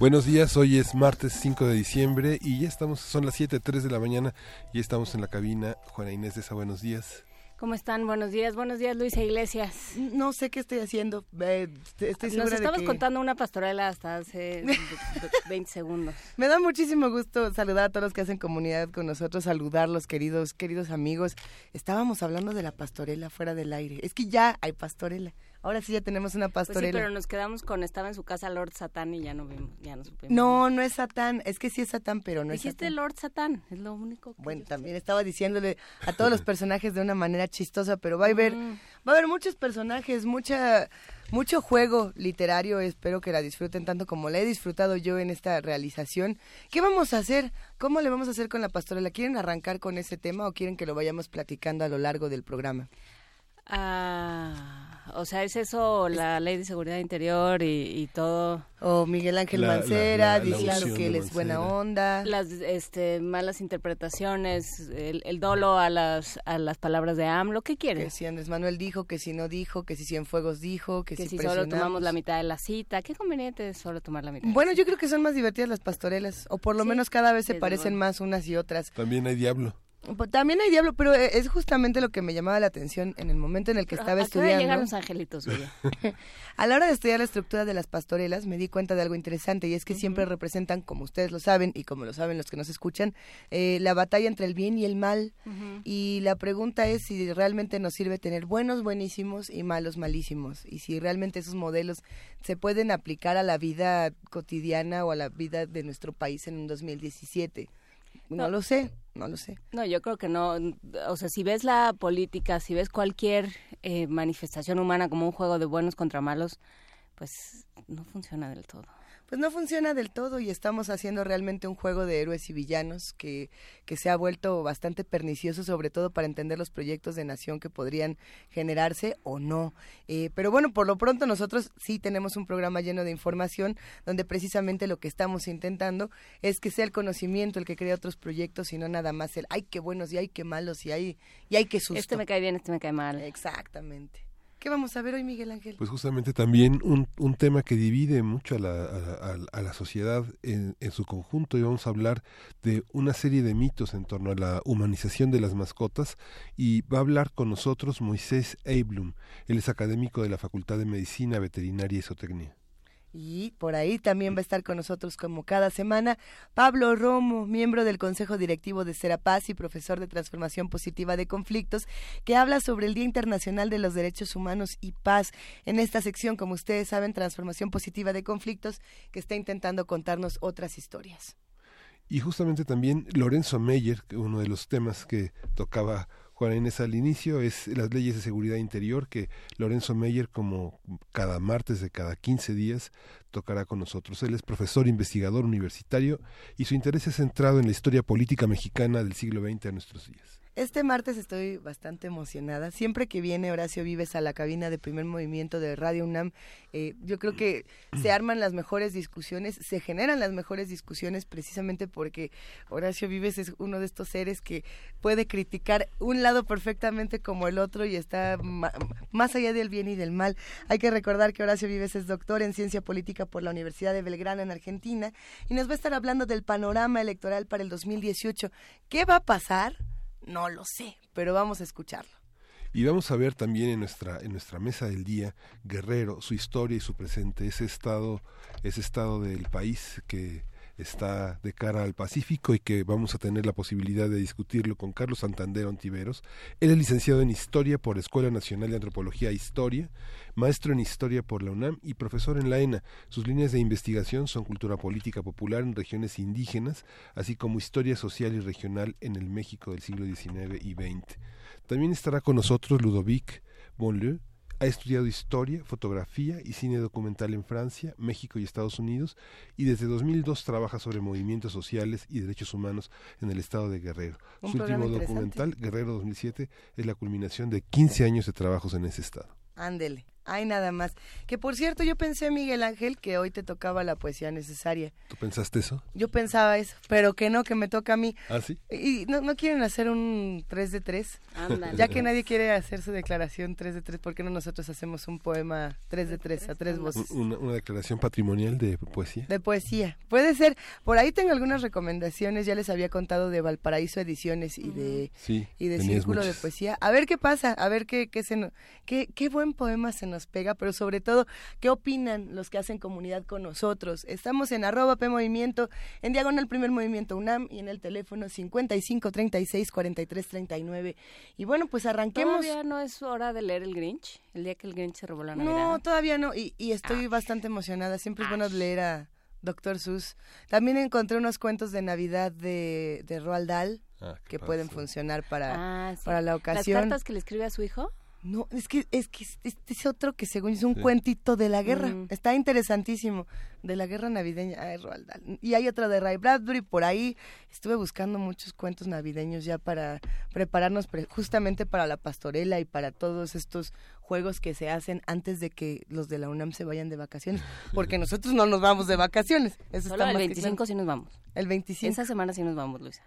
Buenos días, hoy es martes 5 de diciembre y ya estamos, son las 7.03 de la mañana y estamos en la cabina. Juana Inés de esa, buenos días. ¿Cómo están? Buenos días, buenos días Luisa Iglesias. No sé qué estoy haciendo, eh, estoy Nos estabas contando una pastorela hasta hace 20 segundos. Me da muchísimo gusto saludar a todos los que hacen comunidad con nosotros, saludarlos queridos, queridos amigos. Estábamos hablando de la pastorela fuera del aire. Es que ya hay pastorela. Ahora sí ya tenemos una pastorela. Pues sí, pero nos quedamos con estaba en su casa Lord Satán y ya no vimos, ya no supimos. No, no es Satán, es que sí es Satán, pero no es Satán. Lord Satán, es lo único que Bueno, también estaba diciéndole a todos los personajes de una manera chistosa, pero va a haber mm. va a haber muchos personajes, mucha mucho juego literario, espero que la disfruten tanto como la he disfrutado yo en esta realización. ¿Qué vamos a hacer? ¿Cómo le vamos a hacer con la pastorela? ¿Quieren arrancar con ese tema o quieren que lo vayamos platicando a lo largo del programa? Ah o sea, es eso la ley de seguridad interior y, todo. O Miguel Ángel Mancera diciendo que él es buena onda. Las este, malas interpretaciones, el, dolo a las, a las palabras de AMLO, ¿qué quiere? Que si Andrés Manuel dijo, que si no dijo, que si Cienfuegos dijo, que, que si, solo tomamos la mitad de la cita. ¿Qué conveniente es solo tomar la mitad? Bueno, yo creo que son más divertidas las pastorelas, o por lo menos cada vez se parecen más unas y otras. También hay diablo. Pues, también hay diablo, pero eh, es justamente lo que me llamaba la atención en el momento en el que estaba estudiando. llegan los angelitos, a la hora de estudiar la estructura de las pastorelas, me di cuenta de algo interesante y es que siempre representan, como ustedes lo saben y como lo saben los que nos escuchan, eh, la batalla entre el bien y el mal. Y la pregunta es si realmente nos sirve tener buenos buenísimos y malos malísimos y si realmente esos modelos se pueden aplicar a la vida cotidiana o a la vida de nuestro país en un 2017. No, lo sé, no lo sé. No, yo creo que no. O sea, si ves la política, si ves cualquier eh, manifestación humana como un juego de buenos contra malos, pues no funciona del todo pues no funciona del todo y estamos haciendo realmente un juego de héroes y villanos que, que se ha vuelto bastante pernicioso, sobre todo para entender los proyectos de nación que podrían generarse o no. Eh, pero bueno, por lo pronto nosotros sí tenemos un programa lleno de información donde precisamente lo que estamos intentando es que sea el conocimiento el que crea otros proyectos y no nada más el, ay, qué buenos y ay, qué malos y hay, y hay que susto. Este me cae bien, este me cae mal. Exactamente. ¿Qué vamos a ver hoy, Miguel Ángel? Pues justamente también un, un tema que divide mucho a la, a, la sociedad en, en, su conjunto y vamos a hablar de una serie de mitos en torno a la humanización de las mascotas y va a hablar con nosotros Moisés Eiblum. Él es académico de la Facultad de Medicina, Veterinaria y Zootecnia. Y por ahí también va a estar con nosotros como cada semana Pablo Romo, miembro del Consejo Directivo de Serapaz y profesor de Transformación Positiva de Conflictos, que habla sobre el Día Internacional de los Derechos Humanos y Paz. En esta sección, como ustedes saben, Transformación Positiva de Conflictos, que está intentando contarnos otras historias. Y justamente también Lorenzo Meyer, uno de los temas que tocaba Juan Inés al inicio es las leyes de seguridad interior que Lorenzo Meyer como cada martes de cada 15 días tocará con nosotros. Él es profesor investigador universitario y su interés es centrado en la historia política mexicana del siglo XX a nuestros días. Este martes estoy bastante emocionada. Siempre que viene Horacio Vives a la cabina de primer movimiento de Radio UNAM, eh, yo creo que se arman las mejores discusiones, se generan las mejores discusiones precisamente porque Horacio Vives es uno de estos seres que puede criticar un lado perfectamente como el otro y está más allá del bien y del mal. Hay que recordar que Horacio Vives es doctor en ciencia política por la Universidad de Belgrano en Argentina y nos va a estar hablando del panorama electoral para el 2018. ¿Qué va a pasar? No lo sé, pero vamos a escucharlo. Y vamos a ver también en nuestra, en nuestra mesa del día Guerrero, su historia y su presente, ese estado, ese estado del país que está de cara al Pacífico y que vamos a tener la posibilidad de discutirlo con Carlos Santander Ontiveros. Él es licenciado en Historia por la Escuela Nacional de Antropología e Historia, maestro en Historia por la UNAM y profesor en la ENA. Sus líneas de investigación son cultura política popular en regiones indígenas, así como historia social y regional en el México del siglo XIX y XX. También estará con nosotros Ludovic Bonlieu, ha estudiado historia, fotografía y cine documental en Francia, México y Estados Unidos y desde 2002 trabaja sobre movimientos sociales y derechos humanos en el estado de Guerrero. Su último documental, Guerrero 2007, es la culminación de 15 años de trabajos en ese estado. Ándele. Hay nada más. Que por cierto, yo pensé, Miguel Ángel, que hoy te tocaba la poesía necesaria. ¿Tú pensaste eso? Yo pensaba eso, pero que no, que me toca a mí. ¿Ah, sí? ¿Y no, no quieren hacer un 3 de 3? Ya que nadie quiere hacer su declaración 3 de 3, ¿por qué no nosotros hacemos un poema 3 de 3 a tres voces? Una, una declaración patrimonial de poesía. De poesía. Puede ser. Por ahí tengo algunas recomendaciones. Ya les había contado de Valparaíso Ediciones y de, sí, y de Círculo de Poesía. A ver qué pasa, a ver qué, qué, se qué, qué buen poema se nos pega, pero sobre todo, ¿qué opinan los que hacen comunidad con nosotros? Estamos en arroba P Movimiento, en diagonal Primer Movimiento UNAM y en el teléfono 55 36 43 39. Y bueno, pues arranquemos. ¿Todavía no es hora de leer el Grinch? El día que el Grinch se robó la Navidad. No, todavía no, y, estoy ah. bastante emocionada. Siempre es bueno leer a Doctor Sus. También encontré unos cuentos de Navidad de, de Roald Dahl. Ah, que pueden funcionar para, ah, para la ocasión. ¿Las cartas que le escribe a su hijo? No, es que es que este es otro que según es un cuentito de la guerra. Está interesantísimo. De la guerra navideña. Ay, Roald Dahl. Y hay otra de Ray Bradbury por ahí. Estuve buscando muchos cuentos navideños ya para prepararnos justamente para la pastorela y para todos estos juegos que se hacen antes de que los de la UNAM se vayan de vacaciones. Porque nosotros no nos vamos de vacaciones. Eso Solo el 25 sí nos vamos. El 25. Esa semana sí nos vamos, Luisa.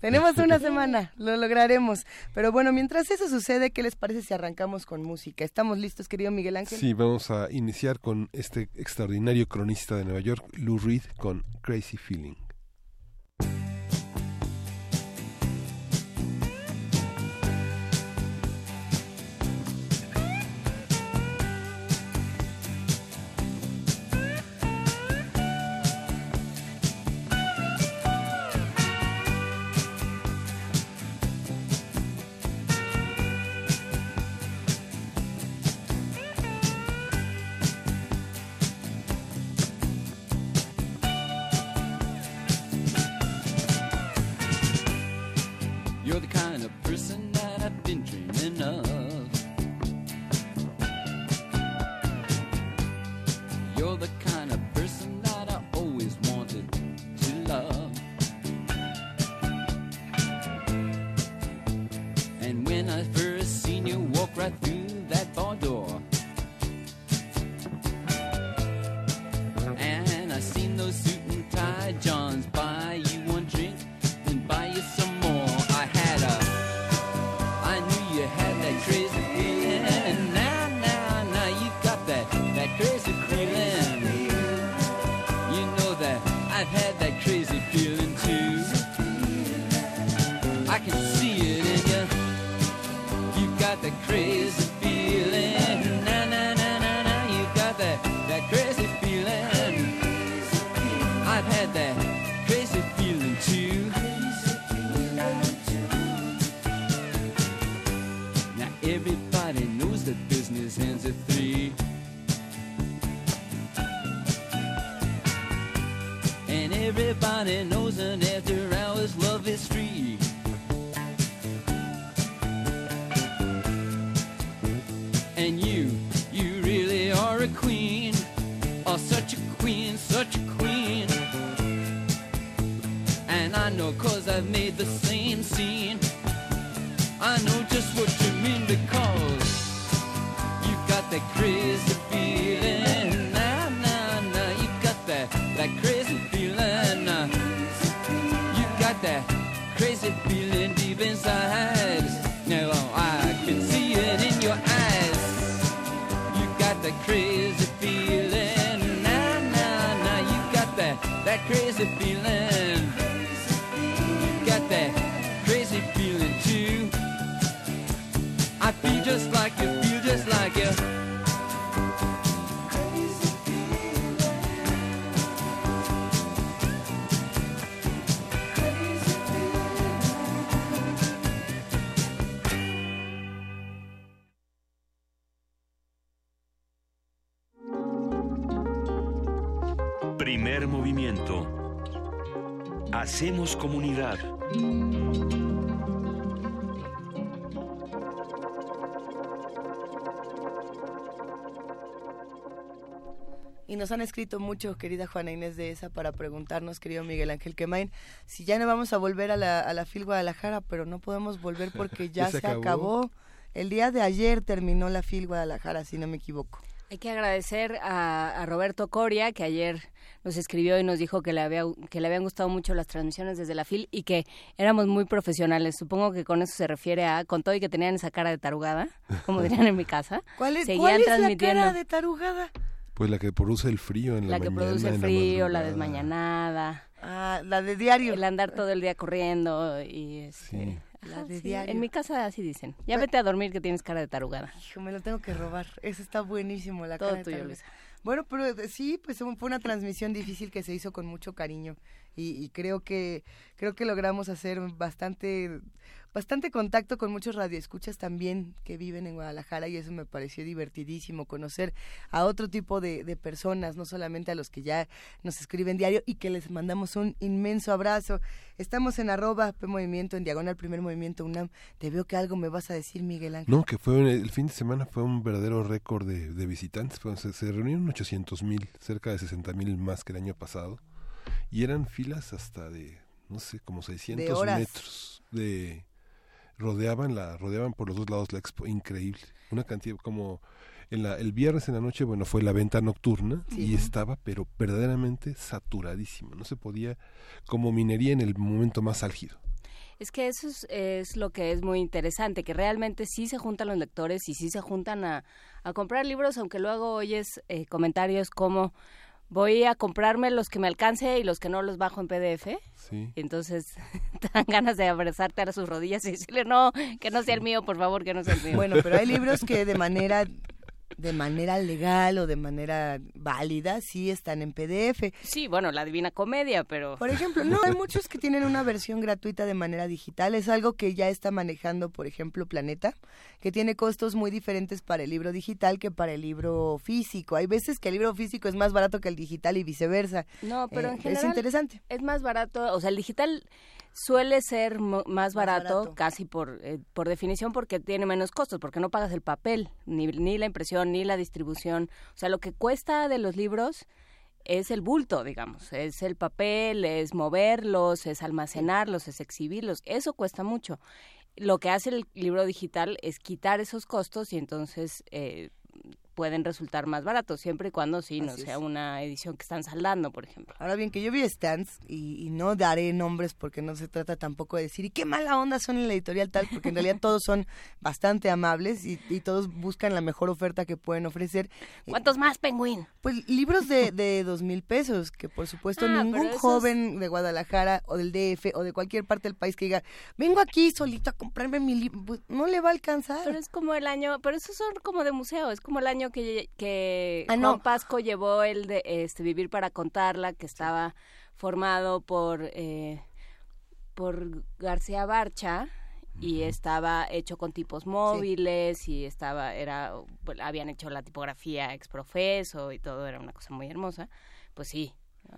Tenemos una semana, lo lograremos. Pero bueno, mientras eso sucede, ¿qué les parece si arrancamos con música? ¿Estamos listos, querido Miguel Ángel? Sí, vamos a iniciar con este extraordinario cronista de Nueva York, Lou Reed, con Crazy Feeling. Y nos han escrito mucho, querida Juana Inés de esa, para preguntarnos, querido Miguel Ángel Quemain, si ya no vamos a volver a la, a la FIL Guadalajara, pero no podemos volver porque ya, se, acabó. El día de ayer terminó la FIL Guadalajara, si no me equivoco. Hay que agradecer a, Roberto Coria, que ayer nos escribió y nos dijo que le, había, que le habían gustado mucho las transmisiones desde la FIL y que éramos muy profesionales. Supongo que con eso se refiere a, con todo y que tenían esa cara de tarugada, como dirían en mi casa. ¿Cuál es, ¿cuál es la cara de tarugada? Pues la que produce el frío en la, la que produce el frío, la, desmañanada. Ah, la de diario. El andar todo el día corriendo y este, La de diario. En mi casa así dicen. Ya vete a dormir que tienes cara de tarugada. Hijo, me lo tengo que robar. Eso está buenísimo, la todo cara tuyo, Luisa. Bueno, pero eh, sí, pues fue una transmisión difícil que se hizo con mucho cariño y, y creo que creo que logramos hacer bastante bastante contacto con muchos radioescuchas también que viven en Guadalajara y eso me pareció divertidísimo, conocer a otro tipo de, personas, no solamente a los que ya nos escriben diario y que les mandamos un inmenso abrazo. Estamos en arroba P Movimiento, en diagonal Primer Movimiento UNAM. Te veo que algo me vas a decir, Miguel Ángel. No, que fue el fin de semana fue un verdadero récord de, visitantes. Se, se, reunieron 800 mil, cerca de 60 mil más que el año pasado. Y eran filas hasta de, no sé, como 600 metros de rodeaban la rodeaban por los dos lados la expo increíble. Una cantidad como en la, el viernes en la noche bueno fue la venta nocturna y estaba pero verdaderamente saturadísima no se podía como minería en el momento más álgido. Es que eso es, lo que es muy interesante, que realmente sí se juntan los lectores y sí se juntan a, a comprar libros, aunque luego oyes eh, comentarios como voy a comprarme los que me alcance y los que no los bajo en PDF. Sí. entonces te dan ganas de abrazarte a sus rodillas y decirle, no, que no sea el mío, por favor, que no sea el mío. Bueno, pero hay libros que de manera de manera legal o de manera válida sí están en PDF. Sí, bueno, la Divina Comedia, pero... Por ejemplo, no, hay muchos que tienen una versión gratuita de manera digital. Es algo que ya está manejando, por ejemplo, Planeta, que tiene costos muy diferentes para el libro digital que para el libro físico. Hay veces que el libro físico es más barato que el digital y viceversa. No, pero en general... Es interesante. Es más barato, o sea, el digital suele ser más barato, casi por, eh, por definición porque tiene menos costos, porque no pagas el papel, ni, ni la impresión, ni la distribución. O sea, lo que cuesta de los libros es el bulto, digamos, es el papel, es moverlos, es almacenarlos, es exhibirlos, eso cuesta mucho. Lo que hace el libro digital es quitar esos costos y entonces eh, pueden resultar más baratos, siempre y cuando sí no sea una edición que están saldando, por ejemplo. Ahora bien, que yo vi stands y, no daré nombres porque no se trata tampoco de decir, y qué mala onda son en la editorial tal, porque en realidad todos son bastante amables y, todos buscan la mejor oferta que pueden ofrecer. ¿Cuántos más, Penguin? Pues libros de, de dos mil pesos, que por supuesto ah, ningún joven de Guadalajara o del DF o de cualquier parte del país que diga, vengo aquí solito a comprarme mi libro, pues, no le va a alcanzar. Pero es como el año, pero esos son como de museo, es como el año que, que ah, Juan Pasco llevó el de este, Vivir para Contarla, que estaba formado por, eh, por García Barcha y estaba hecho con tipos móviles y estaba era pues, habían hecho la tipografía exprofeso y todo era una cosa muy hermosa. Pues sí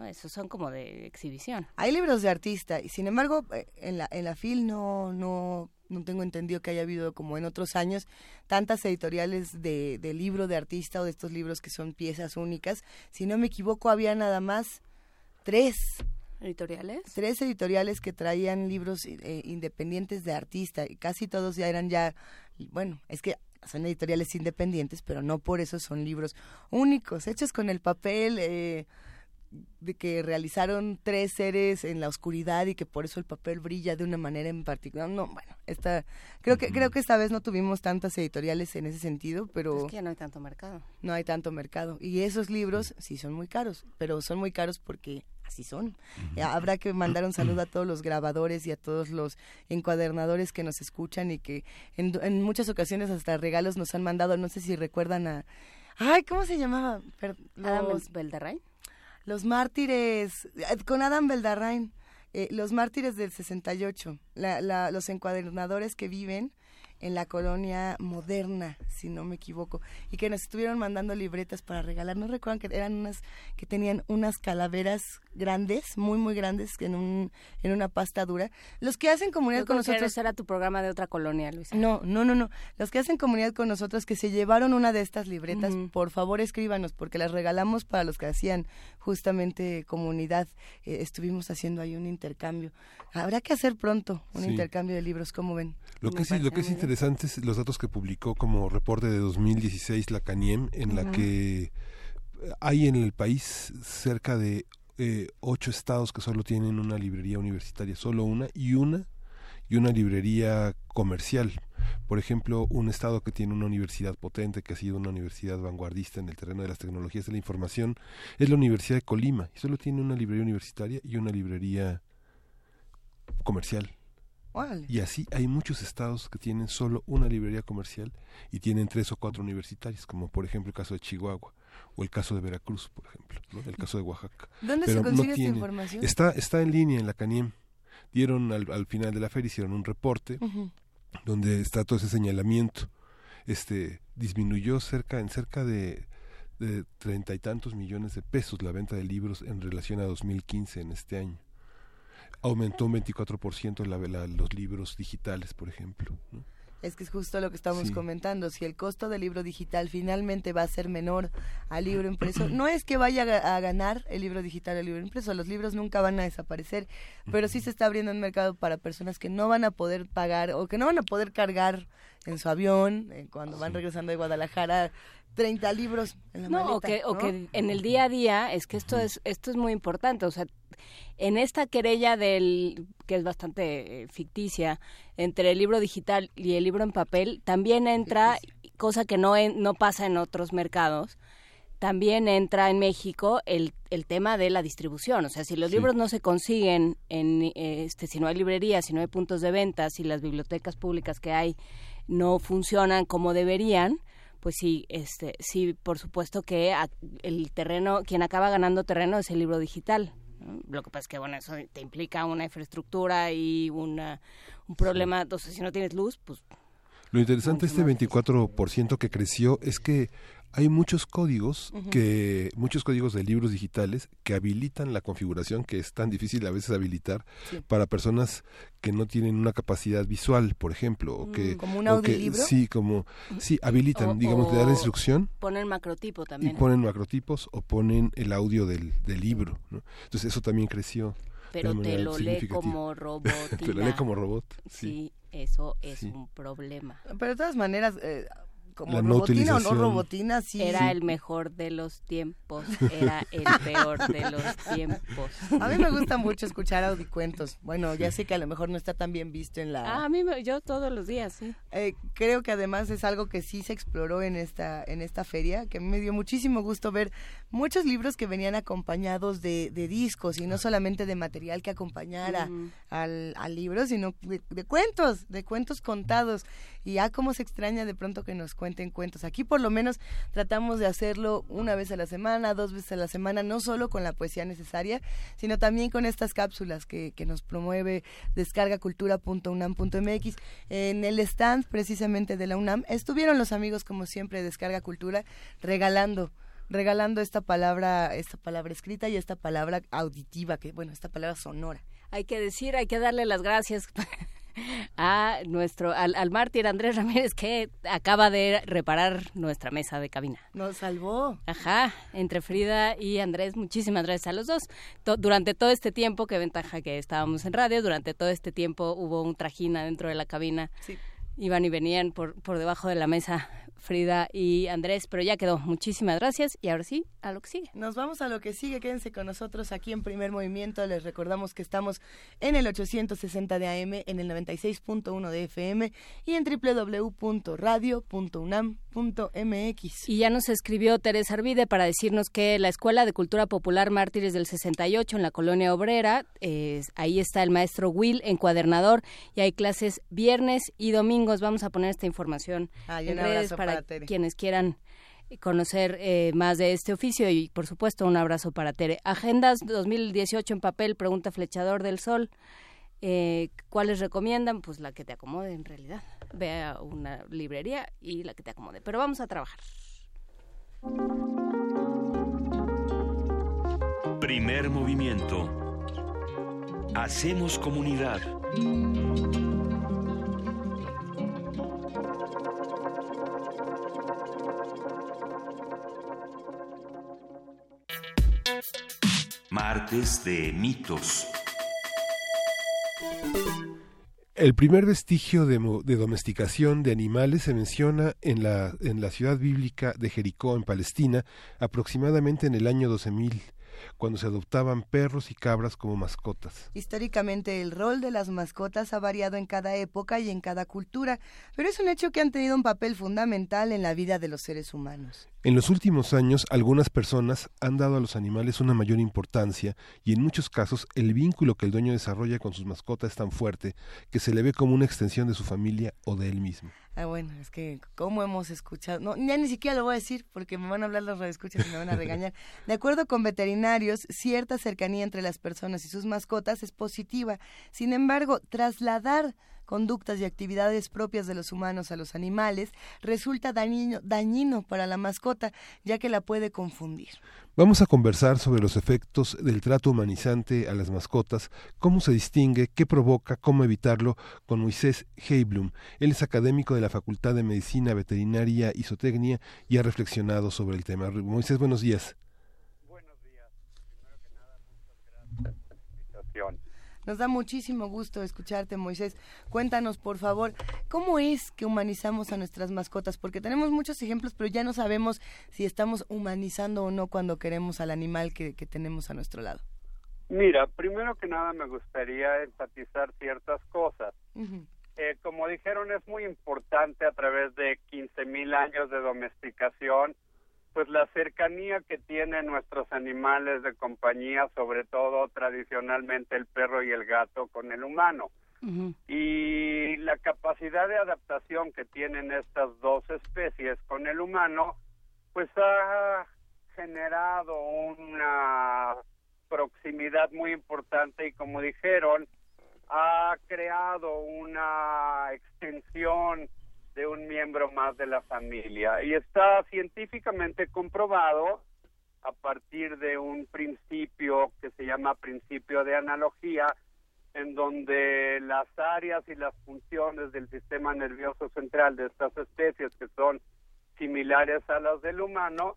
esos son como de exhibición. Hay libros de artista y sin embargo eh, en la en la FIL no no no tengo entendido que haya habido como en otros años tantas editoriales de, de libro de artista o de estos libros que son piezas únicas. Si no me equivoco, había nada más tres. ¿Editoriales? Tres editoriales que traían libros eh, independientes de artista y casi todos ya eran ya, bueno, es que son editoriales independientes, pero no por eso son libros únicos, hechos con el papel. Eh, de que realizaron tres seres en la oscuridad y que por eso el papel brilla de una manera en particular. No, bueno, esta, creo que creo que esta vez no tuvimos tantas editoriales en ese sentido, pero es que no hay tanto mercado. No hay tanto mercado y esos libros sí son muy caros, pero son muy caros porque así son. Habrá que mandar un saludo a todos los grabadores y a todos los encuadernadores que nos escuchan y que en, en muchas ocasiones hasta regalos nos han mandado, no sé si recuerdan a Ay, ¿cómo se llamaba? Adam Belderrain. Los mártires, eh, con Adam Beldarrain, eh, los mártires del 68, la, la, los encuadernadores que viven en la colonia moderna, si no me equivoco, y que nos estuvieron mandando libretas para regalar. ¿No recuerdan que eran unas que tenían unas calaveras grandes, muy muy grandes en un en una pasta dura? Los que hacen comunidad con nosotros era tu programa de otra colonia, Luisa. No, no, no, no. Los que hacen comunidad con nosotros que se llevaron una de estas libretas, por favor escríbanos porque las regalamos para los que hacían justamente comunidad. Eh, estuvimos haciendo ahí un intercambio. Habrá que hacer pronto un intercambio de libros, ¿cómo ven? Lo que sí, lo que es interesantes los datos que publicó como reporte de 2016 la CANIEM, en la que hay en el país cerca de eh, ocho estados que solo tienen una librería universitaria, solo una, y una y una librería comercial. Por ejemplo, un estado que tiene una universidad potente, que ha sido una universidad vanguardista en el terreno de las tecnologías de la información, es la Universidad de Colima, y solo tiene una librería universitaria y una librería comercial. Y así hay muchos estados que tienen solo una librería comercial y tienen tres o cuatro universitarias, como por ejemplo el caso de Chihuahua o el caso de Veracruz, por ejemplo, el caso de Oaxaca. ¿Dónde se consigue esta información? Está, está en línea en la CANIEM. Dieron al, al final de la feria, hicieron un reporte donde está todo ese señalamiento. Este disminuyó cerca en cerca de de treinta y tantos millones de pesos la venta de libros en relación a 2015 en este año aumentó un 24% la, la, los libros digitales, por ejemplo. Es que es justo lo que estamos comentando. Si el costo del libro digital finalmente va a ser menor al libro impreso, no es que vaya a ganar el libro digital al libro impreso. Los libros nunca van a desaparecer, pero sí se está abriendo un mercado para personas que no van a poder pagar o que no van a poder cargar en su avión eh, cuando van regresando de Guadalajara 30 libros en la no, o que, o que en el día a día es que esto es esto es muy importante, o sea, en esta querella del que es bastante eh, ficticia entre el libro digital y el libro en papel también entra cosa que no no pasa en otros mercados también entra en México el, el tema de la distribución. O sea, si los libros no se consiguen, en, este, si no hay librerías, si no hay puntos de venta, si las bibliotecas públicas que hay no funcionan como deberían, pues sí, este, sí, por supuesto que el terreno, quien acaba ganando terreno es el libro digital. Lo que pasa es que, bueno, eso te implica una infraestructura y una, un problema. Entonces, si no tienes luz, pues... Lo interesante de este 24% que creció es que hay muchos códigos que muchos códigos de libros digitales que habilitan la configuración que es tan difícil a veces habilitar para personas que no tienen una capacidad visual, por ejemplo, o que mm, como un audiolibro. sí, como sí habilitan, digamos, de dar instrucción. Ponen macrotipo también. Y ponen macrotipos o ponen el audio del, del libro, ¿no? Entonces eso también creció. Pero te lo lee como robot. te lo lee como robot. Sí, eso es un problema. Pero de todas maneras, eh, como robotina o no robotina, sí. Era el mejor de los tiempos, era el peor de los tiempos. A mí me gusta mucho escuchar audicuentos. Bueno, ya sé que a lo mejor no está tan bien visto en la... Ah, a mí yo todos los días, sí. Eh, creo que además es algo que sí se exploró en esta, en esta feria, que a mí me dio muchísimo gusto ver muchos libros que venían acompañados de, de discos y no solamente de material que acompañara al, al, libro, sino de, de cuentos, de cuentos contados y ah, cómo se extraña de pronto que nos cuenten cuentos. Aquí por lo menos tratamos de hacerlo una vez a la semana, dos veces a la semana, no solo con la poesía necesaria, sino también con estas cápsulas que, que nos promueve descargacultura.unam.mx. En el stand precisamente de la UNAM estuvieron los amigos, como siempre, de Descarga Cultura, regalando regalando esta palabra, esta palabra escrita y esta palabra auditiva, que bueno, esta palabra sonora. Hay que decir, hay que darle las gracias a nuestro, al, al mártir Andrés Ramírez que acaba de reparar nuestra mesa de cabina. Nos salvó. Ajá, entre Frida y Andrés, muchísimas gracias a los dos. durante todo este tiempo, qué ventaja que estábamos en radio, durante todo este tiempo hubo un trajín dentro de la cabina. Sí. Iban y venían por, por debajo de la mesa Frida y Andrés, pero ya quedó. Muchísimas gracias y ahora sí, a lo que sigue. Nos vamos a lo que sigue. Quédense con nosotros aquí en Primer Movimiento. Les recordamos que estamos en el 860 de AM, en el 96.1 de FM y en www.radio.unam.mx. Y ya nos escribió Teresa Arvide para decirnos que la Escuela de Cultura Popular Mártires del 68 en la Colonia Obrera, ahí está el maestro Will, encuadernador, y hay clases viernes y domingos. Vamos a poner esta información en redes para para, quienes quieran conocer eh, más de este oficio y por supuesto un abrazo para Tere. Agendas 2018 en papel, pregunta Flechador del Sol. Eh, ¿Cuáles recomiendan? Pues la que te acomode en realidad. Ve a una librería y la que te acomode. Pero vamos a trabajar. Primer movimiento. Hacemos comunidad. Martes de mitos. El primer vestigio de, domesticación de animales se menciona en la, en la ciudad bíblica de Jericó, en Palestina, aproximadamente en el año 12000 cuando se adoptaban perros y cabras como mascotas. Históricamente el rol de las mascotas ha variado en cada época y en cada cultura, pero es un hecho que han tenido un papel fundamental en la vida de los seres humanos. En los últimos años, algunas personas han dado a los animales una mayor importancia y en muchos casos el vínculo que el dueño desarrolla con sus mascotas es tan fuerte que se le ve como una extensión de su familia o de él mismo. Ah, bueno, es que cómo hemos escuchado, no, ya ni siquiera lo voy a decir porque me van a hablar los radioescuchas y me van a regañar. De acuerdo con veterinarios, cierta cercanía entre las personas y sus mascotas es positiva. Sin embargo, trasladar conductas y actividades propias de los humanos a los animales resulta dañino, dañino para la mascota, ya que la puede confundir. Vamos a conversar sobre los efectos del trato humanizante a las mascotas, cómo se distingue, qué provoca, cómo evitarlo, con Moisés Heiblum. Él es académico de la Facultad de Medicina Veterinaria y Zootecnia y ha reflexionado sobre el tema. Moisés, buenos días. Buenos días. Primero que nada, muchas gracias por la invitación. Nos da muchísimo gusto escucharte, Moisés. Cuéntanos, por favor, ¿cómo es que humanizamos a nuestras mascotas? Porque tenemos muchos ejemplos, pero ya no sabemos si estamos humanizando o no cuando queremos al animal que, tenemos a nuestro lado. Mira, primero que nada me gustaría enfatizar ciertas cosas. Eh, como dijeron, es muy importante a través de 15.000 años de domesticación pues la cercanía que tienen nuestros animales de compañía, sobre todo tradicionalmente el perro y el gato con el humano. Y la capacidad de adaptación que tienen estas dos especies con el humano, pues ha generado una proximidad muy importante y como dijeron, ha creado una extensión de un miembro más de la familia. Y está científicamente comprobado a partir de un principio que se llama principio de analogía, en donde las áreas y las funciones del sistema nervioso central de estas especies que son similares a las del humano,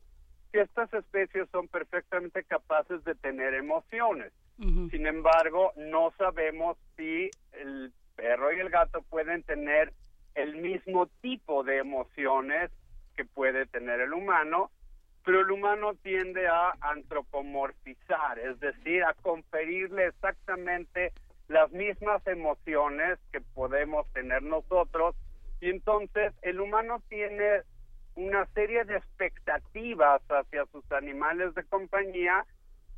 que estas especies son perfectamente capaces de tener emociones. Sin embargo, no sabemos si el perro y el gato pueden tener el mismo tipo de emociones que puede tener el humano, pero el humano tiende a antropomorfizar, es decir, a conferirle exactamente las mismas emociones que podemos tener nosotros. Y entonces el humano tiene una serie de expectativas hacia sus animales de compañía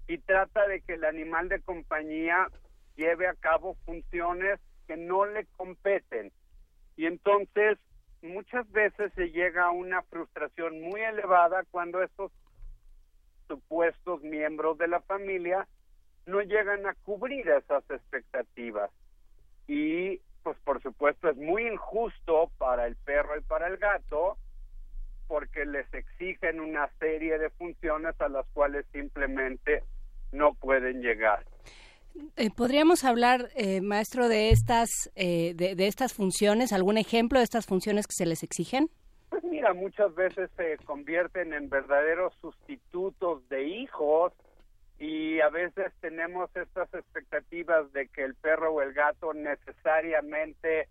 y trata de que el animal de compañía lleve a cabo funciones que no le competen y entonces muchas veces se llega a una frustración muy elevada cuando estos supuestos miembros de la familia no llegan a cubrir esas expectativas. Y pues por supuesto es muy injusto para el perro y para el gato porque les exigen una serie de funciones a las cuales simplemente no pueden llegar. Eh, ¿Podríamos hablar, eh, maestro, de estas, eh, de, estas funciones? ¿Algún ejemplo de estas funciones que se les exigen? Pues mira, muchas veces se convierten en verdaderos sustitutos de hijos y a veces tenemos estas expectativas de que el perro o el gato necesariamente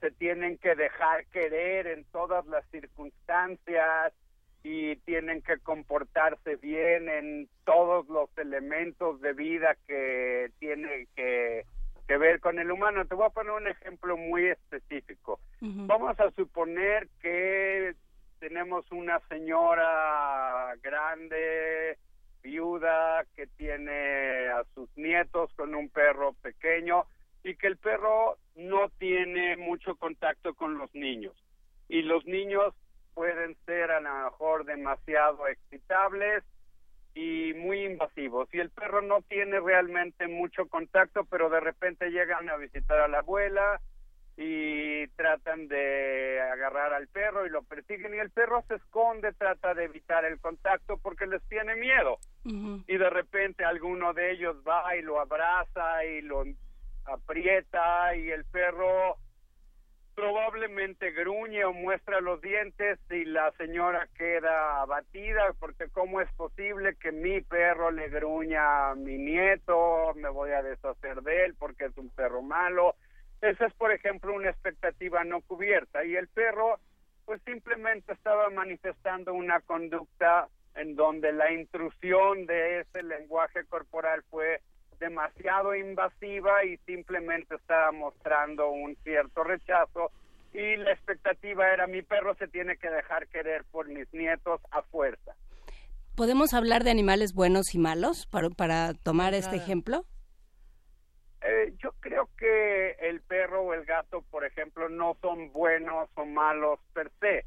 se tienen que dejar querer en todas las circunstancias y tienen que comportarse bien en todos los elementos de vida que tiene que, ver con el humano. Te voy a poner un ejemplo muy específico. Vamos a suponer que tenemos una señora grande, viuda, que tiene a sus nietos con un perro pequeño y que el perro no tiene mucho contacto con los niños. Y los niños pueden ser a lo mejor demasiado excitables y muy invasivos. Y el perro no tiene realmente mucho contacto, pero de repente llegan a visitar a la abuela y tratan de agarrar al perro y lo persiguen y el perro se esconde, trata de evitar el contacto porque les tiene miedo. Y de repente alguno de ellos va y lo abraza y lo aprieta y el perro probablemente gruñe o muestra los dientes y la señora queda abatida porque cómo es posible que mi perro le gruña a mi nieto, me voy a deshacer de él porque es un perro malo. Esa es, por ejemplo, una expectativa no cubierta y el perro pues simplemente estaba manifestando una conducta en donde la intrusión de ese lenguaje corporal fue demasiado invasiva y simplemente estaba mostrando un cierto rechazo y la expectativa era mi perro se tiene que dejar querer por mis nietos a fuerza. ¿Podemos hablar de animales buenos y malos para, para tomar este ejemplo? Eh, yo creo que el perro o el gato, por ejemplo, no son buenos o malos per se,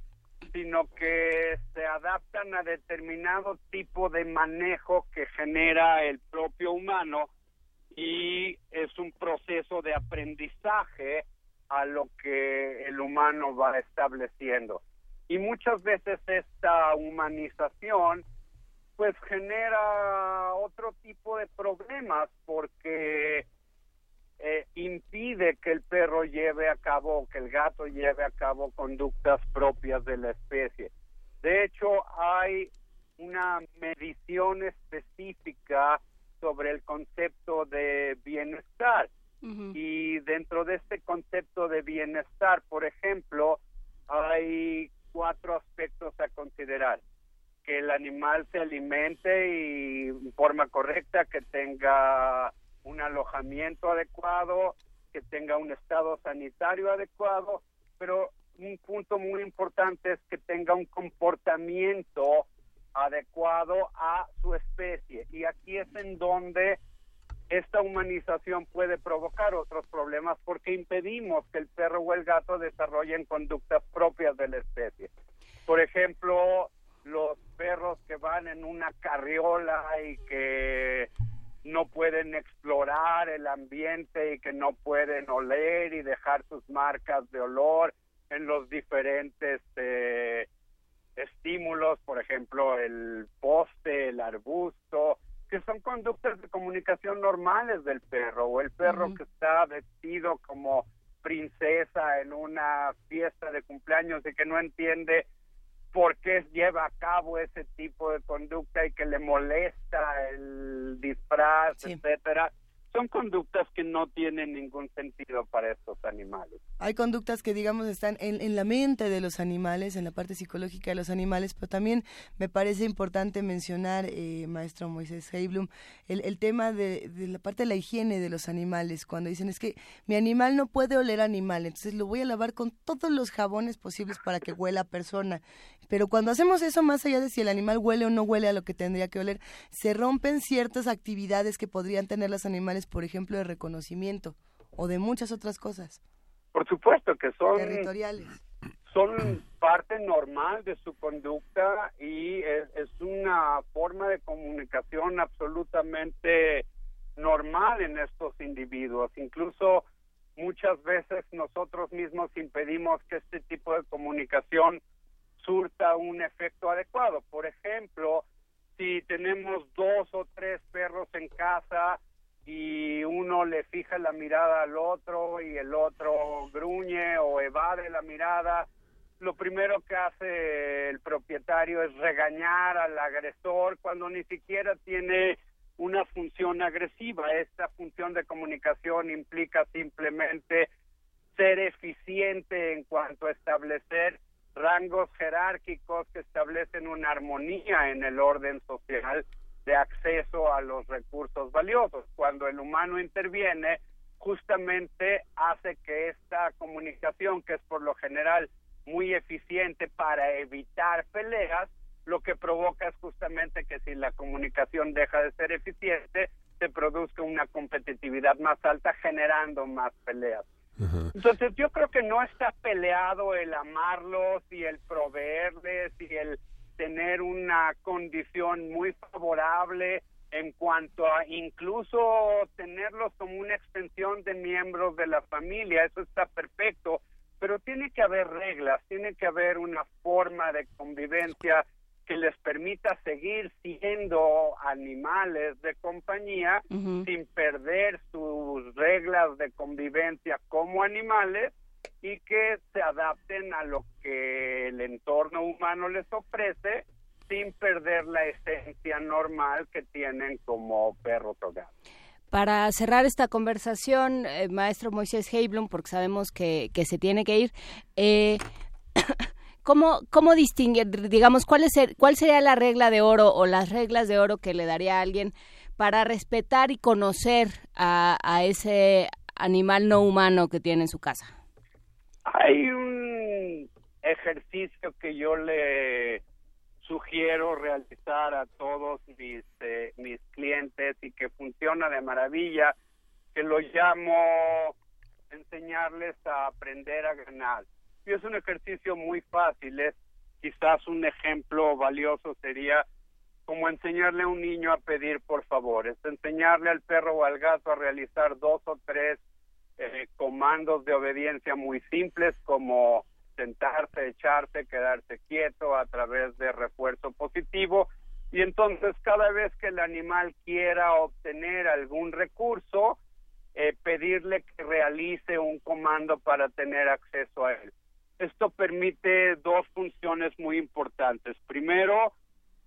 sino que se adaptan a determinado tipo de manejo que genera el propio humano y es un proceso de aprendizaje a lo que el humano va estableciendo. Y muchas veces esta humanización pues genera otro tipo de problemas porque eh, impide que el perro lleve a cabo, que el gato lleve a cabo conductas propias de la especie. De hecho, hay una medición específica sobre el concepto de bienestar. Y dentro de este concepto de bienestar, por ejemplo, hay cuatro aspectos a considerar. Que el animal se alimente y en forma correcta, que tenga un alojamiento adecuado, que tenga un estado sanitario adecuado, pero un punto muy importante es que tenga un comportamiento adecuado a su especie. Y aquí es en donde esta humanización puede provocar otros problemas porque impedimos que el perro o el gato desarrollen conductas propias de la especie. Por ejemplo, los perros que van en una carriola y que no pueden explorar el ambiente y que no pueden oler y dejar sus marcas de olor en los diferentes eh, estímulos, por ejemplo, el poste, el arbusto, que son conductas de comunicación normales del perro, o el perro que está vestido como princesa en una fiesta de cumpleaños y que no entiende por qué lleva a cabo ese tipo de conducta y que le molesta el disfraz, etcétera son conductas que no tienen ningún sentido para estos animales. Hay conductas que, digamos, están en, la mente de los animales, en la parte psicológica de los animales, pero también me parece importante mencionar, eh, maestro Moisés Heiblum, el, el tema de, de, la parte de la higiene de los animales, cuando dicen es que mi animal no puede oler animal, entonces lo voy a lavar con todos los jabones posibles para que huela a persona. Pero cuando hacemos eso, más allá de si el animal huele o no huele a lo que tendría que oler, se rompen ciertas actividades que podrían tener los animales, por ejemplo, de reconocimiento o de muchas otras cosas. Por supuesto que son territoriales. Son parte normal de su conducta y es, es una forma de comunicación absolutamente normal en estos individuos. Incluso muchas veces nosotros mismos impedimos que este tipo de comunicación surta un efecto adecuado. Por ejemplo, si tenemos dos o tres perros en casa y uno le fija la mirada al otro y el otro gruñe o evade la mirada, lo primero que hace el propietario es regañar al agresor cuando ni siquiera tiene una función agresiva. Esta función de comunicación implica simplemente ser eficiente en cuanto a establecer rangos jerárquicos que establecen una armonía en el orden social de acceso a los recursos valiosos. Cuando el humano interviene, justamente hace que esta comunicación, que es por lo general muy eficiente para evitar peleas, lo que provoca es justamente que si la comunicación deja de ser eficiente, se produzca una competitividad más alta generando más peleas. Entonces yo creo que no está peleado el amarlos y el proveerles y el tener una condición muy favorable en cuanto a incluso tenerlos como una extensión de miembros de la familia, eso está perfecto, pero tiene que haber reglas, tiene que haber una forma de convivencia que les permita seguir siendo animales de compañía sin perder sus reglas de convivencia como animales y que se adapten a lo que el entorno humano les ofrece sin perder la esencia normal que tienen como perro o Para cerrar esta conversación, eh, maestro Moisés Heiblum, porque sabemos que, que se tiene que ir, eh, ¿cómo, ¿cómo distinguir, digamos, cuál, es cuál sería la regla de oro o las reglas de oro que le daría a alguien para respetar y conocer a, a ese animal no humano que tiene en su casa? Hay un ejercicio que yo le sugiero realizar a todos mis, eh, mis clientes y que funciona de maravilla, que lo llamo enseñarles a aprender a ganar. Y es un ejercicio muy fácil, es quizás un ejemplo valioso sería como enseñarle a un niño a pedir por favor, es enseñarle al perro o al gato a realizar dos o tres eh, comandos de obediencia muy simples como sentarse, echarse, quedarse quieto a través de refuerzo positivo y entonces cada vez que el animal quiera obtener algún recurso, eh, pedirle que realice un comando para tener acceso a él. Esto permite dos funciones muy importantes. Primero,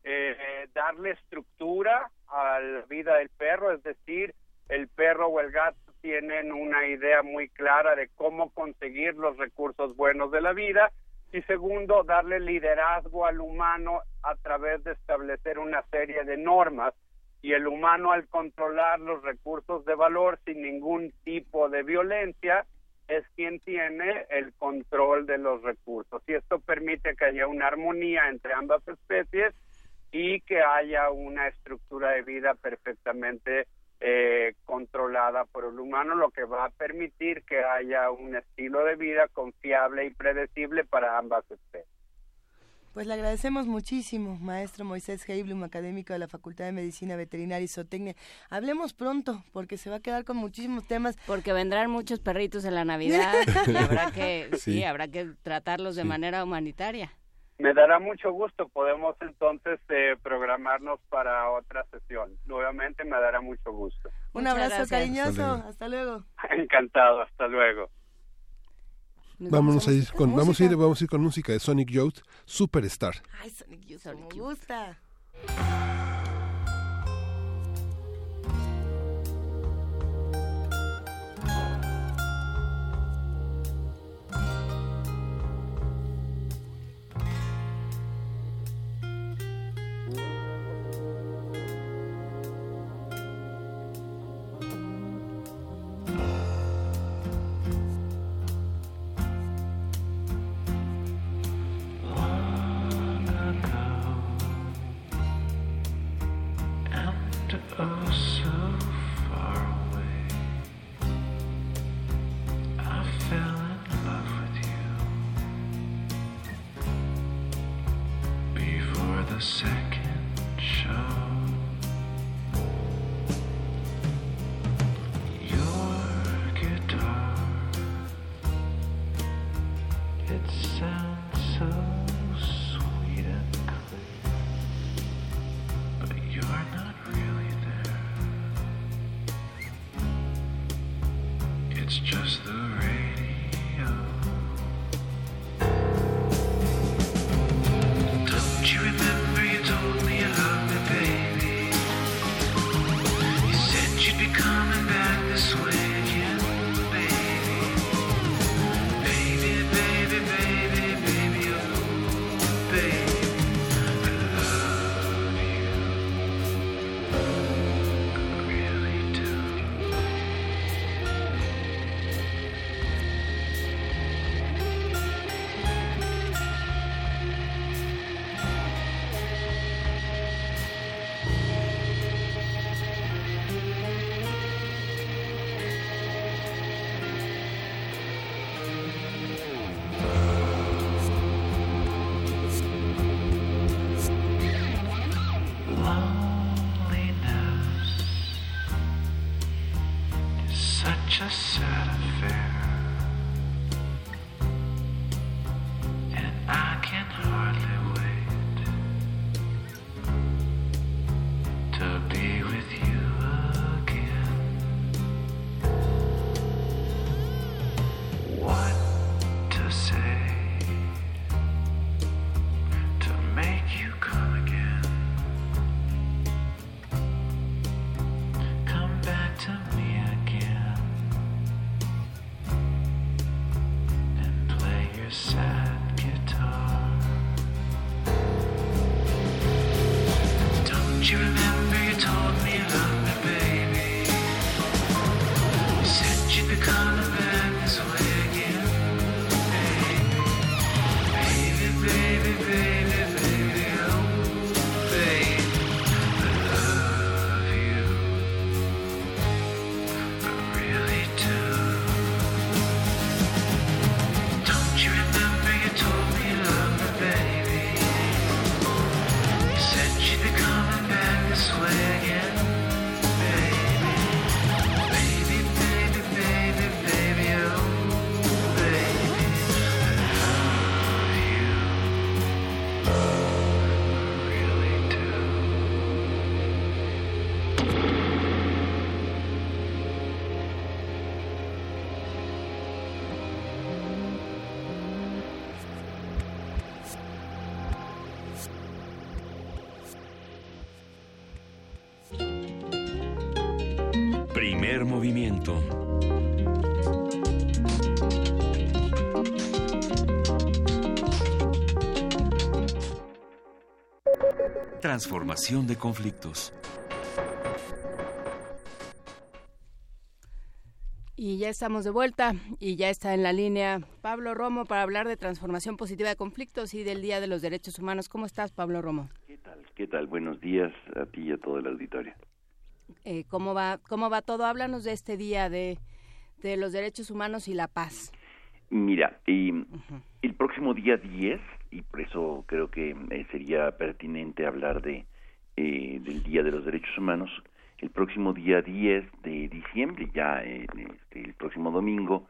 eh, darle estructura a la vida del perro, es decir, el perro o el gato tienen una idea muy clara de cómo conseguir los recursos buenos de la vida. Y segundo, darle liderazgo al humano a través de establecer una serie de normas. Y el humano al controlar los recursos de valor sin ningún tipo de violencia es quien tiene el control de los recursos. Y esto permite que haya una armonía entre ambas especies y que haya una estructura de vida perfectamente eh, controlada por el humano, lo que va a permitir que haya un estilo de vida confiable y predecible para ambas especies. Pues le agradecemos muchísimo, maestro Moisés Heiblum, académico de la Facultad de Medicina Veterinaria y Zootecnia. Hablemos pronto, porque se va a quedar con muchísimos temas. Porque vendrán muchos perritos en la Navidad y habrá que, sí. habrá que tratarlos de manera humanitaria. Me dará mucho gusto. Podemos entonces eh, programarnos para otra sesión. Nuevamente me dará mucho gusto. Un abrazo cariñoso. Hasta luego. Encantado. Hasta luego. Vámonos a ir con, vamos a ir, vamos a ir con música de Sonic Youth, Superstar. Ay, Sonic Youth, me gusta. movimiento. second show. Transformación de conflictos. Y ya estamos de vuelta y ya está en la línea Pablo Romo para hablar de transformación positiva de conflictos y del Día de los Derechos Humanos. ¿Cómo estás, Pablo Romo? ¿Qué tal? ¿Qué tal? Buenos días a ti y a todo el auditorio. Eh, ¿cómo, va, ¿Cómo va todo? Háblanos de este día de, de los derechos humanos y la paz. Mira, el próximo día 10, y por eso creo que eh, sería pertinente hablar de eh, del Día de los Derechos Humanos, el próximo día 10 de diciembre, ya este, el próximo domingo,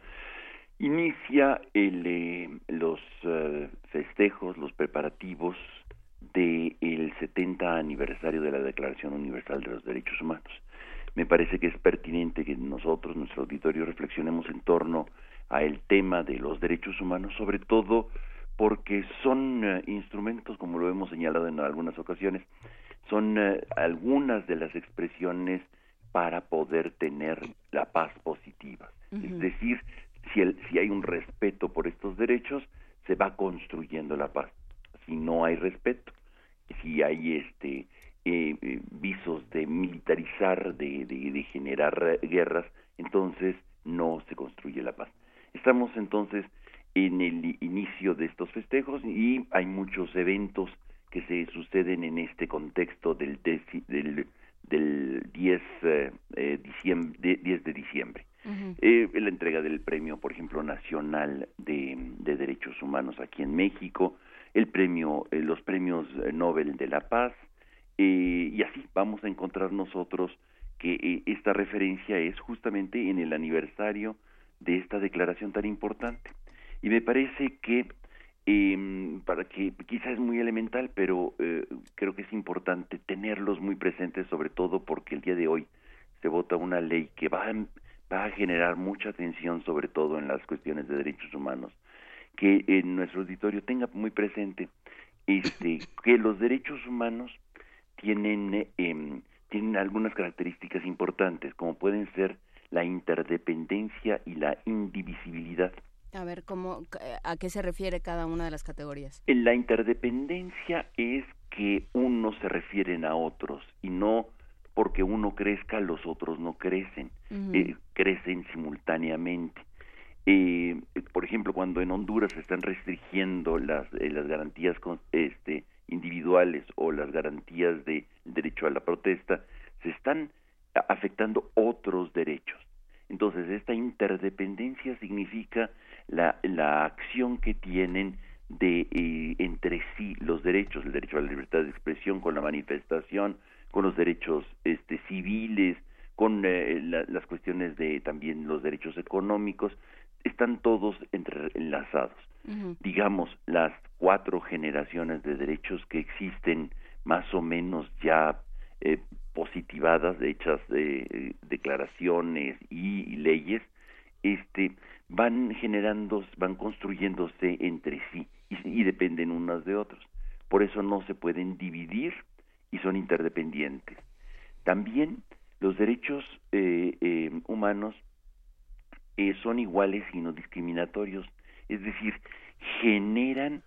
inicia el, los festejos, los preparativos del el 70 aniversario de la Declaración Universal de los Derechos Humanos. Me parece que es pertinente que nosotros, nuestro auditorio, reflexionemos en torno a el tema de los derechos humanos, sobre todo porque son eh, instrumentos, como lo hemos señalado en algunas ocasiones, son eh, algunas de las expresiones para poder tener la paz positiva. Es decir, si, el, si hay un respeto por estos derechos, se va construyendo la paz si no hay respeto, si hay este eh, eh, visos de militarizar, de, de, generar guerras, entonces no se construye la paz. Estamos entonces en el inicio de estos festejos y hay muchos eventos que se suceden en este contexto del, del, del 10, eh, diciembre, 10 de diciembre. la entrega del premio, por ejemplo, nacional de, de derechos humanos aquí en México, el premio, eh, los premios eh, Nobel de la Paz, eh, y así vamos a encontrar nosotros que esta referencia es justamente en el aniversario de esta declaración tan importante. Y me parece que, em, para que quizás es muy elemental, pero creo que es importante tenerlos muy presentes, sobre todo porque el día de hoy se vota una ley que va va a generar mucha atención, sobre todo en las cuestiones de derechos humanos que en nuestro auditorio tenga muy presente este que los derechos humanos tienen em, tienen algunas características importantes como pueden ser la interdependencia y la indivisibilidad. A ver, ¿cómo, ¿a qué se refiere cada una de las categorías? La interdependencia es que unos se refieren a otros y no porque uno crezca los otros no crecen, eh, crecen simultáneamente. Eh, por ejemplo, cuando en Honduras se están restringiendo las, eh, las garantías este, individuales o las garantías de derecho a la protesta, se están afectando otros derechos. Entonces, esta interdependencia significa la, la acción que tienen de eh, entre sí los derechos, el derecho a la libertad de expresión con la manifestación, con los derechos este, civiles, con las cuestiones de también los derechos económicos, están todos entrelazados. Digamos, las cuatro generaciones de derechos que existen más o menos ya eh, positivadas, hechas de declaraciones y, leyes, este, van generando, van construyéndose entre sí y, dependen unas de otras. Por eso no se pueden dividir y son interdependientes. También los derechos eh, eh, humanos son iguales y no discriminatorios, es decir, generan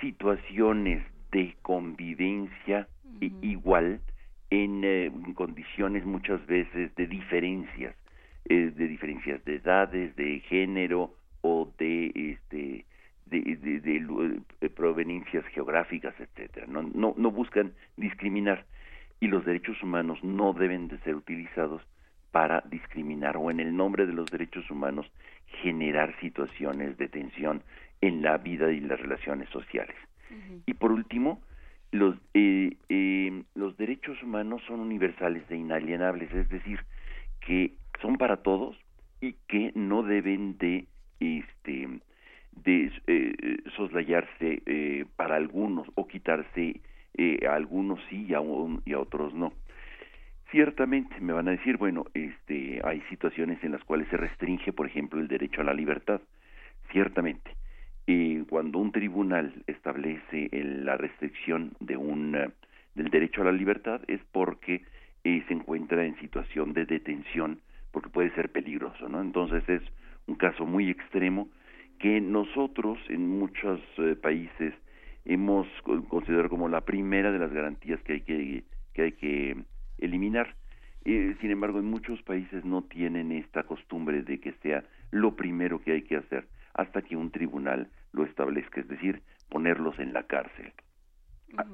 situaciones de convivencia igual eh, en condiciones muchas veces de diferencias, eh, de diferencias de edades, de género o de este de, de, eh, proveniencias geográficas, etcétera. No, no, no buscan discriminar y los derechos humanos no deben de ser utilizados para discriminar o en el nombre de los derechos humanos generar situaciones de tensión en la vida y las relaciones sociales. Y por último, los, eh, eh, los derechos humanos son universales e inalienables, es decir, que son para todos y que no deben de, este, eh, soslayarse eh, para algunos o quitarse eh, a algunos sí y a, y a otros no. Ciertamente me van a decir, bueno, este, hay situaciones en las cuales se restringe, por ejemplo, el derecho a la libertad. Ciertamente, y cuando un tribunal establece la restricción de un eh, del derecho a la libertad es porque eh, se encuentra en situación de detención porque puede ser peligroso no entonces es un caso muy extremo que nosotros en muchos eh, países hemos considerado como la primera de las garantías que hay que que hay que eliminar. Sin embargo en muchos países no tienen esta costumbre de que sea lo primero que hay que hacer hasta que un tribunal lo establezca, es decir, ponerlos en la cárcel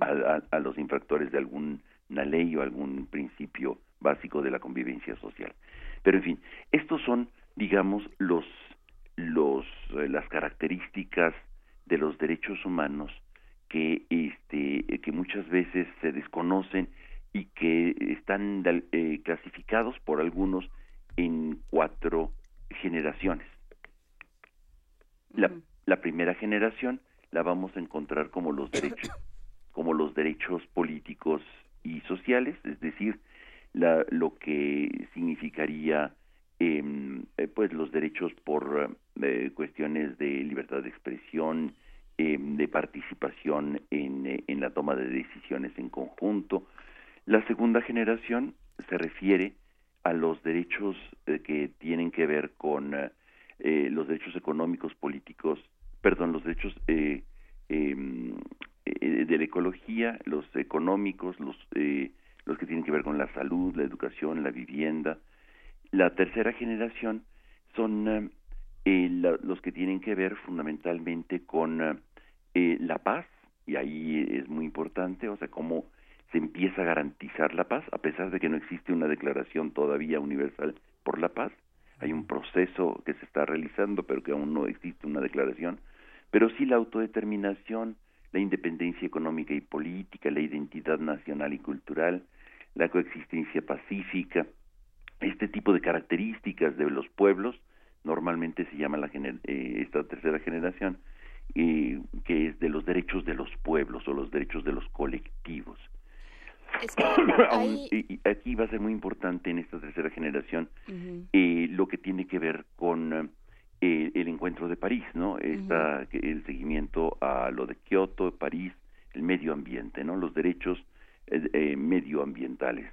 a, los infractores de alguna ley o algún principio básico de la convivencia social. Pero en fin, estos son, digamos, los, los, eh, las características de los derechos humanos que, este, que muchas veces se desconocen y que están eh, clasificados por algunos en cuatro generaciones. La, la primera generación la vamos a encontrar como los derechos, como los derechos políticos y sociales, es decir, la, lo que significaría em, eh, pues los derechos por eh, cuestiones de libertad de expresión, em, de participación en, eh, en, la toma de decisiones en conjunto. La segunda generación se refiere a los derechos que tienen que ver con eh, los derechos económicos, políticos, perdón, los derechos eh, em, eh, de la ecología, los económicos, los, los que tienen que ver con la salud, la educación, la vivienda. La tercera generación son los que tienen que ver fundamentalmente con la paz, y ahí es muy importante, o sea, cómo se empieza a garantizar la paz, a pesar de que no existe una declaración todavía universal por la paz, hay un proceso que se está realizando, pero que aún no existe una declaración, pero sí la autodeterminación, la independencia económica y política, la identidad nacional y cultural, la coexistencia pacífica, este tipo de características de los pueblos, normalmente se llama la eh, esta tercera generación, eh, que es de los derechos de los pueblos o los derechos de los colectivos. y, aquí va a ser muy importante en esta tercera generación eh, lo que tiene que ver con eh, el encuentro de París, ¿no? Esta, el seguimiento a lo de Kioto, París, el medio ambiente, ¿no? Los derechos eh, medioambientales.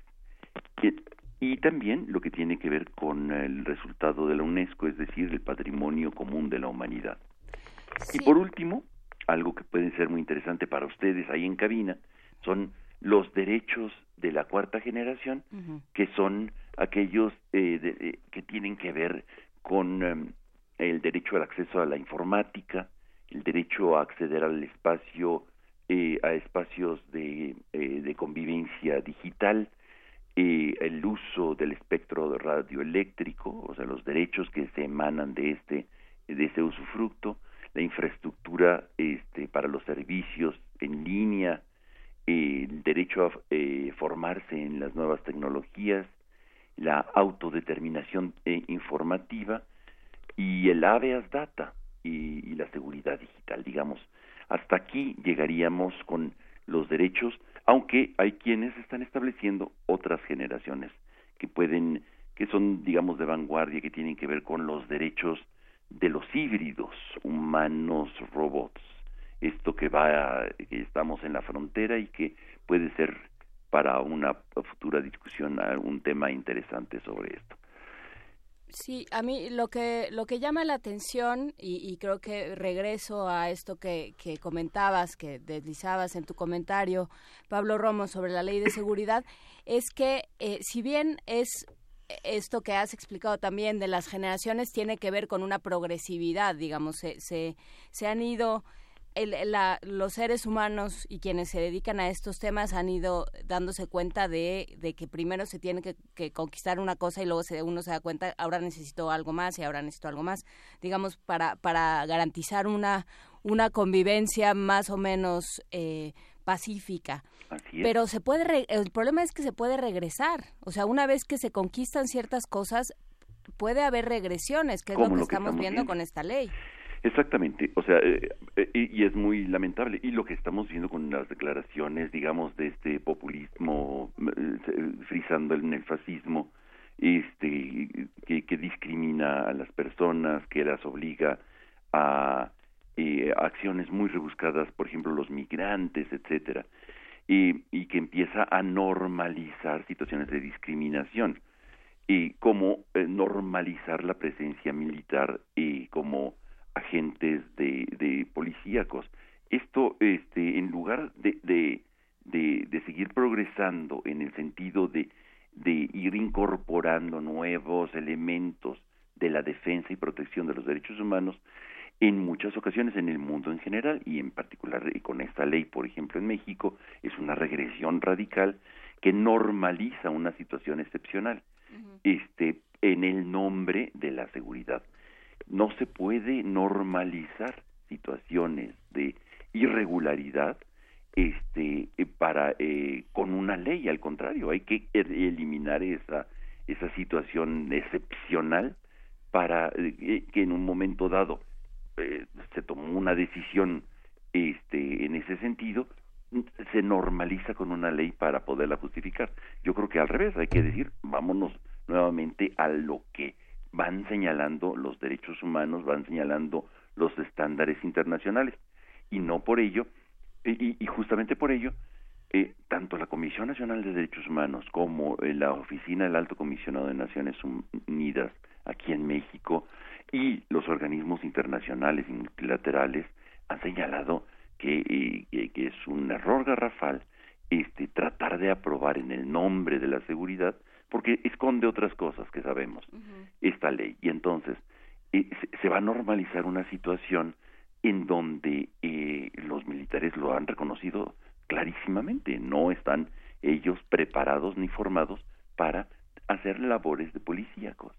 y también lo que tiene que ver con el resultado de la UNESCO, es decir, el patrimonio común de la humanidad. Y por último, algo que puede ser muy interesante para ustedes ahí en cabina, son los derechos de la cuarta generación, que son aquellos eh, eh, que tienen que ver con em, el derecho al acceso a la informática, el derecho a acceder al espacio, eh, a espacios de, de convivencia digital, el uso del espectro radioeléctrico, o sea, los derechos que se emanan de este, de ese usufructo, la infraestructura este, para los servicios en línea, el derecho a eh, formarse en las nuevas tecnologías, la autodeterminación eh, informativa y el habeas data y, la seguridad digital, digamos. Hasta aquí llegaríamos con los derechos, aunque hay quienes están estableciendo otras generaciones que pueden, que son, digamos, de vanguardia, que tienen que ver con los derechos de los híbridos, humanos, robots. Esto que va, que estamos en la frontera y que puede ser para una futura discusión un tema interesante sobre esto. Sí, a mí lo que lo que llama la atención y, creo que regreso a esto que, que, comentabas, que deslizabas en tu comentario, Pablo Romo, sobre la ley de seguridad, es que eh, si bien es esto que has explicado también de las generaciones tiene que ver con una progresividad, digamos, se, se, se han ido los seres humanos y quienes se dedican a estos temas han ido dándose cuenta de, que primero se tiene que, conquistar una cosa y luego se, uno se da cuenta, ahora necesito algo más y ahora necesito algo más, digamos, para, para garantizar una, una convivencia más o menos eh, pacífica. Pero se puede, el problema es que se puede regresar, o sea, una vez que se conquistan ciertas cosas, puede haber regresiones, que es lo que, estamos, viendo con esta ley. Exactamente, o sea, eh, eh, y es muy lamentable. Y lo que estamos viendo con las declaraciones, digamos, de este populismo eh, frisando en el fascismo, este, que, discrimina a las personas, que las obliga a acciones muy rebuscadas, por ejemplo, los migrantes, etcétera, y, y que empieza a normalizar situaciones de discriminación y cómo normalizar la presencia militar y como agentes de, de policíacos. Esto, este, en lugar de, de, de, seguir progresando en el sentido de, de ir incorporando nuevos elementos de la defensa y protección de los derechos humanos, en muchas ocasiones en el mundo en general y en particular con esta ley, por ejemplo, en México, es una regresión radical que normaliza una situación excepcional, este, en el nombre de la seguridad no se puede normalizar situaciones de irregularidad este eh, para eh, con una ley al contrario hay que eliminar esa esa situación excepcional para eh, que en un momento dado se tomó una decisión este en ese sentido se normaliza con una ley para poderla justificar. Yo creo que al revés hay que decir vámonos nuevamente a lo que van señalando los derechos humanos, van señalando los estándares internacionales. Y no por ello, y, justamente por ello, eh, tanto la Comisión Nacional de Derechos Humanos como eh, la Oficina del Alto Comisionado de Naciones Unidas aquí en México y los organismos internacionales y multilaterales han señalado que, eh, que es un error garrafal este tratar de aprobar en el nombre de la seguridad porque esconde otras cosas que sabemos, esta ley. Y entonces eh, se, va a normalizar una situación en donde eh, los militares lo han reconocido clarísimamente, no están ellos preparados ni formados para hacer labores de policíacos.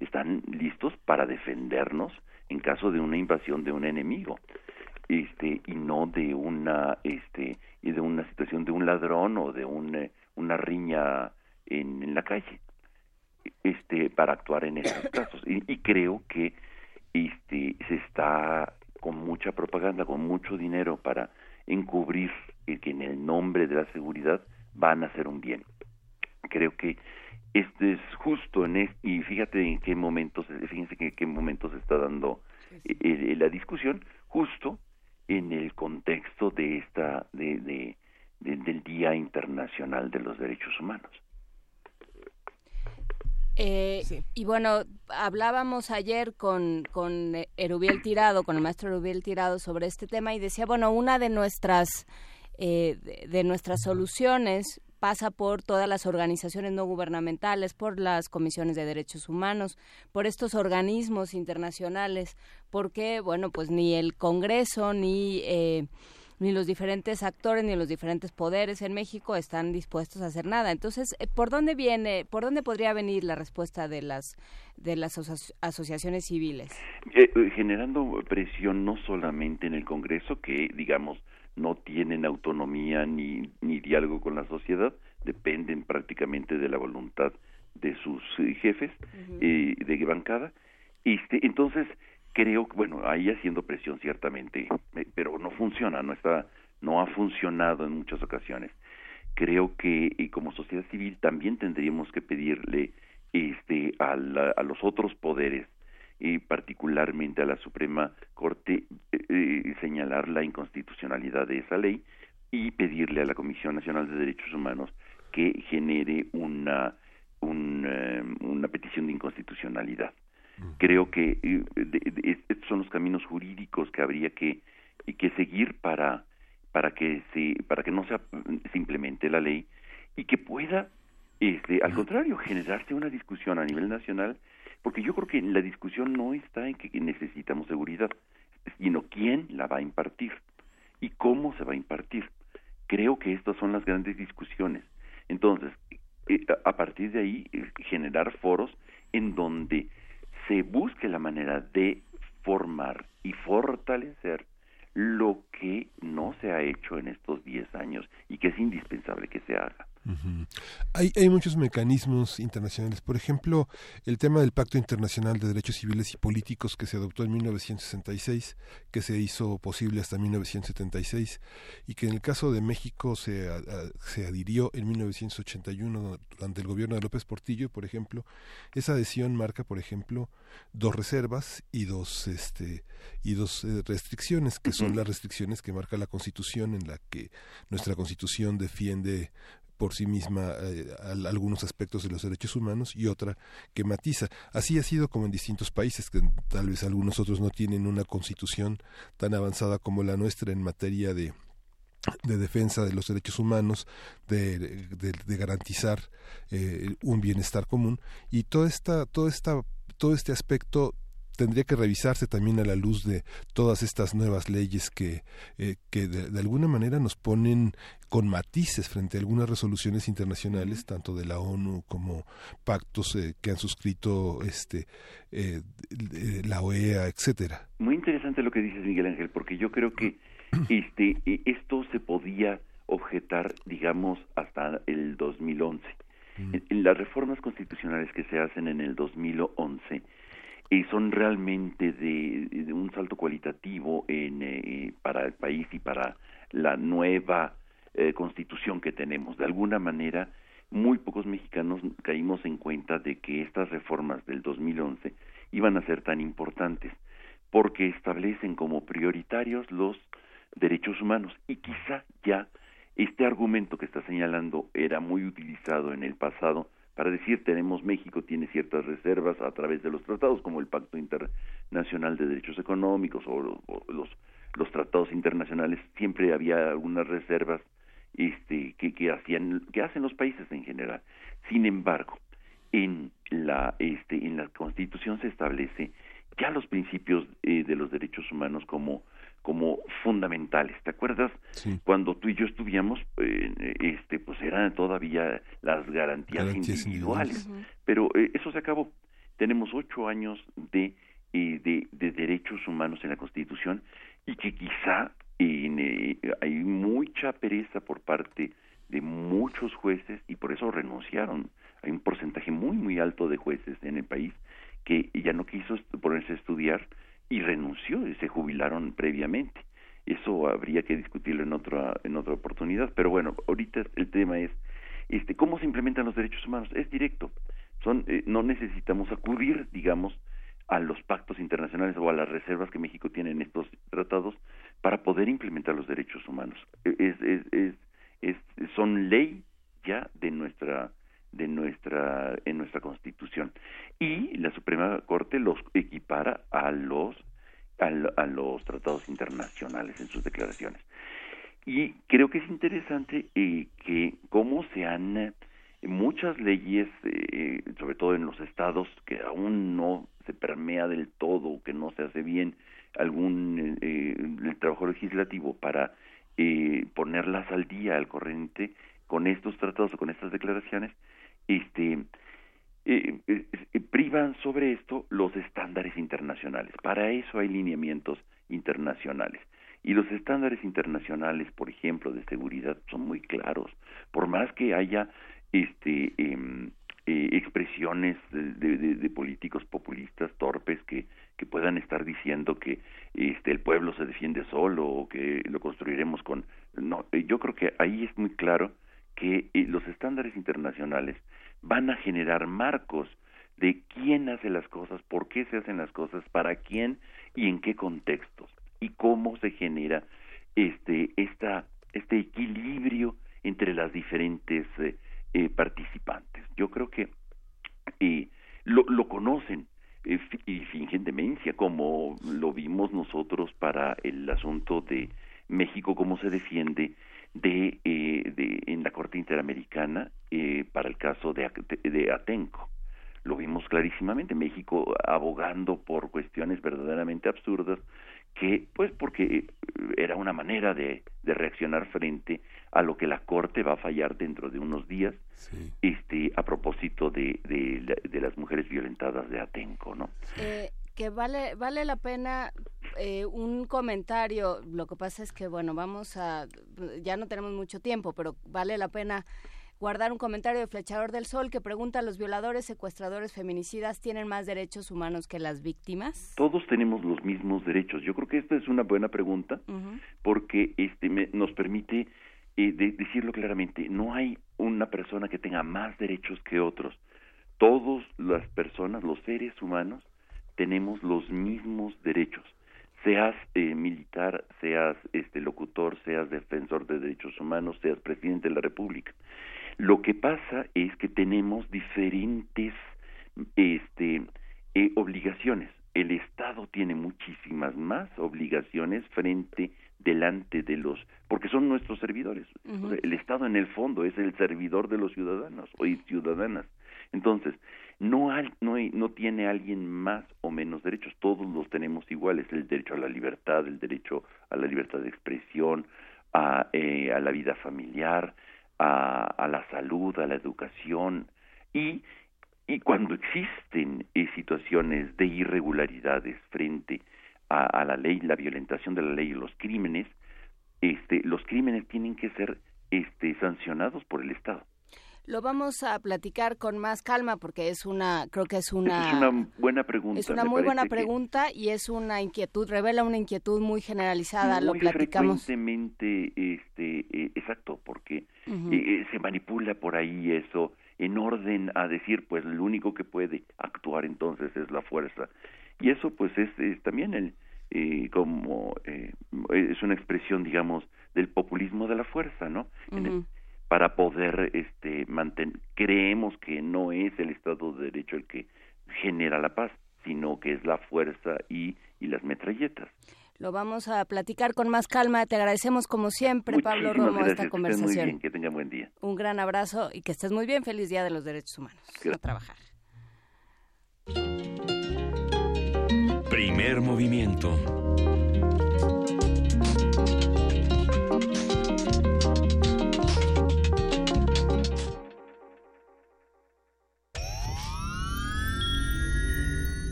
Están listos para defendernos en caso de una invasión de un enemigo este y no de una este y de una situación de un ladrón o de un, eh, una riña en, la calle este para actuar en esos casos. Y, creo que este se está con mucha propaganda con mucho dinero para encubrir que en el nombre de la seguridad van a hacer un bien. Creo que este es justo en este, y fíjate en qué momentos fíjense en qué momentos se está dando eh, eh, la discusión justo en el contexto de esta de, de del Día Internacional de los Derechos Humanos. Eh, y bueno, hablábamos ayer con, con Erubiel Tirado, con el maestro Erubiel Tirado sobre este tema y decía, bueno, una de nuestras, eh, de, nuestras soluciones pasa por todas las organizaciones no gubernamentales, por las comisiones de derechos humanos, por estos organismos internacionales, porque, bueno, pues ni el Congreso ni... Eh, ni los diferentes actores ni los diferentes poderes en México están dispuestos a hacer nada. Entonces, eh, ¿por dónde viene, por dónde podría venir la respuesta de las de las asociaciones civiles? Eh, eh, generando presión no solamente en el Congreso, que digamos no tienen autonomía ni, ni diálogo con la sociedad, dependen prácticamente de la voluntad de sus eh, jefes eh, de bancada. Este, entonces, creo que, bueno, ahí haciendo presión ciertamente, pero no funciona, no está, no ha funcionado en muchas ocasiones. Creo que como sociedad civil también tendríamos que pedirle este, a, a los otros poderes y particularmente a la Suprema Corte eh, señalar la inconstitucionalidad de esa ley y pedirle a la Comisión Nacional de Derechos Humanos que genere una, eh, una petición de inconstitucionalidad. Creo que estos son los caminos jurídicos que habría que, que seguir para, para, que se, para que no se, se implemente la ley y que pueda, este, al contrario, generarse una discusión a nivel nacional, porque yo creo que la discusión no está en que necesitamos seguridad, sino quién la va a impartir y cómo se va a impartir. Creo que estas son las grandes discusiones. Entonces, eh, a partir de ahí, eh, generar foros en donde se busque la manera de formar y fortalecer lo que no se ha hecho en estos 10 años y que es indispensable que se haga hay, hay muchos mecanismos internacionales. Por ejemplo, el tema del Pacto Internacional de Derechos Civiles y Políticos que se adoptó en 1966, que se hizo posible hasta 1976 y que en el caso de México se, se adhirió en 1981 durante el gobierno de López Portillo, por ejemplo. Esa adhesión marca, por ejemplo, dos reservas y dos, este, y dos eh, restricciones, que son las restricciones que marca la Constitución, en la que nuestra Constitución defiende por sí misma eh, algunos aspectos de los derechos humanos y otra que matiza. Así ha sido como en distintos países, que tal vez algunos otros no tienen una constitución tan avanzada como la nuestra en materia de de defensa de los derechos humanos, de, de, garantizar eh, un bienestar común y toda esta, toda esta, todo este aspecto tendría que revisarse también a la luz de todas estas nuevas leyes que, eh, que de, alguna manera nos ponen con matices frente a algunas resoluciones internacionales, tanto de la ONU como pactos eh, que han suscrito este eh, la OEA, etcétera. Muy interesante lo que dices, Miguel Ángel, porque yo creo que este esto se podía objetar, digamos, hasta el 2011. Mm. En, en las reformas constitucionales que se hacen en el 2011 y son realmente de, un salto cualitativo en, eh, para el país y para la nueva eh, constitución que tenemos. De alguna manera, muy pocos mexicanos caímos en cuenta de que estas reformas del 2011 iban a ser tan importantes porque establecen como prioritarios los derechos humanos y quizá ya este argumento que está señalando era muy utilizado en el pasado para decir tenemos México tiene ciertas reservas a través de los tratados como el Pacto Internacional de Derechos Económicos o, los tratados internacionales siempre había algunas reservas este que, que hacían que hacen los países en general. Sin embargo en la este en la Constitución se establece ya los principios eh, de los derechos humanos como como fundamentales. ¿Te acuerdas cuando tú y yo estudiamos? Eh, este, pues eran todavía las garantías, individuales, pero eh, eso se acabó. Tenemos ocho años de, eh, de, de, derechos humanos en la Constitución y que quizá hay mucha pereza por parte de muchos jueces y por eso renunciaron. Hay un porcentaje muy, muy alto de jueces en el país que ya no quiso ponerse a estudiar y renunció y se jubilaron previamente. Eso habría que discutirlo en otra en otra oportunidad, pero bueno, ahorita el tema es este cómo se implementan los derechos humanos, es directo. Son eh, no necesitamos acudir, digamos, a los pactos internacionales o a las reservas que México tiene en estos tratados para poder implementar los derechos humanos. E, es, es, es, es son ley ya de nuestra de nuestra en nuestra Constitución. Y la Suprema Corte los equipara a los a, los tratados internacionales en sus declaraciones. Y creo que es interesante eh, que cómo se han eh, muchas leyes eh, sobre todo en los estados que aún no se permea del todo que no se hace bien algún el trabajo legislativo para ponerlas al día al corriente con estos tratados o con estas declaraciones este, eh, eh, privan sobre esto los estándares internacionales. Para eso hay lineamientos internacionales. Y los estándares internacionales, por ejemplo, de seguridad son muy claros. Por más que haya este, em, eh, expresiones de, políticos populistas torpes que, que puedan estar diciendo que este el pueblo se defiende solo o que lo construiremos con no yo creo que ahí es muy claro que los estándares internacionales van a generar marcos de quién hace las cosas, por qué se hacen las cosas, para quién y en qué contextos y cómo se genera este esta este equilibrio entre las diferentes eh, eh, participantes. Yo creo que eh, lo, lo conocen y fingen demencia, como lo vimos nosotros para el asunto de México, cómo se defiende de, de en la Corte Interamericana para el caso de, de Atenco. Lo vimos clarísimamente, México abogando por cuestiones verdaderamente absurdas que pues porque era una manera de, de, reaccionar frente a lo que la corte va a fallar dentro de unos días este a propósito de, de, las mujeres violentadas de Atenco no eh, que vale vale la pena eh, un comentario lo que pasa es que bueno vamos a ya no tenemos mucho tiempo pero vale la pena guardar un comentario de Flechador del Sol que pregunta, ¿los violadores, secuestradores, feminicidas tienen más derechos humanos que las víctimas? Todos tenemos los mismos derechos. Yo creo que esta es una buena pregunta porque este nos permite eh, decirlo claramente. No hay una persona que tenga más derechos que otros. Todas las personas, los seres humanos, tenemos los mismos derechos seas eh, militar, seas este locutor, seas defensor de derechos humanos, seas presidente de la República. Lo que pasa es que tenemos diferentes este, eh, obligaciones. El Estado tiene muchísimas más obligaciones frente delante de los porque son nuestros servidores. el Estado en el fondo es el servidor de los ciudadanos o ciudadanas. Entonces, no, hay, no, no tiene alguien más o menos derechos, todos los tenemos iguales, el derecho a la libertad, el derecho a la libertad de expresión, a, eh, a la vida familiar, a, la salud, a la educación y, y cuando existen eh, situaciones de irregularidades frente a, la ley, la violentación de la ley y los crímenes, este, los crímenes tienen que ser este, sancionados por el Estado. Lo vamos a platicar con más calma porque es una, creo que es una, es una buena pregunta. Es una muy buena pregunta y es una inquietud, revela una inquietud muy generalizada. Muy lo platicamos. Frecuentemente, este, eh, exacto, porque eh, eh, se manipula por ahí eso en orden a decir, pues lo único que puede actuar entonces es la fuerza y eso pues es, también el como es una expresión digamos del populismo de la fuerza, ¿no? Para poder este mantener creemos que no es el estado de derecho el que genera la paz sino que es la fuerza y, y las metralletas lo vamos a platicar con más calma. Te agradecemos como siempre, Pablo Romo, esta conversación. Que, muy bien, que tenga buen día. Un gran abrazo y que estés muy bien. Feliz Día de los Derechos Humanos. A trabajar. Primer movimiento.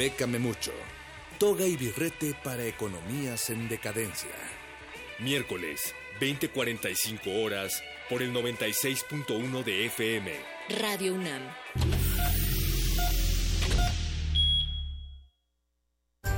Bécame mucho. Toga y birrete para economías en decadencia. Miércoles, 20:45 horas, por el 96.1 de FM. Radio UNAM.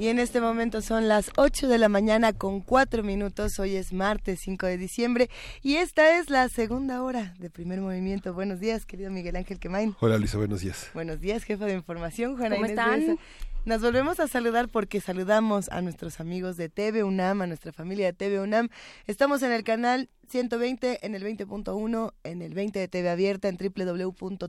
Y en este momento son las 8 de la mañana con 4 minutos. Hoy es martes 5 de diciembre y esta es la segunda hora de primer movimiento. Buenos días, querido Miguel Ángel Quemain. Hola, Luisa, buenos días. Buenos días, jefa de información, Juana ¿Cómo Inés están? Besa. Nos volvemos a saludar porque saludamos a nuestros amigos de TV UNAM, a nuestra familia de TV UNAM. Estamos en el canal 120, en el 20.1, en el 20 de TV Abierta, en www.tv.unam.mx,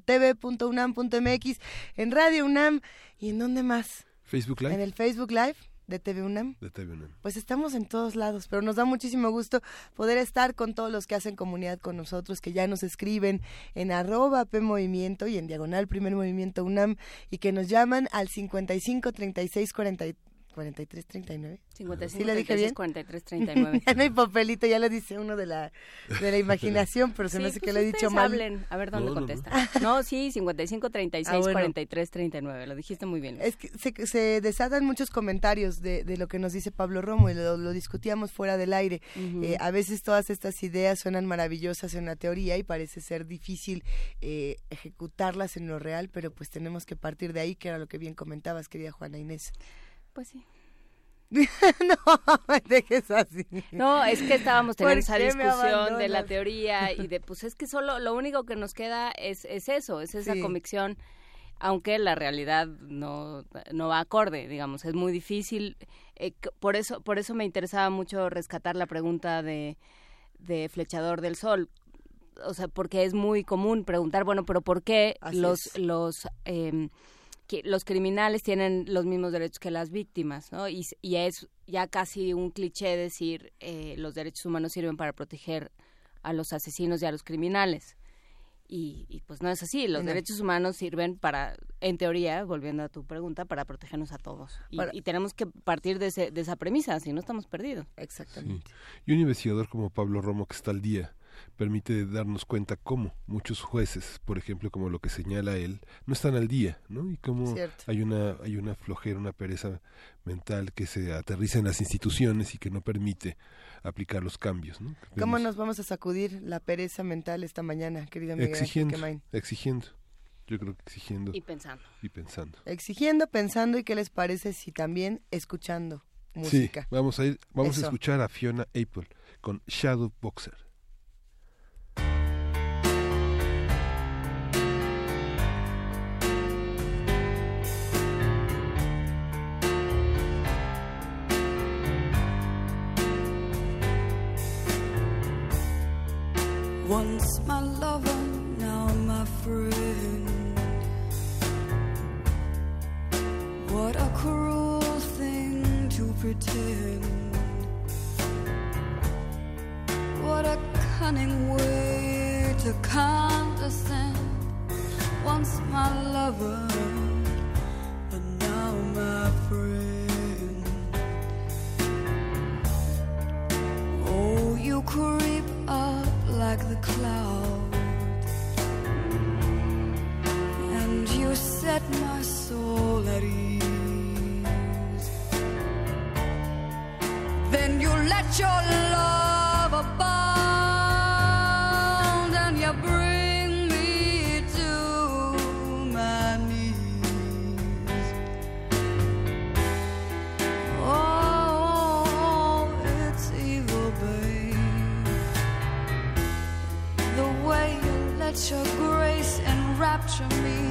en Radio UNAM y en dónde más? Facebook Live. En el Facebook Live de TV UNAM. De TV UNAM. Pues estamos en todos lados, pero nos da muchísimo gusto poder estar con todos los que hhacen comunidad con nosotros, que ya nos escriben en arroba P Movimiento y en diagonal Primer Movimiento UNAM y que nos llaman al 55 36 40 43 39. 55, ¿Sí lo dije bien? 43, 39. ya no hay papelito, ya lo dice uno de la, de la imaginación, pero se me Sí, hace pues que lo he dicho mal. hablen, a ver dónde No, no, no. contesta. No, sí, 55, 36, Ah, bueno. 43, 39. Lo dijiste muy bien. Es que se, se desatan muchos comentarios de, de lo que nos dice Pablo Romo y lo, lo discutíamos fuera del aire. Eh, a veces todas estas ideas suenan maravillosas en la teoría y parece ser difícil eh, ejecutarlas en lo real, pero pues tenemos que partir de ahí, que era lo que bien comentabas, querida Juana Inés. Pues sí. no, me dejes así. No, es que estábamos teniendo esa ¿Por qué me discusión de la teoría y de, pues es que solo lo único que nos queda es, es eso, es esa Sí. convicción, aunque la realidad no, no va acorde, digamos, es muy difícil. eh, por eso por eso me interesaba mucho rescatar la pregunta de, de Flechador del Sol. O sea, porque es muy común preguntar, bueno, pero ¿por qué Así los, es. los em, los criminales tienen los mismos derechos que las víctimas, ¿no? Y, es ya casi un cliché decir eh, los derechos humanos sirven para proteger a los asesinos y a los criminales. Y, y, pues no es así, los No. derechos humanos sirven para, en teoría, volviendo a tu pregunta, para protegernos a todos. Y, Para- y tenemos que partir de, ese- de esa premisa, si no estamos perdidos. Exactamente. Y un investigador como Pablo Romo, que está al día, permite darnos cuenta cómo muchos jueces, por ejemplo, como lo que señala él, no están al día, ¿no? Y cómo Cierto. hay una hay una flojera, una pereza mental que se aterriza en las instituciones y que no permite aplicar los cambios, ¿no? ¿Cómo nos vamos a sacudir la pereza mental esta mañana, querida Miguel Ángel exigiendo, exigiendo. Yo creo que exigiendo Y pensando. y pensando. Exigiendo, pensando y qué les parece si también escuchando música. Sí, vamos a ir, vamos Eso. a escuchar a Fiona Apple con Shadow Boxer. Once my lover, now my friend. What a cruel thing to pretend. What a cunning way to condescend. Once my lover, and now my friend. Oh, you creep up like the clouds, and you set my soul at ease. Then you let your love abound, Your grace enrapture me.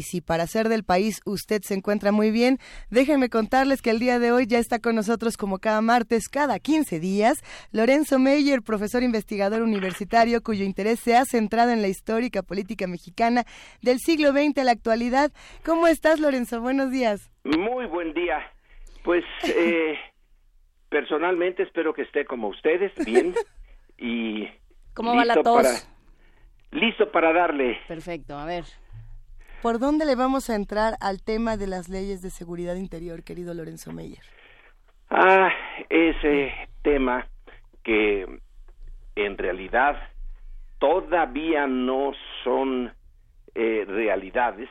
Y si para ser del país usted se encuentra muy bien, déjenme contarles que el día de hoy ya está con nosotros como cada martes, cada 15 días, Lorenzo Meyer, profesor investigador universitario cuyo interés se ha centrado en la histórica política mexicana del siglo XX a la actualidad. ¿Cómo estás, Lorenzo? Buenos días. Muy buen día. Pues eh, personalmente espero que esté como ustedes, bien. y ¿Cómo va la tos? para- listo para darle. Perfecto, a ver. ¿Por dónde le vamos a entrar al tema de las leyes de seguridad interior, querido Lorenzo Meyer? Ah, ese tema que en realidad todavía no son eh, realidades,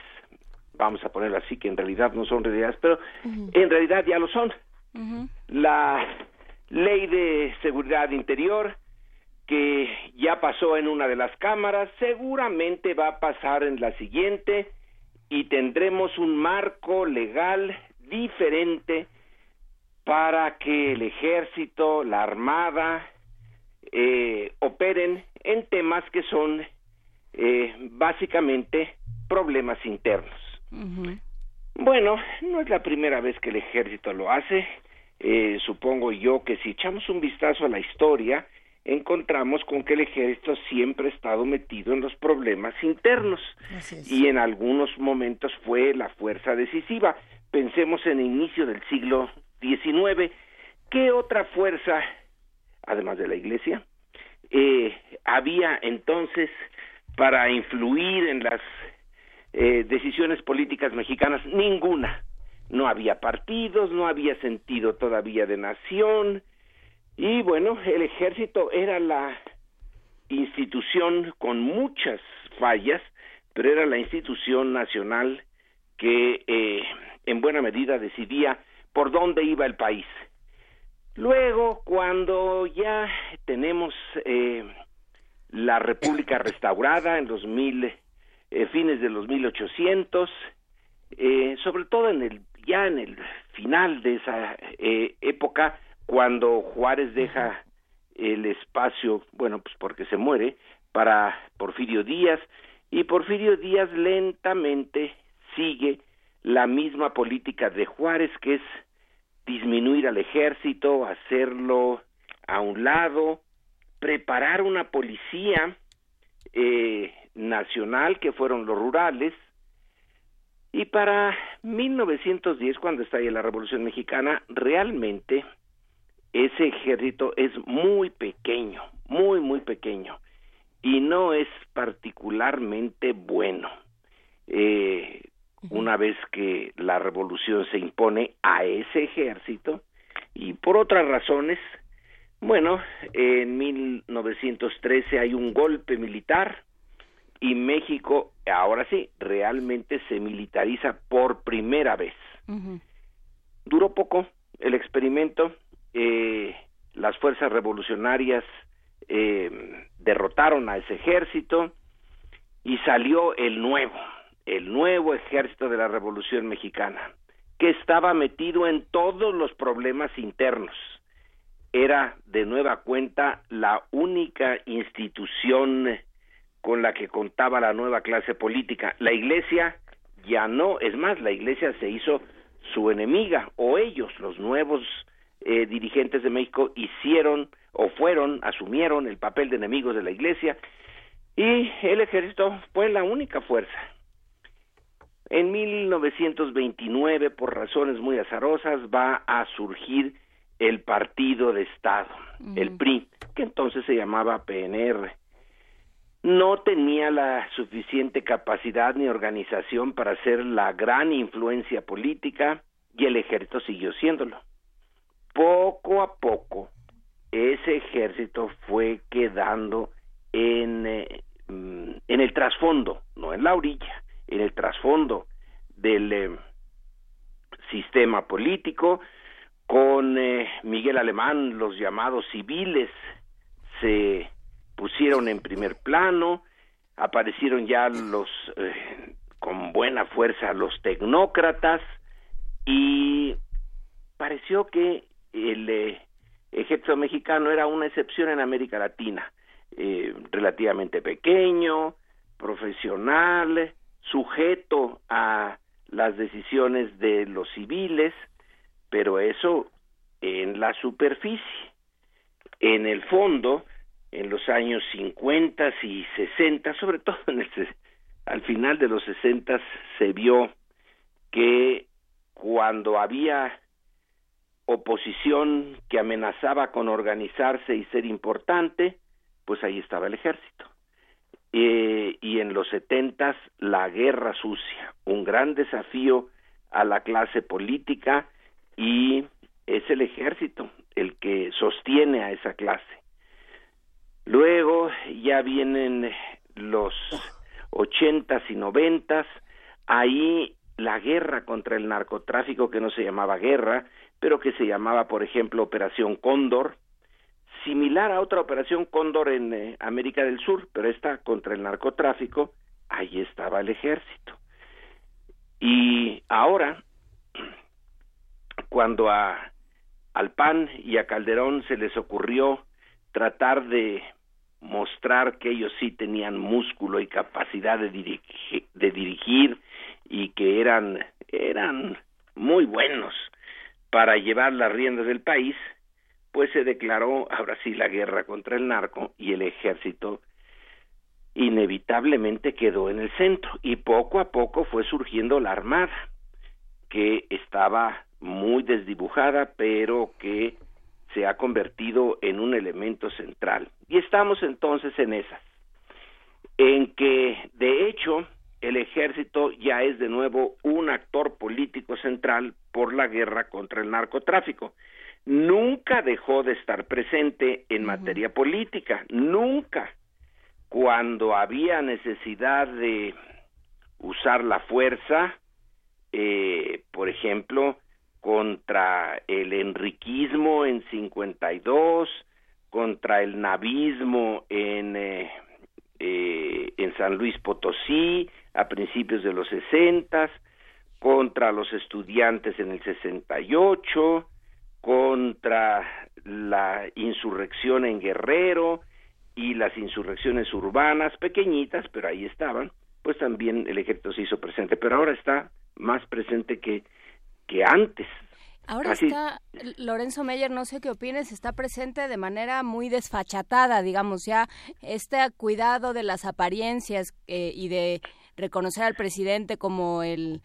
vamos a ponerlo así, que en realidad no son realidades, pero en realidad ya lo son. La ley de seguridad interior que ya pasó en una de las cámaras, seguramente va a pasar en la siguiente y tendremos un marco legal diferente para que el ejército, la armada, eh, operen en temas que son eh, básicamente problemas internos. Bueno, no es la primera vez que el ejército lo hace. Eh, supongo yo que si echamos un vistazo a la historia, encontramos con que el ejército siempre ha estado metido en los problemas internos y en algunos momentos fue la fuerza decisiva. Pensemos en el inicio del siglo XIX. ¿Qué otra fuerza, además de la Iglesia, eh, había entonces para influir en las eh, decisiones políticas mexicanas? Ninguna. No había partidos, no había sentido todavía de nación, y bueno, el ejército era la institución con muchas fallas, pero era la institución nacional que eh, en buena medida decidía por dónde iba el país. Luego, cuando ya tenemos eh, la República restaurada en los mil, eh, fines de los 1800, eh, sobre todo en el ya en el final de esa eh, época, cuando Juárez deja el espacio, bueno, pues porque se muere, para Porfirio Díaz, y Porfirio Díaz lentamente sigue la misma política de Juárez, que es disminuir al ejército, hacerlo a un lado, preparar una policía eh, nacional, que fueron los rurales, y para 1910, cuando estalla la Revolución Mexicana, realmente ese ejército es muy pequeño, muy, muy pequeño, y no es particularmente bueno. Eh, una vez que la revolución se impone a ese ejército, y por otras razones, bueno, en 1913 hay un golpe militar y México, ahora sí, realmente se militariza por primera vez. Duró poco el experimento, eh, las fuerzas revolucionarias eh, derrotaron a ese ejército y salió el nuevo, el nuevo ejército de la Revolución Mexicana, que estaba metido en todos los problemas internos. Era de nueva cuenta la única institución con la que contaba la nueva clase política. La iglesia ya no, es más, la iglesia se hizo su enemiga, o ellos, los nuevos eh, dirigentes de México, hicieron o fueron, asumieron el papel de enemigos de la iglesia, y el ejército fue la única fuerza. En 1929, por razones muy azarosas, va a surgir el Partido de Estado, el PRI, que entonces se llamaba PNR no tenía la suficiente capacidad ni organización para ser la gran influencia política y el ejército siguió siéndolo. Poco a poco, ese ejército fue quedando en, eh, mm, en el trasfondo, no en la orilla, en el trasfondo del eh, sistema político, con eh, Miguel Alemán, los llamados civiles se pusieron en primer plano, aparecieron ya los con buena fuerza los tecnócratas y pareció que el eh, ejército mexicano era una excepción en América Latina, eh, relativamente pequeño, profesional, sujeto a las decisiones de los civiles, pero eso en la superficie. En el fondo, en los años 50 y 60, sobre todo en al final de los 60 se vio que cuando había oposición que amenazaba con organizarse y ser importante, pues ahí estaba el ejército. Eh, y en los setentas la guerra sucia, un gran desafío a la clase política y es el ejército el que sostiene a esa clase. Luego ya vienen los ochentas y noventas, ahí la guerra contra el narcotráfico que no se llamaba guerra, pero que se llamaba, por ejemplo, Operación Cóndor, similar a otra Operación Cóndor en eh, América del Sur, pero esta contra el narcotráfico, ahí estaba el ejército. Y ahora, cuando a, al PAN y a Calderón se les ocurrió tratar de mostrar que ellos sí tenían músculo y capacidad de, de dirigir y que eran eran muy buenos para llevar las riendas del país, pues se declaró ahora sí la guerra contra el narco y el ejército inevitablemente quedó en el centro y poco a poco fue surgiendo la armada que estaba muy desdibujada pero que se ha convertido en un elemento central. Y estamos entonces en esas, en que de hecho el ejército ya es de nuevo un actor político central por la guerra contra el narcotráfico. Nunca dejó de estar presente en materia política, nunca. cuando había necesidad de usar la fuerza, eh, por ejemplo, contra el enriquismo en 52, contra el navismo en, eh, eh, en San Luis Potosí a principios de los 60, contra los estudiantes en el 68, contra la insurrección en Guerrero y las insurrecciones urbanas, pequeñitas, pero ahí estaban, pues también el ejército se hizo presente, pero ahora está más presente que, que antes. Ahora está Lorenzo Meyer, no sé qué opines, está presente de manera muy desfachatada, digamos, ya este cuidado de las apariencias eh, y de reconocer al presidente como el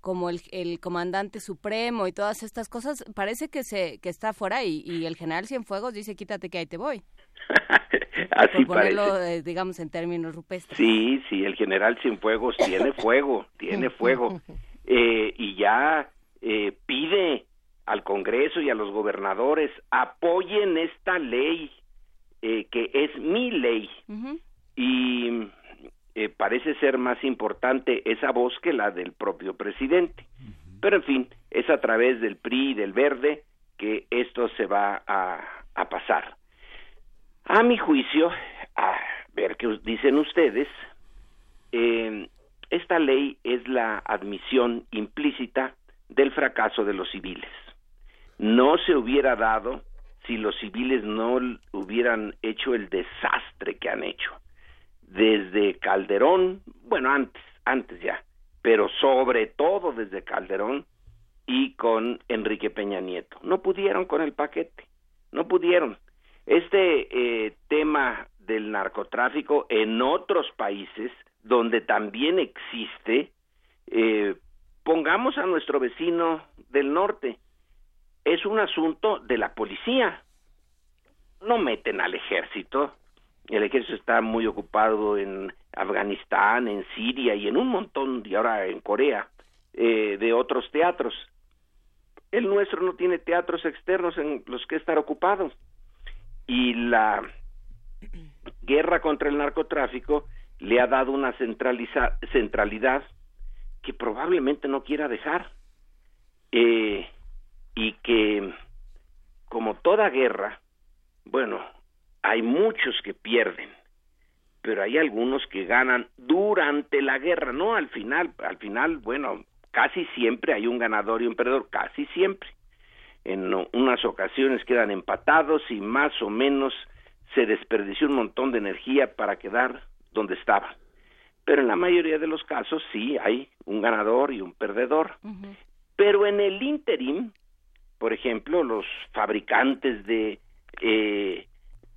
como el, el, comandante supremo y todas estas cosas, parece que se que está fuera y, y el general Cienfuegos dice quítate que ahí te voy. Así Por ponerlo, parece. eh, digamos, en términos rupestres. Sí, sí, el general Cienfuegos tiene fuego, tiene fuego. Eh, y ya eh, pide al Congreso y a los gobernadores apoyen esta ley, eh, que es mi ley. Y eh, parece ser más importante esa voz que la del propio presidente. Pero en fin, es a través del PRI y del Verde que esto se va a, a pasar. A mi juicio, a ver qué dicen ustedes, eh, esta ley es la admisión implícita del fracaso de los civiles. No se hubiera dado si los civiles no hubieran hecho el desastre que han hecho. Desde Calderón, bueno, antes, antes ya, pero sobre todo desde Calderón y con Enrique Peña Nieto. No pudieron con el paquete, no pudieron. Este eh, tema del narcotráfico en otros países donde también existe, eh, pongamos a nuestro vecino del norte, es un asunto de la policía. No meten al ejército. El ejército está muy ocupado en Afganistán, en Siria y en un montón, y ahora en Corea, eh, de otros teatros. El nuestro no tiene teatros externos en los que estar ocupado. Y la guerra contra el narcotráfico le ha dado una centraliza- centralidad que probablemente no quiera dejar. Eh, y que, como toda guerra, bueno, hay muchos que pierden, pero hay algunos que ganan durante la guerra, no al final. Al final, bueno, casi siempre hay un ganador y un perdedor, casi siempre. En unas ocasiones quedan empatados y más o menos se desperdició un montón de energía para quedar donde estaban. Pero en la mayoría de los casos sí hay un ganador y un perdedor. Pero en el interim, por ejemplo, los fabricantes de eh,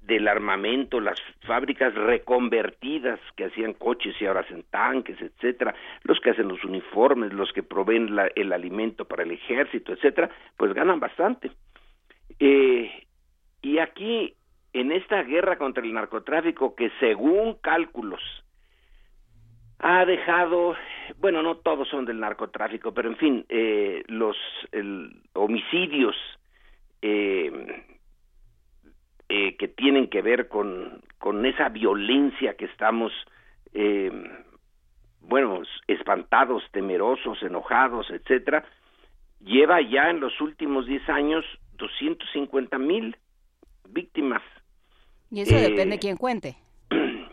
del armamento, las fábricas reconvertidas que hacían coches y ahora hacen tanques, etcétera, los que hacen los uniformes, los que proveen la- el alimento para el ejército, etcétera, pues ganan bastante. Eh, y aquí, en esta guerra contra el narcotráfico, que según cálculos ha dejado, bueno, no todos son del narcotráfico, pero en fin, eh, los homicidios eh, eh, que tienen que ver con, con esa violencia que estamos, eh, bueno, espantados, temerosos, enojados, etcétera, lleva ya en los últimos 10 años 250 mil víctimas. Y eso Eh, depende quién cuente.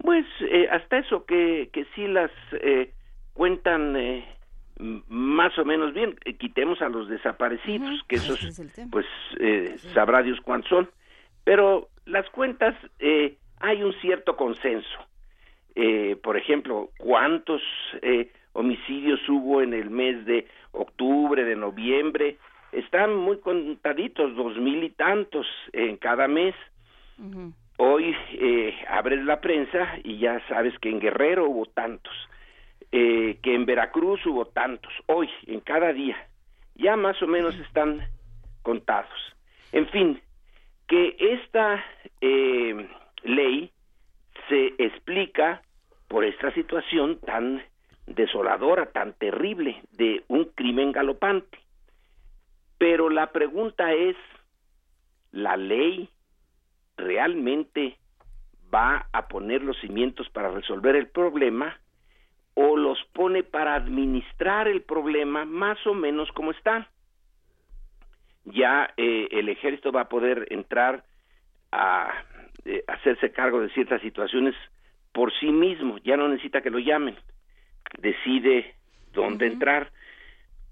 Pues eh, hasta eso que, que sí las eh, cuentan eh, más o menos bien. Quitemos a los desaparecidos, que esos, es pues eh, sabrá Dios cuántos son. Pero las cuentas, eh, hay un cierto consenso. Eh, por ejemplo, ¿cuántos eh, homicidios hubo en el mes de octubre, de noviembre? Están muy contaditos, dos mil y tantos en cada mes. Hoy eh, abres la prensa y ya sabes que en Guerrero hubo tantos, eh, que en Veracruz hubo tantos, hoy, en cada día. Ya más o menos están contados. En fin, que esta eh, ley se explica por esta situación tan desoladora, tan terrible de un crimen galopante. Pero la pregunta es, ¿la ley realmente va a poner los cimientos para resolver el problema o los pone para administrar el problema más o menos como está. Ya eh, el ejército va a poder entrar a eh, hacerse cargo de ciertas situaciones por sí mismo, ya no necesita que lo llamen, decide dónde entrar,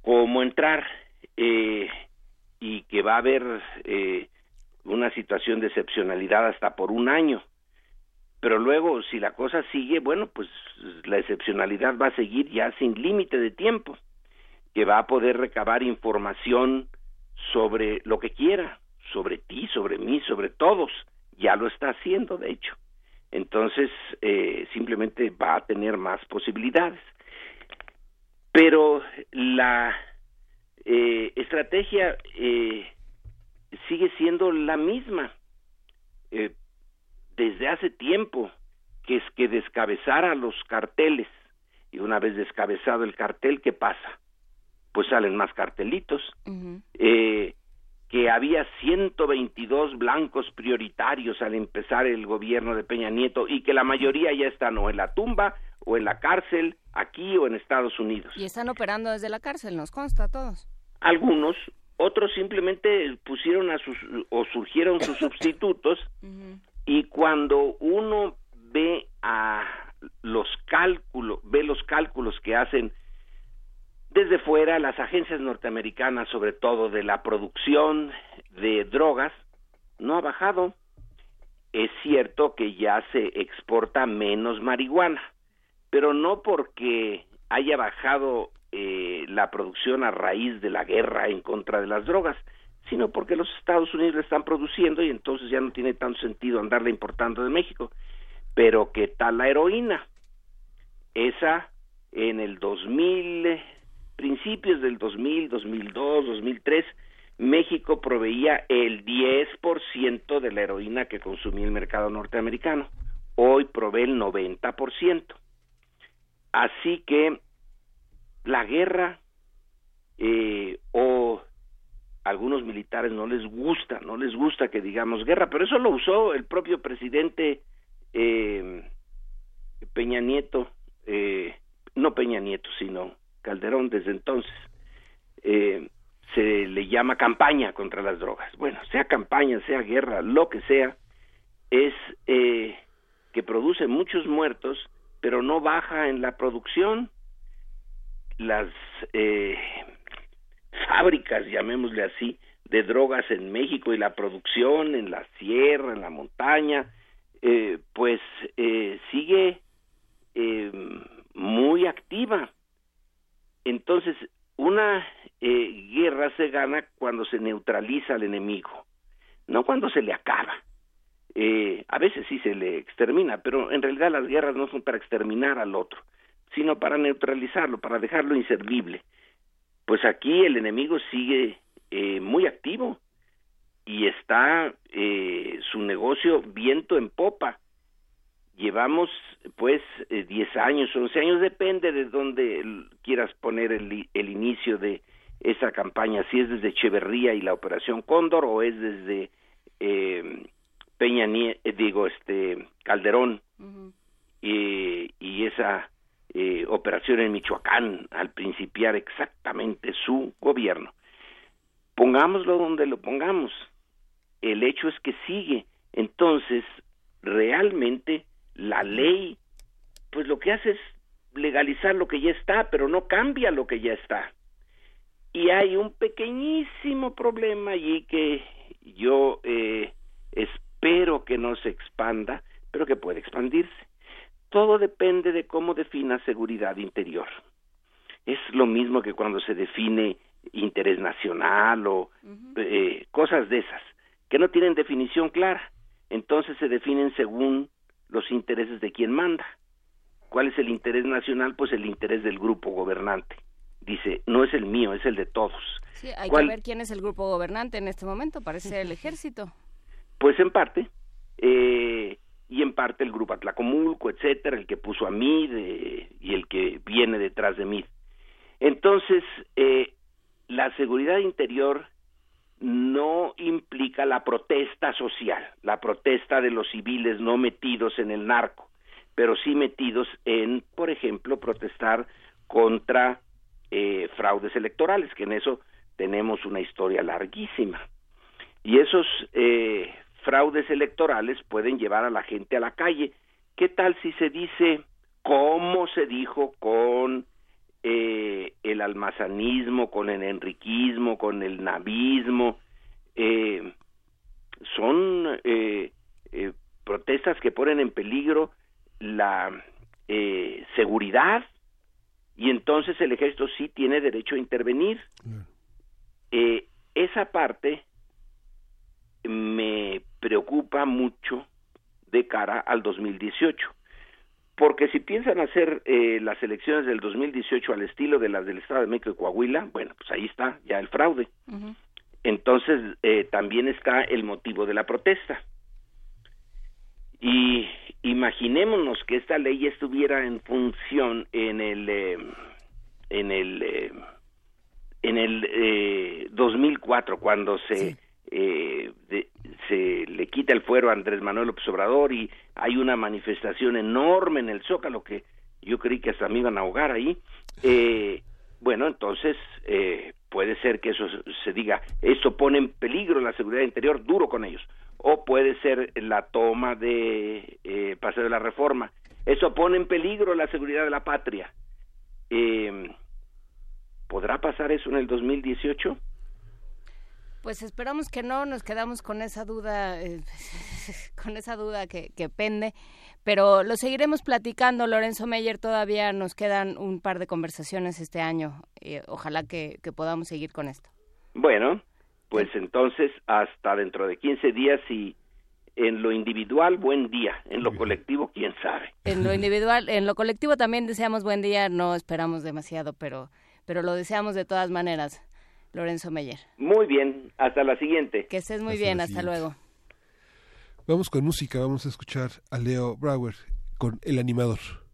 cómo entrar, eh, y que va a haber eh, una situación de excepcionalidad hasta por un año. Pero luego, si la cosa sigue, bueno, pues la excepcionalidad va a seguir ya sin límite de tiempo, que va a poder recabar información sobre lo que quiera, sobre ti, sobre mí, sobre todos. Ya lo está haciendo, de hecho. Entonces, eh, simplemente va a tener más posibilidades. Pero la eh, estrategia eh, sigue siendo la misma eh, desde hace tiempo, que es que descabezar a los carteles. Y una vez descabezado el cartel, ¿qué pasa? Pues salen más cartelitos. eh, que había 122 blancos prioritarios al empezar el gobierno de Peña Nieto y que la mayoría ya están o en la tumba o en la cárcel, aquí o en Estados Unidos. Y están operando desde la cárcel, nos consta a todos. Algunos, otros simplemente pusieron a sus o surgieron sus sustitutos y cuando uno ve a los cálculos, ve los cálculos que hacen desde fuera las agencias norteamericanas, sobre todo de la producción de drogas, no ha bajado. Es cierto que ya se exporta menos marihuana, pero no porque haya bajado eh, la producción a raíz de la guerra en contra de las drogas, sino porque los Estados Unidos la están produciendo y entonces ya no tiene tanto sentido andarla importando de México. Pero ¿qué tal la heroína? Esa en el 2000, principios del 2000, 2002, 2003, México proveía el 10% de la heroína que consumía el mercado norteamericano. Hoy provee el 90%. Así que la guerra eh, o algunos militares no les gusta, no les gusta que digamos guerra, pero eso lo usó el propio presidente eh, Peña Nieto, eh, no Peña Nieto, sino Calderón desde entonces. Eh, se le llama campaña contra las drogas. Bueno, sea campaña, sea guerra, lo que sea, es eh, que produce muchos muertos, pero no baja en la producción. Las eh, fábricas, llamémosle así, de drogas en México y la producción en la sierra, en la montaña, eh, pues eh, sigue muy activa. Entonces, una eh, guerra se gana cuando se neutraliza al enemigo, no cuando se le acaba. Eh, a veces sí se le extermina, pero en realidad las guerras no son para exterminar al otro, sino para neutralizarlo, para dejarlo inservible. Pues aquí el enemigo sigue eh, muy activo y está eh, su negocio viento en popa. Llevamos pues eh, 10 años, 11 años, depende de dónde quieras poner el, el inicio de esa campaña, si es desde Echeverría y la Operación Cóndor o es desde eh, Peña Nie- eh, digo este Calderón y, y esa eh, operación en Michoacán al principiar exactamente su gobierno. Pongámoslo donde lo pongamos, el hecho es que sigue. Entonces, realmente la ley, pues lo que hace es legalizar lo que ya está, pero no cambia lo que ya está. Y hay un pequeñísimo problema allí que yo eh, espero que no se expanda, pero que puede expandirse. Todo depende de cómo defina seguridad interior. Es lo mismo que cuando se define interés nacional o eh, cosas de esas, que no tienen definición clara. Entonces se definen según los intereses de quien manda. ¿Cuál es el interés nacional? Pues el interés del grupo gobernante. Dice, no es el mío, es el de todos. Sí, hay ¿Cuál? que ver quién es el grupo gobernante en este momento, parece el ejército. Pues en parte, eh, y en parte el grupo Atlacomulco, etcétera, el que puso a MID eh, y el que viene detrás de MID. Entonces, eh, la seguridad interior no implica la protesta social, la protesta de los civiles no metidos en el narco, pero sí metidos en, por ejemplo, protestar contra eh, fraudes electorales, que en eso tenemos una historia larguísima. Y esos eh, fraudes electorales pueden llevar a la gente a la calle. ¿Qué tal si se dice cómo se dijo con eh, el almazanismo, con el enriquismo, con el navismo? Eh, son eh, eh, protestas que ponen en peligro la eh, seguridad y entonces el ejército sí tiene derecho a intervenir. Eh, esa parte me preocupa mucho de cara al 2018. Porque si piensan hacer eh, las elecciones del 2018 al estilo de las del Estado de México y Coahuila, bueno, pues ahí está ya el fraude. Entonces eh, también está el motivo de la protesta. Y imaginémonos que esta ley estuviera en función en el eh, en el eh, en el eh, 2004 cuando se eh, de- se le quita el fuero a Andrés Manuel López Obrador y hay una manifestación enorme en el Zócalo que yo creí que hasta me iban a ahogar ahí. Eh, bueno, entonces eh, puede ser que eso se- diga, esto pone en peligro la seguridad interior, duro con ellos. O puede ser la toma de eh, Paseo de la Reforma. Eso pone en peligro la seguridad de la patria. Eh, ¿Podrá pasar eso en el 2018? Pues esperamos que no, nos quedamos con esa duda, eh, con esa duda que, que pende, pero lo seguiremos platicando, Lorenzo Meyer, todavía nos quedan un par de conversaciones este año, eh, ojalá que, que podamos seguir con esto. Bueno, pues entonces hasta dentro de 15 días y en lo individual, buen día. En lo colectivo, quién sabe. En lo individual, en lo colectivo también deseamos buen día, no esperamos demasiado, pero, pero lo deseamos de todas maneras, Lorenzo Meyer. Muy bien, hasta la siguiente. Que estés muy Hasta bien, hasta luego. Vamos con música, vamos a escuchar a Leo Brauer con El Animador.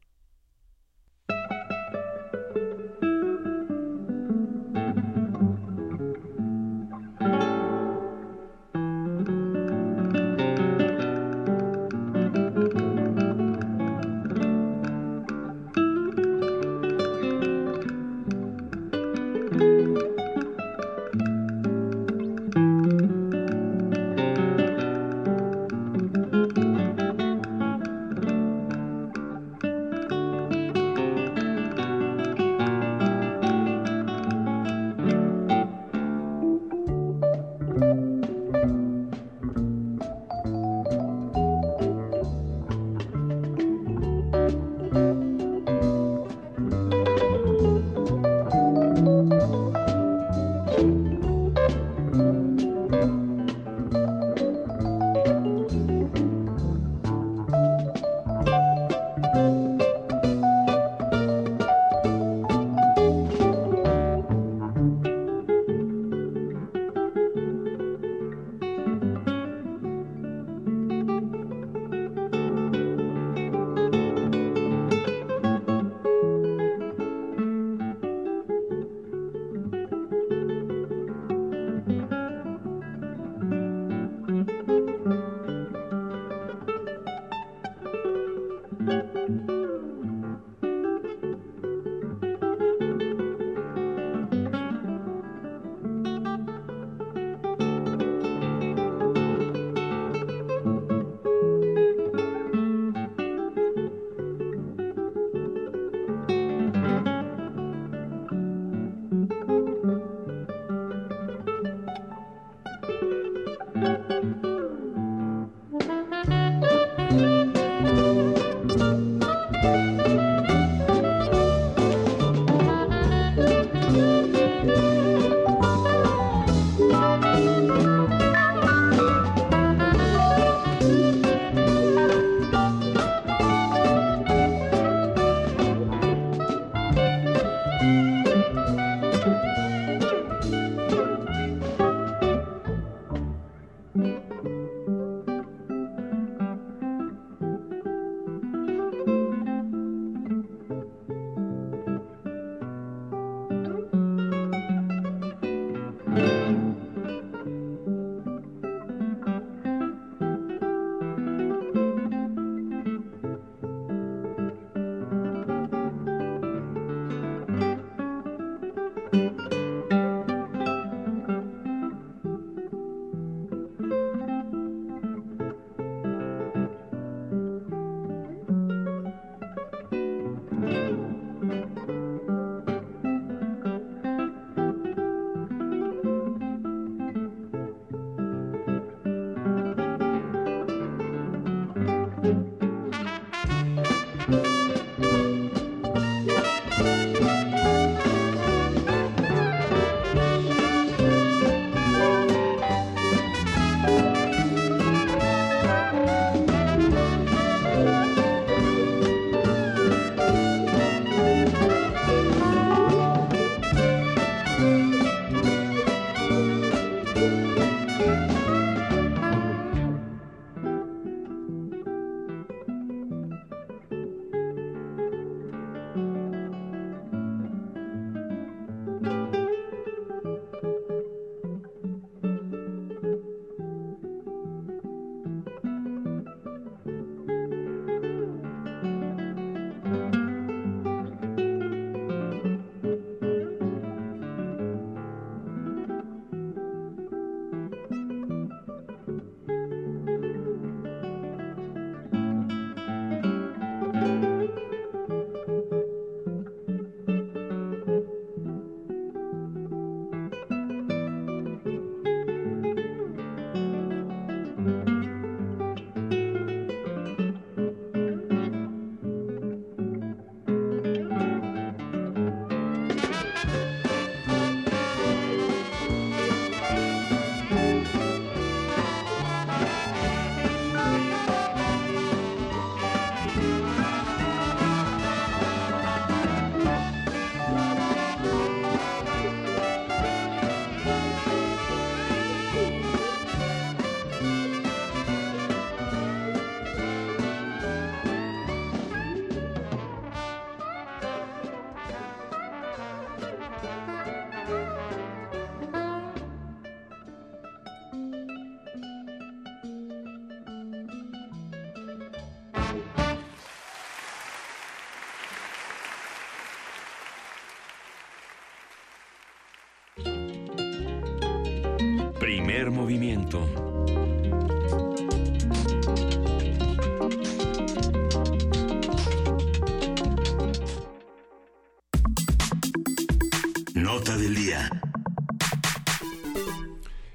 Movimiento.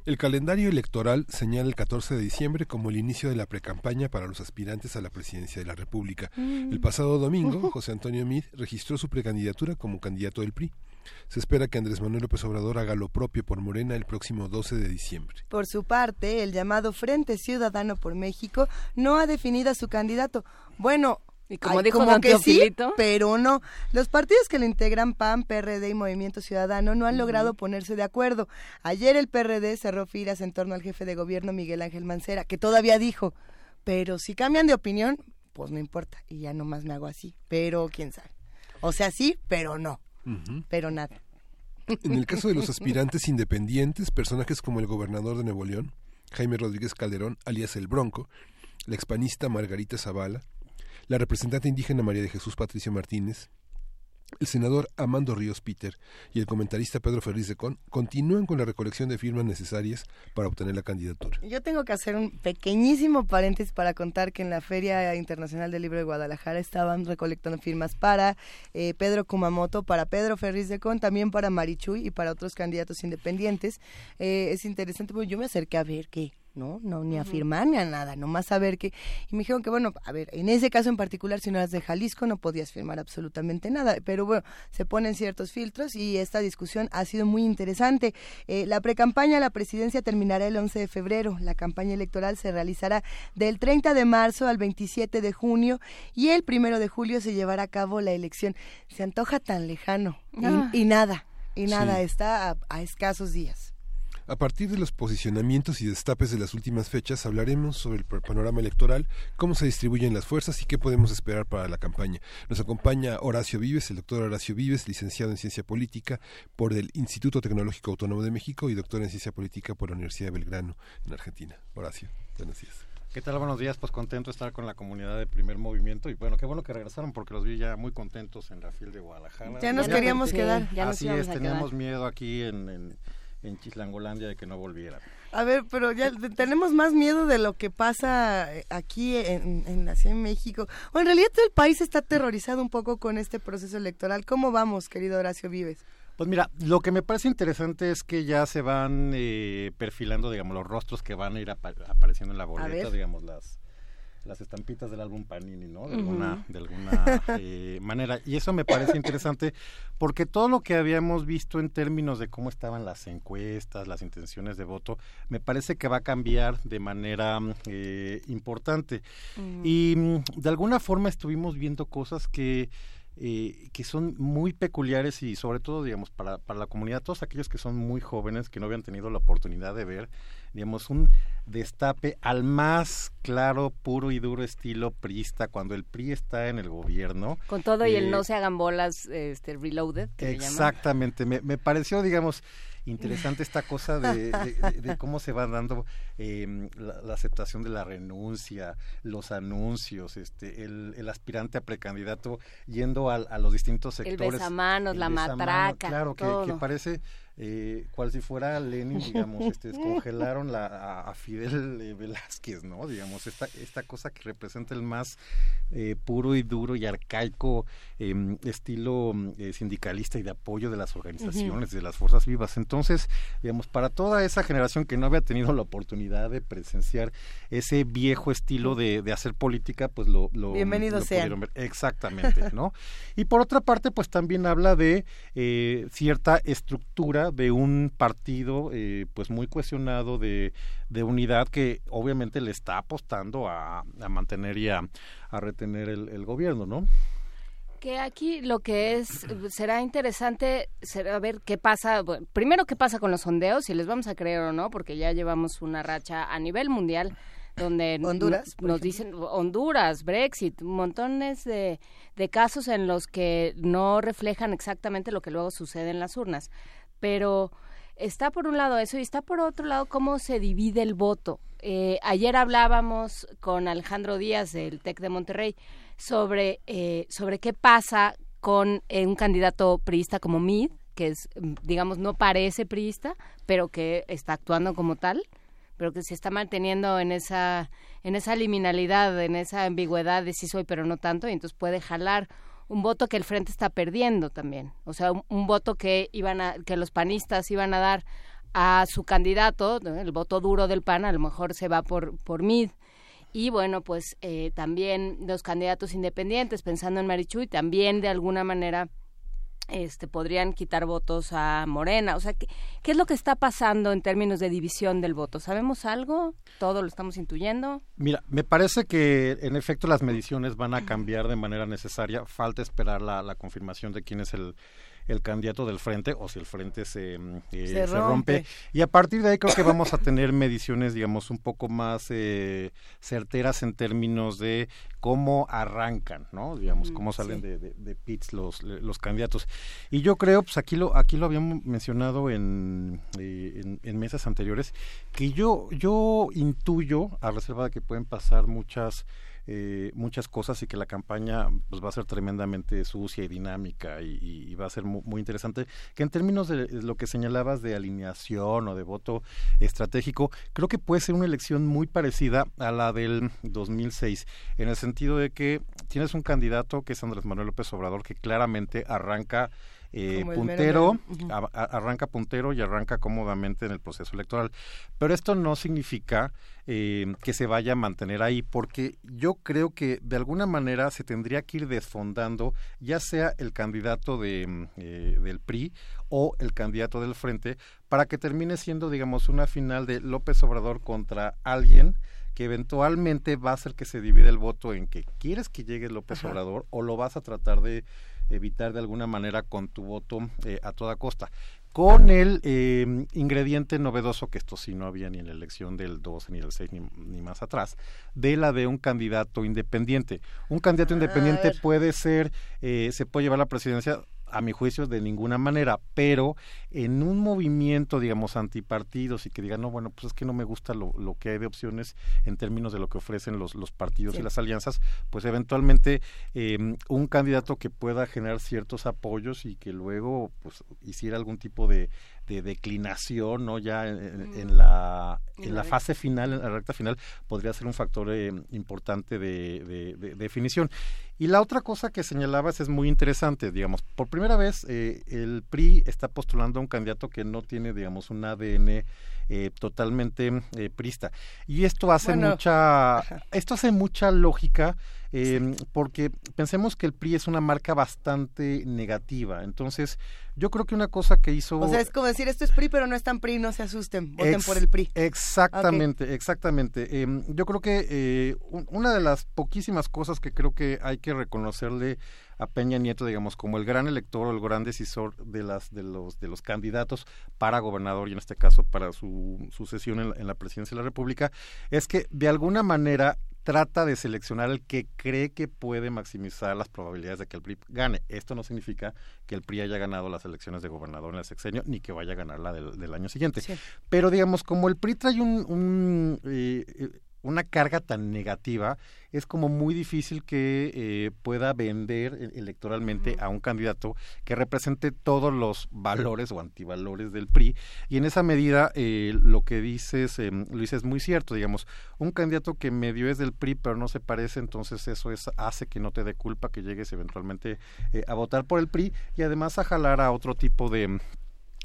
El calendario electoral señala el 14 de diciembre como el inicio de la precampaña para los aspirantes a la presidencia de la República. Mm. El pasado domingo, José Antonio Mid registró su precandidatura como candidato del PRI. Se espera que Andrés Manuel López Obrador haga lo propio por Morena el próximo 12 de diciembre. Por su parte, el llamado Frente Ciudadano por México no ha definido a su candidato. Bueno, Y como ay, dijo don que sí, pero no. Los partidos que lo integran, PAN, PRD y Movimiento Ciudadano, no han logrado ponerse de acuerdo. Ayer el PRD cerró filas en torno al jefe de gobierno Miguel Ángel Mancera, que todavía dijo, pero si cambian de opinión, pues no importa, y ya nomás me hago así, pero quién sabe. O sea, sí, pero no, pero nada. En el caso de los aspirantes independientes, personajes como el gobernador de Nuevo León, Jaime Rodríguez Calderón, alias El Bronco, la expanista Margarita Zavala, la representante indígena María de Jesús Patricia Martínez, el senador Amando Ríos Peter y el comentarista Pedro Ferriz de Con continúan con la recolección de firmas necesarias para obtener la candidatura. Yo tengo que hacer un pequeñísimo paréntesis para contar que en la Feria Internacional del Libro de Guadalajara estaban recolectando firmas para eh, Pedro Kumamoto, para Pedro Ferriz de Con, también para Marichuy y para otros candidatos independientes. Eh, es interesante, porque yo me acerqué a ver qué. No, no, ni a firmar ni a nada, nomás a ver qué. Y me dijeron que, bueno, a ver, en ese caso en particular, si no eras de Jalisco, no podías firmar absolutamente nada. Pero bueno, se ponen ciertos filtros y esta discusión ha sido muy interesante. Eh, la precampaña a la presidencia terminará el 11 de febrero. La campaña electoral se realizará del 30 de marzo al 27 de junio y el primero de julio se llevará a cabo la elección. Se antoja tan lejano y, Ah. y nada, y nada, Sí. está a, a escasos días. A partir de los posicionamientos y destapes de las últimas fechas, hablaremos sobre el pa- panorama electoral, cómo se distribuyen las fuerzas y qué podemos esperar para la campaña. Nos acompaña Horacio Vives, el doctor Horacio Vives, licenciado en Ciencia Política por el Instituto Tecnológico Autónomo de México y doctor en Ciencia Política por la Universidad de Belgrano, en Argentina. Horacio, buenos días. ¿Qué tal? Buenos días, pues contento de estar con la comunidad de Primer Movimiento y bueno, qué bueno que regresaron porque los vi ya muy contentos en la FIL de Guadalajara. Ya nos queríamos quedar. Ya nos Así es, a teníamos quedar. miedo aquí en, en, en Chislangolandia de que no volvieran. A ver, pero ya te- tenemos más miedo de lo que pasa eh, aquí en, en la Ciudad de México. O en realidad todo el país está aterrorizado un poco con este proceso electoral. ¿Cómo vamos, querido Horacio Vives? Pues mira, lo que me parece interesante es que ya se van eh, perfilando, digamos, los rostros que van a ir apa- apareciendo en la boleta, digamos, las las estampitas del álbum Panini, ¿no? De alguna, de alguna eh, manera. Y eso me parece interesante porque todo lo que habíamos visto en términos de cómo estaban las encuestas, las intenciones de voto, me parece que va a cambiar de manera eh, importante. Y mm, de alguna forma estuvimos viendo cosas que eh, que son muy peculiares y sobre todo, digamos, para, para la comunidad, todos aquellos que son muy jóvenes, que no habían tenido la oportunidad de ver, digamos, un destape al más claro, puro y duro estilo priista, cuando el PRI está en el gobierno. Con todo y el Eh, no se hagan bolas este, reloaded. Exactamente, me, me pareció, digamos, interesante esta cosa de, de- de- de cómo se va dando eh, la, la aceptación de la renuncia, los anuncios, este, el, el aspirante a precandidato yendo al- a, los distintos El sectores. besamanos, El la matraca, Claro, que parece eh, cual si fuera Lenin, digamos, este, descongelaron la, a, a Fidel eh, Velázquez, ¿no? Digamos, esta, esta cosa que representa el más eh, puro y duro y arcaico em, estilo mm, eh, sindicalista y de apoyo de las organizaciones, de las fuerzas vivas. Entonces, digamos, para toda esa generación que no había tenido la oportunidad de presenciar ese viejo estilo de, de hacer política, pues lo, lo, Bienvenidos lo pudieron ver. Exactamente, ¿no? Y por otra parte, pues también habla de cierta estructura de un partido, eh, pues muy cuestionado de, de unidad que obviamente le está apostando a, a mantener y a, a retener el, el gobierno, ¿no? Que aquí lo que es será interesante será ver qué pasa, bueno, primero qué pasa con los sondeos, si les vamos a creer o no, porque ya llevamos una racha a nivel mundial donde Honduras, no- nos dicen Honduras, Brexit, montones de, de casos en los que no reflejan exactamente lo que luego sucede en las urnas. Pero está por un lado eso y está por otro lado cómo se divide el voto. Eh, ayer hablábamos con Alejandro Díaz del TEC de Monterrey sobre, eh, sobre qué pasa con eh, un candidato priista como Mid, que es, mm, digamos, no parece priista, pero que está actuando como tal, pero que se está manteniendo en esa, en esa liminalidad, en esa ambigüedad de sí soy, pero no tanto, y entonces puede jalar un voto que el frente está perdiendo también. O sea, un, voto que iban a, que los panistas iban a dar a su candidato, el voto duro del PAN, a lo mejor se va por, por Mid. Y bueno, pues eh, también los candidatos independientes, pensando en Marichuy, también de alguna manera este, podrían quitar votos a Morena. O sea, ¿qué, ¿qué es lo que está pasando en términos de división del voto? ¿Sabemos algo? ¿Todo lo estamos intuyendo? Mira, me parece que en efecto las mediciones van a cambiar de manera necesaria. Falta esperar la, la confirmación de quién es el, el candidato del frente o si el frente se, mm, eh, Se se rompe. rompe. Y a partir de ahí creo que vamos a tener mediciones, digamos, un poco más eh, certeras en términos de cómo arrancan, ¿no? Digamos, cómo salen sí. de, de, de pits los, los candidatos. Y yo creo, pues aquí lo, aquí lo habíamos mencionado en, eh, en, en mesas anteriores, que yo, yo intuyo, a reserva de que pueden pasar muchas eh, muchas cosas y que la campaña pues va a ser tremendamente sucia y dinámica y, va a ser mu- muy, interesante que en términos de lo que señalabas de alineación o de voto estratégico creo que puede ser una elección muy parecida a la del 2006 en el sentido de que tienes un candidato que es Andrés Manuel López Obrador que claramente arranca eh, puntero, a- a- arranca puntero y arranca cómodamente en el proceso electoral. Pero esto no significa eh, que se vaya a mantener ahí, porque yo creo que de alguna manera se tendría que ir desfondando, ya sea el candidato de, mm, eh, del PRI o el candidato del Frente, para que termine siendo, digamos, una final de López Obrador contra alguien que eventualmente va a hacer que se divide el voto en que quieres que llegue López Ajá. Obrador o lo vas a tratar de evitar de alguna manera con tu voto eh, a toda costa. Con el eh, ingrediente novedoso, que esto sí no había ni en la elección del 12, ni del 6, ni, ni más atrás, de la de un candidato independiente. Un candidato independiente puede ser, eh, se puede llevar la presidencia, a mi juicio, de ninguna manera, pero en un movimiento, digamos, antipartidos y que digan, no, bueno, pues es que no me gusta lo, lo que hay de opciones en términos de lo que ofrecen los, los partidos Sí. y las alianzas, pues eventualmente eh, un candidato que pueda generar ciertos apoyos y que luego pues hiciera algún tipo de, de declinación, ¿no? Ya en, la, en la fase final, en la recta final, podría ser un factor eh, importante de, de- de- de definición. Y la otra cosa que señalabas es muy interesante, digamos, por primera vez eh, el PRI está postulando a un candidato que no tiene, digamos, un ADN eh, totalmente eh, prista. Y esto hace Bueno, mucha, esto hace mucha lógica eh, porque pensemos que el PRI es una marca bastante negativa. Entonces, yo creo que una cosa que hizo O sea, es como decir, esto es PRI, pero no es tan PRI, no se asusten, voten Ex- por el PRI. Exactamente, exactamente. Em, yo creo que eh, un- una de las poquísimas cosas que creo que hay que reconocerle a Peña Nieto, digamos, como el gran elector o el gran decisor de las de los de los candidatos para gobernador y en este caso para su sucesión en la, en la presidencia de la República, es que de alguna manera trata de seleccionar el que cree que puede maximizar las probabilidades de que el PRI gane. Esto no significa que el PRI haya ganado las elecciones de gobernador en el sexenio ni que vaya a ganar la del, del año siguiente. Pero digamos, como el PRI trae un, un, eh, eh, una carga tan negativa, es como muy difícil que eh, pueda vender e- electoralmente a un candidato que represente todos los valores o antivalores del PRI. Y en esa medida, eh, lo que dices, eh, Luis, es muy cierto. Digamos, un candidato que medio es del PRI, pero no se parece, entonces eso es, hace que no te dé culpa que llegues eventualmente eh, a votar por el PRI y además a jalar a otro tipo de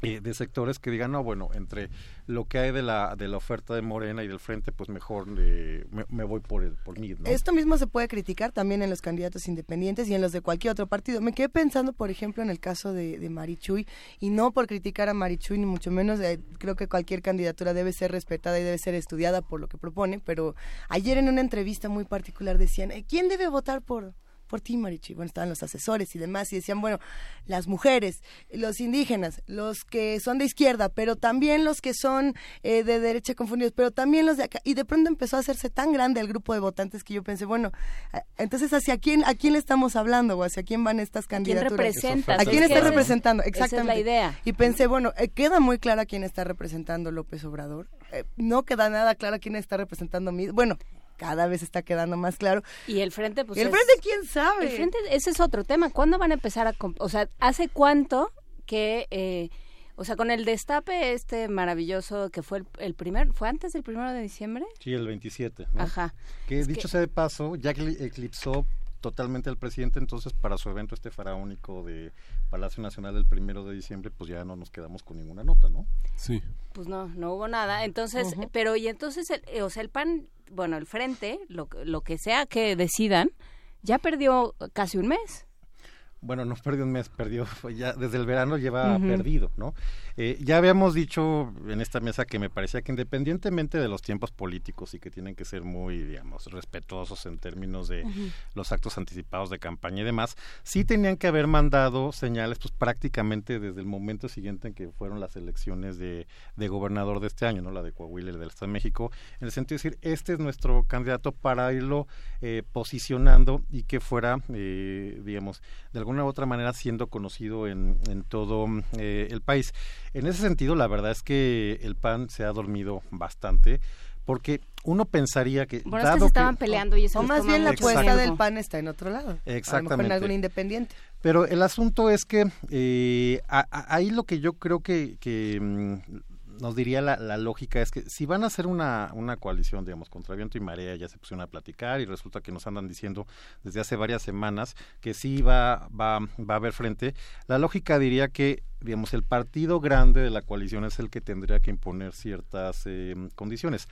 eh, de sectores que digan, no, bueno, entre lo que hay de la, de la oferta de Morena y del Frente, pues mejor eh, me, me voy por el por mí, ¿no? Esto mismo se puede criticar también en los candidatos independientes y en los de cualquier otro partido. Me quedé pensando, por ejemplo, en el caso de, de Marichuy, y no por criticar a Marichuy, ni mucho menos, eh, creo que cualquier candidatura debe ser respetada y debe ser estudiada por lo que propone, pero ayer en una entrevista muy particular decían, eh, ¿quién debe votar por, por ti, Marichuy? Bueno, estaban los asesores y demás, y decían, bueno, las mujeres, los indígenas, los que son de izquierda, pero también los que son eh, de derecha confundidos, pero también los de acá. Y de pronto empezó a hacerse tan grande el grupo de votantes que yo pensé, bueno, a- entonces hacia quién, a quién le estamos hablando o hacia quién van estas quién candidaturas. ¿A quién Es que está representando? esa es la Exactamente. idea. Y pensé, bueno, eh, queda muy clara quién está representando López Obrador. Eh, no queda nada claro quién está representando a mí. Bueno, cada vez está quedando más claro. Y el frente, pues. ¿Y el es- frente quién sabe? El frente, ese es otro tema. ¿Cuándo van a empezar a.? O sea, ¿hace cuánto que... Eh, o sea, con el destape este maravilloso que fue el, el primer, ¿fue antes del primero de diciembre? Sí, el 27. ¿no? Ajá. Que Es dicho que- sea de paso, ya que eclipsó totalmente al presidente, entonces para su evento este faraónico de Palacio Nacional el primero de diciembre, pues ya no nos quedamos con ninguna nota, ¿no? Sí. Pues no, no hubo nada. Entonces, pero y entonces, el, eh, o sea, el PAN, bueno, el frente, lo, lo que sea que decidan, ya perdió casi un mes. Bueno, no perdió un mes, perdió, ya desde el verano lleva perdido, ¿no? Eh, ya habíamos dicho en esta mesa que me parecía que independientemente de los tiempos políticos y que tienen que ser muy, digamos, respetuosos en términos de los actos anticipados de campaña y demás, sí tenían que haber mandado señales, pues prácticamente desde el momento siguiente en que fueron las elecciones de, de gobernador de este año, ¿no? La de Coahuila y la del Estado de México, en el sentido de decir, este es nuestro candidato para irlo eh, posicionando y que fuera, eh, digamos, de alguna u otra manera siendo conocido en, en todo eh, el país. En ese sentido, la verdad es que el PAN se ha dormido bastante porque uno pensaría que Bueno, es que dado se estaban peleando y eso O más bien la apuesta Exacto. del PAN está en otro lado. A lo mejor en Exactamente. algún independiente. Pero el asunto es que eh, a- a- ahí lo que yo creo que, que, mm, nos diría la, la lógica es que si van a hacer una, una coalición, digamos, contra viento y marea, ya se pusieron a platicar y resulta que nos andan diciendo desde hace varias semanas que sí va, va, va a haber frente, la lógica diría que, digamos, el partido grande de la coalición es el que tendría que imponer ciertas eh, condiciones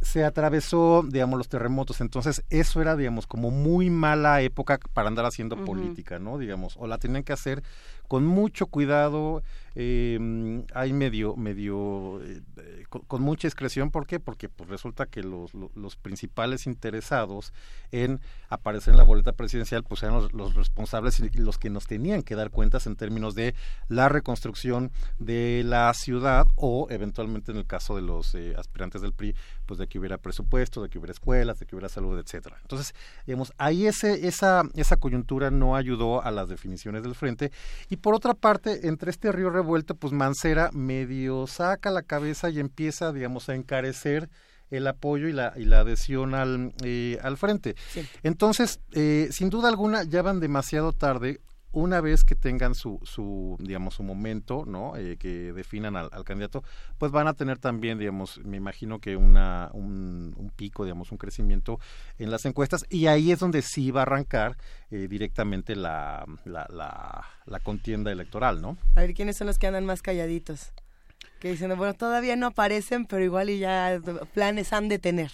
se atravesó, digamos, los terremotos. Entonces, eso era, digamos, como muy mala época para andar haciendo política, ¿no? Digamos, o la tenían que hacer con mucho cuidado, eh, hay medio, medio, eh, eh, con, mucha discreción. ¿Por qué? Porque pues resulta que los, lo- los principales interesados en aparecer en la boleta presidencial, pues eran los, los responsables y los que nos tenían que dar cuentas en términos de la reconstrucción de la ciudad o eventualmente en el caso de los eh, aspirantes del PRI, pues de que hubiera presupuesto, de que hubiera escuelas, de que hubiera salud, etcétera. Entonces, digamos, ahí ese, esa, esa coyuntura no ayudó a las definiciones del frente. Y por otra parte, entre este río revuelto, pues Mancera medio saca la cabeza y empieza, digamos, a encarecer el apoyo y la, y la adhesión al, eh, al frente. Entonces, eh, sin duda alguna, ya van demasiado tarde. Una vez que tengan su, su digamos, su momento, ¿no? Eh, que definan al, candidato, pues van a tener también, digamos, me imagino que una, un, un pico, digamos, un crecimiento en las encuestas y ahí es donde sí va a arrancar eh, directamente la, la, la, la contienda electoral, ¿no? A ver, ¿quiénes son los que andan más calladitos? Que dicen, bueno, todavía no aparecen, pero igual y ya planes han de tener.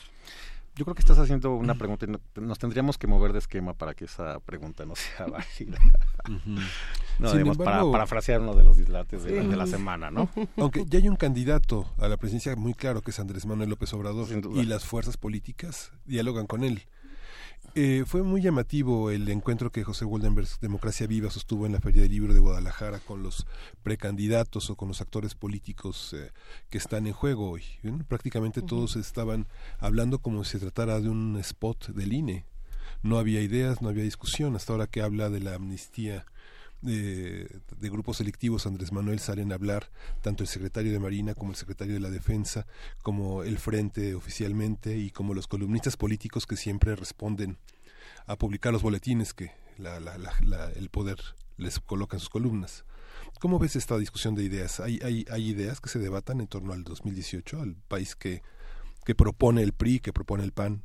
Yo creo que estás haciendo una pregunta y no- nos tendríamos que mover de esquema para que esa pregunta no sea válida. No, digamos, embargo- para parafrasear uno de los dislates de, Sí. de la semana, ¿no? Aunque ya hay un candidato a la presidencia muy claro que es Andrés Manuel López Obrador y las fuerzas políticas dialogan con él. Eh, fue muy llamativo el encuentro que José Goldenberg, Democracia Viva, sostuvo en la Feria del Libro de Guadalajara con los precandidatos o con los actores políticos eh, que están en juego hoy. Prácticamente todos estaban hablando como si se tratara de un spot del INE. No había ideas, no había discusión. Hasta ahora que habla de la amnistía de, de grupos selectivos, Andrés Manuel salen a hablar tanto el secretario de Marina como el secretario de la Defensa, como el Frente oficialmente y como los columnistas políticos que siempre responden a publicar los boletines que la- la- la- la- el poder les coloca en sus columnas. ¿Cómo ves esta discusión de ideas? ¿Hay, hay, hay ideas que se debatan en torno al 2018, al país que, que propone el PRI, que propone el PAN?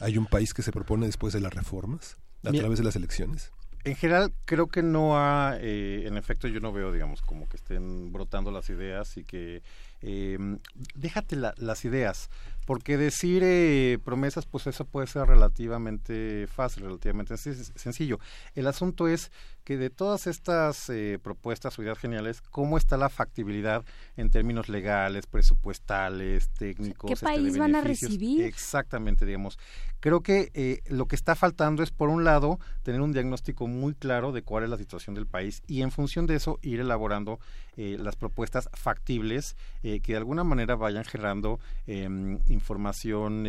¿Hay un país que se propone después de las reformas, a Mira, través de las elecciones? En general, creo que no ha, eh, en efecto, yo no veo, digamos, como que estén brotando las ideas y que eh, déjate la- las ideas, porque decir eh, promesas, pues eso puede ser relativamente fácil, relativamente sen- sencillo. El asunto es que de todas estas eh, propuestas o ideas geniales, ¿cómo está la factibilidad en términos legales, presupuestales, técnicos? ¿Qué este, país van a recibir? Exactamente, digamos. Creo que eh, lo que está faltando es, por un lado, tener un diagnóstico muy claro de cuál es la situación del país y en función de eso ir elaborando eh, las propuestas factibles eh, que de alguna manera vayan generando em, información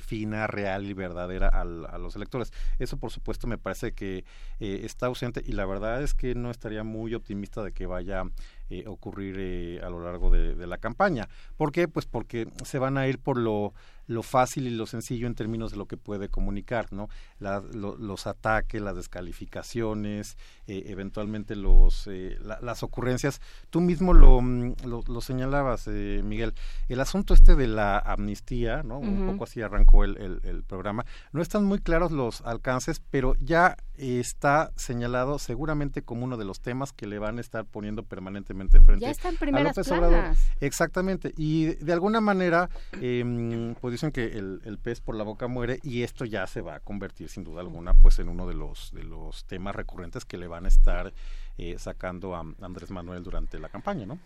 fina, real y verdadera al- a los electores. Eso, por supuesto, me parece que está ausente y la verdad es que no estaría muy optimista de que vaya eh, ocurrir eh, a lo largo de, de, la campaña. ¿Por qué? Pues porque se van a ir por lo, lo fácil y lo sencillo en términos de lo que puede comunicar, ¿no? La, lo, los ataques, las descalificaciones, eh, eventualmente los, eh, la, las ocurrencias. Tú mismo lo, mm, lo, lo señalabas, eh, Miguel. El asunto este de la amnistía, ¿no? Uh -huh. Un poco así arrancó el, el, el, programa. No están muy claros los alcances, pero ya está señalado seguramente como uno de los temas que le van a estar poniendo permanentemente frente ya está en primeras a López planas. Obrador. Exactamente. Y de alguna manera, eh, pues dicen que el, el, pez por la boca muere y esto ya se va a convertir sin duda alguna pues en uno de los de los temas recurrentes que le van a estar eh, sacando a Andrés Manuel durante la campaña, ¿no?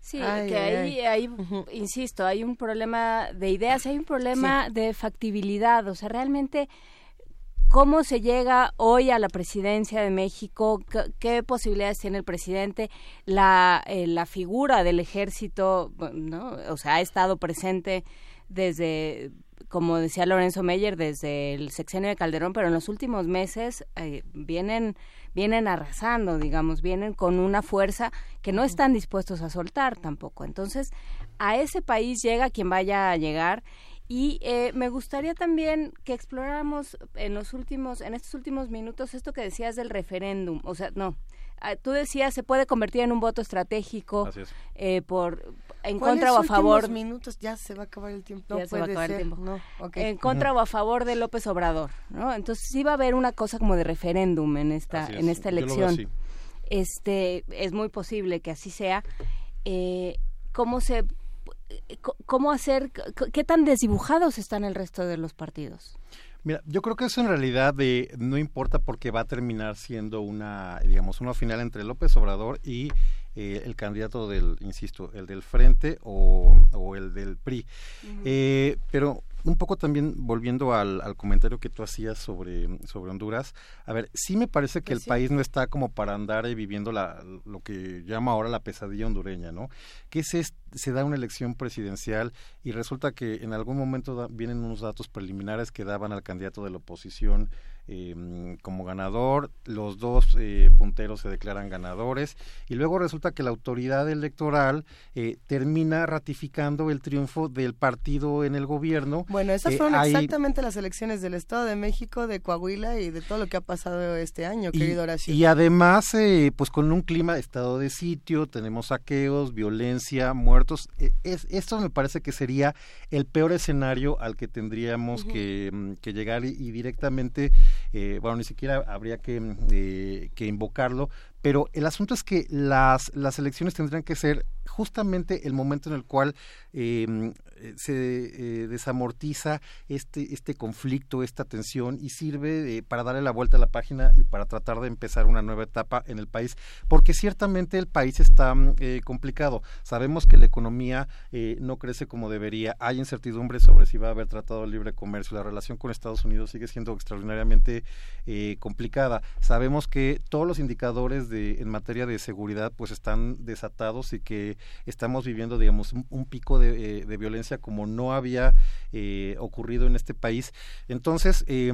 Sí, ay, que ahí, ahí insisto, hay un problema de ideas, hay un problema sí. de factibilidad, o sea, realmente cómo se llega hoy a la presidencia de México, qué, qué posibilidades tiene el presidente, la, eh, la figura del ejército, ¿no? O sea, ha estado presente desde, como decía Lorenzo Meyer, desde el sexenio de Calderón, pero en los últimos meses eh, vienen vienen arrasando, digamos, vienen con una fuerza que no están dispuestos a soltar tampoco. Entonces, a ese país llega quien vaya a llegar y eh, me gustaría también que exploráramos en los últimos, en estos últimos minutos esto que decías del referéndum. O sea, no, ah, tú decías se puede convertir en un voto estratégico eh, por en contra o a favor minutos ya se va a acabar el tiempo. No ya se va a acabar ser. el tiempo. No, okay. en contra uh -huh. o a favor de López Obrador no entonces sí va a haber una cosa como de referéndum en esta en esta elección. este es muy posible que así sea. Eh, cómo se cómo hacer qué tan desdibujados están el resto de los partidos Mira, yo creo que eso en realidad de, no importa porque va a terminar siendo una, digamos, una final entre López Obrador y eh, el candidato del, insisto, el del Frente o, o el del PRI. Uh -huh. eh, pero un poco también volviendo al, al, comentario que tú hacías sobre, sobre Honduras, a ver, sí me parece que el sí. país no está como para andar viviendo la, lo que llama ahora la pesadilla hondureña, ¿no? Que se, se da una elección presidencial y resulta que en algún momento da, vienen unos datos preliminares que daban al candidato de la oposición eh, como ganador, los dos eh, punteros se declaran ganadores y luego resulta que la autoridad electoral eh, termina ratificando el triunfo del partido en el gobierno. Bueno, esas fueron hay... exactamente las elecciones del Estado de México, de Coahuila y de todo lo que ha pasado este año, y, querido Horacio. Y además, eh, pues con un clima de estado de sitio, tenemos saqueos, violencia, muertos. Es, esto me parece que sería el peor escenario al que tendríamos uh -huh. que, mm, que, llegar y, y directamente eh, bueno, ni siquiera habría que, eh, que invocarlo, pero el asunto es que las, las elecciones tendrían que ser justamente el momento en el cual eh, se eh, desamortiza este, este conflicto, esta tensión y sirve eh, para darle la vuelta a la página y para tratar de empezar una nueva etapa en el país, porque ciertamente el país está eh, complicado. Sabemos que la economía no crece como debería, hay incertidumbre sobre si va a haber tratado de libre comercio, la relación con Estados Unidos sigue siendo extraordinariamente complicada. Sabemos que todos los indicadores de, en materia de seguridad pues están desatados y que estamos viviendo, digamos, un, un pico de, de violencia como no había eh, ocurrido en este país. Entonces, eh,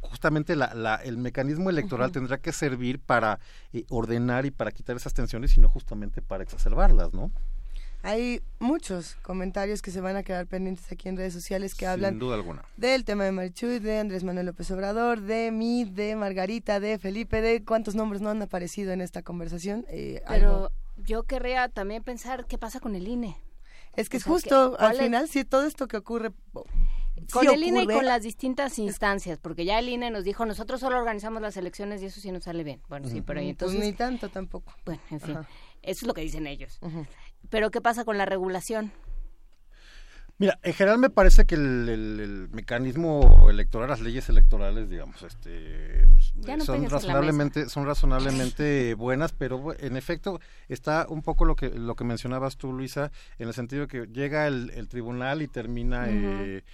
justamente la, la, el mecanismo electoral uh -huh. tendrá que servir para eh, ordenar y para quitar esas tensiones y no justamente para exacerbarlas, ¿no? Hay muchos comentarios que se van a quedar pendientes aquí en redes sociales que Sin hablan duda alguna. del tema de Marichuy, de Andrés Manuel López Obrador, de mí, de Margarita, de Felipe, de cuántos nombres no han aparecido en esta conversación. Eh, Pero algo... yo querría también pensar qué pasa con el INE. Es que o sea, justo que, al final, sí, todo esto que ocurre... Con sí el ocurre. INE y con las distintas instancias, porque ya el INE nos dijo, nosotros solo organizamos las elecciones y eso sí nos sale bien. Bueno, sí, pero entonces... Pues ni tanto tampoco. Bueno, en fin, Ajá. eso es lo que dicen ellos. Uh -huh. Pero ¿qué pasa con la regulación? Mira, en general me parece que el, el, el, mecanismo electoral, las leyes electorales, digamos, este, no son razonablemente, son razonablemente buenas, pero en efecto está un poco lo que lo que mencionabas tú, Luisa, en el sentido de que llega el, el tribunal y termina uh -huh. eh,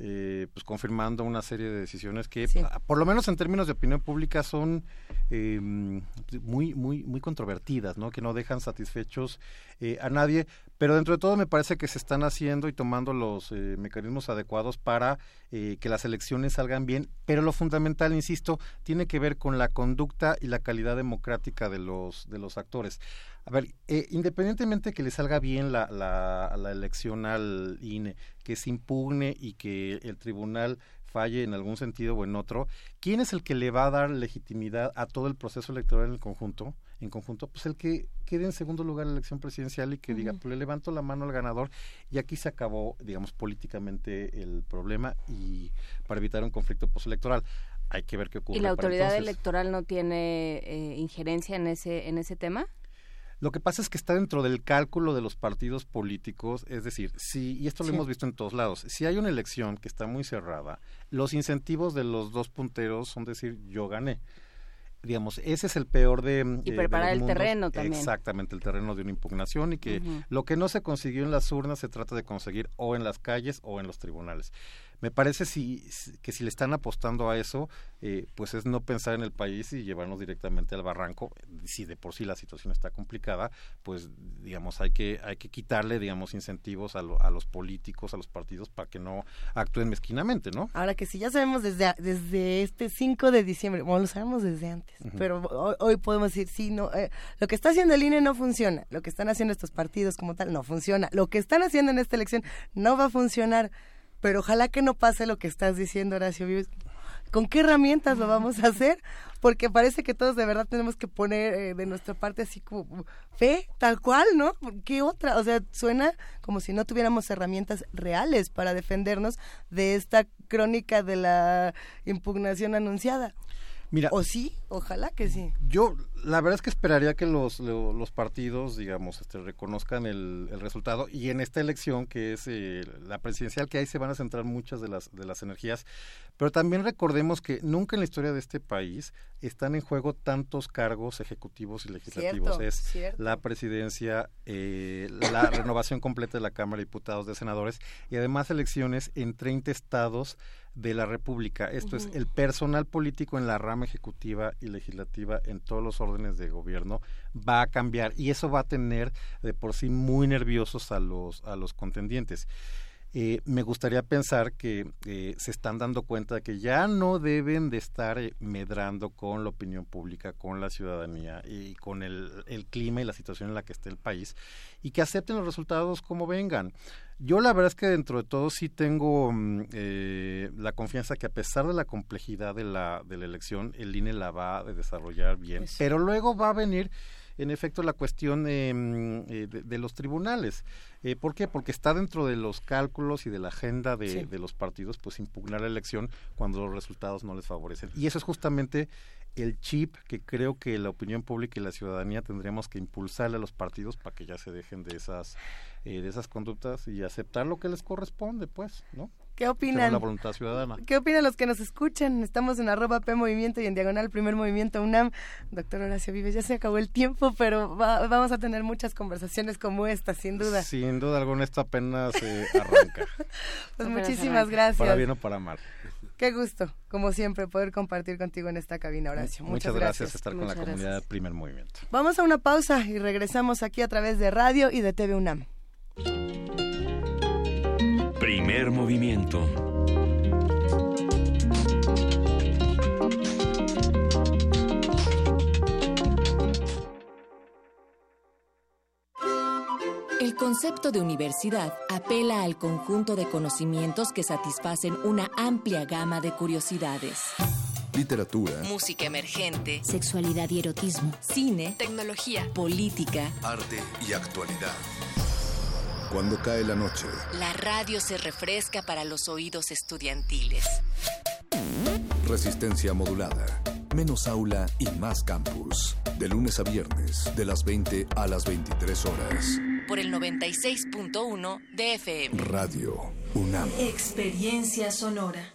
eh, pues confirmando una serie de decisiones que sí. por lo menos en términos de opinión pública son eh, muy muy muy controvertidas no que no dejan satisfechos eh, a nadie Pero dentro de todo me parece que se están haciendo y tomando los eh, mecanismos adecuados para eh, que las elecciones salgan bien, pero lo fundamental, insisto, tiene que ver con la conducta y la calidad democrática de los, de los actores. A ver, eh, independientemente que le salga bien la, la, la elección al INE, que se impugne y que el tribunal falle en algún sentido o en otro, ¿quién es el que le va a dar legitimidad a todo el proceso electoral en el conjunto? En conjunto, pues el que quede en segundo lugar en la elección presidencial y que diga, pues le levanto la mano al ganador y aquí se acabó, digamos, políticamente el problema y para evitar un conflicto postelectoral. Hay que ver qué ocurre. ¿Y la autoridad electoral no tiene eh, injerencia en ese, en ese tema? Lo que pasa es que está dentro del cálculo de los partidos políticos, es decir, si, y esto lo Sí. hemos visto en todos lados, si hay una elección que está muy cerrada, los incentivos de los dos punteros son decir, yo gané. Digamos, ese es el peor de... mm, Y eh, de preparar el mundos. terreno también. Exactamente, el terreno de una impugnación y que lo que no se consiguió en las urnas se trata de conseguir o en las calles o en los tribunales. Me parece si, que si le están apostando a eso, eh, pues es no pensar en el país y llevarnos directamente al barranco. Si de por sí la situación está complicada, pues digamos hay que hay que quitarle digamos incentivos a, lo- a los políticos, a los partidos para que no actúen mezquinamente, ¿no? Ahora que sí, ya sabemos desde, desde este 5 de diciembre, bueno, lo sabemos desde antes, pero hoy, hoy podemos decir, sí, no, eh, lo que está haciendo el INE no funciona, lo que están haciendo estos partidos como tal no funciona, lo que están haciendo en esta elección no va a funcionar, pero ojalá que no pase lo que estás diciendo, Horacio Vives. ¿Con qué herramientas lo vamos a hacer? Porque parece que todos de verdad tenemos que poner eh, de nuestra parte así como fe, tal cual, ¿no? ¿Qué otra? O sea, suena como si no tuviéramos herramientas reales para defendernos de esta crónica de la impugnación anunciada. Mira, o sí, ojalá que sí. Yo, la verdad es que esperaría que los, lo- los partidos, digamos, este, reconozcan el, el resultado y en esta elección, que es eh, la presidencial, que ahí se van a centrar muchas de las, de las energías, pero también recordemos que nunca en la historia de este país están en juego tantos cargos ejecutivos y legislativos. Cierto, es cierto. la presidencia, eh, la renovación completa de la Cámara de Diputados, de Senadores y además elecciones en 30 estados de la República. Esto es el personal político en la rama ejecutiva y legislativa en todos los órdenes de gobierno va a cambiar y eso va a tener de por sí muy nerviosos a los a los contendientes. Eh, me gustaría pensar que eh, se están dando cuenta de que ya no deben de estar eh, medrando con la opinión pública, con la ciudadanía y con el, el clima y la situación en la que está el país y que acepten los resultados como vengan. Yo la verdad es que dentro de todo sí tengo mm, eh, la confianza que a pesar de la complejidad de la, de la elección, el INE la va a desarrollar bien. Pues sí. Pero luego va a venir, en efecto, la cuestión eh, mm, eh, de, de los tribunales. Eh, ¿Por qué? Porque está dentro de los cálculos y de la agenda de, Sí. de los partidos, pues impugnar la elección cuando los resultados no les favorecen. Y eso es justamente el chip que creo que la opinión pública y la ciudadanía tendríamos que impulsarle a los partidos para que ya se dejen de esas eh, de esas conductas y aceptar lo que les corresponde, pues, ¿no? ¿Qué opinan? la voluntad ciudadana. ¿Qué opinan los que nos escuchan? Estamos en arroba P Movimiento y en diagonal Primer Movimiento UNAM. Doctor Horacio Vives, ya se acabó el tiempo, pero va- vamos a tener muchas conversaciones como esta, sin duda. Sin duda alguna esto apenas eh, arranca. Pues muchísimas gracias. Para bien o para mal. Qué gusto, como siempre, poder compartir contigo en esta cabina, Horacio. Muchas, Muchas, gracias, estar con la comunidad gracias. de Primer Movimiento. Vamos a una pausa y regresamos aquí a través de radio y de TV UNAM. Primer movimiento. El concepto de universidad apela al conjunto de conocimientos que satisfacen una amplia gama de curiosidades. Literatura, Música emergente, Sexualidad y erotismo. cine, tecnología, política. arte y actualidad. Cuando cae la noche, La radio se refresca para los oídos estudiantiles. resistencia modulada. Menos aula y más campus. De lunes a viernes, de las 20 a las 23 horas. Por el 96.1 de FM. Radio UNAM. Experiencia sonora.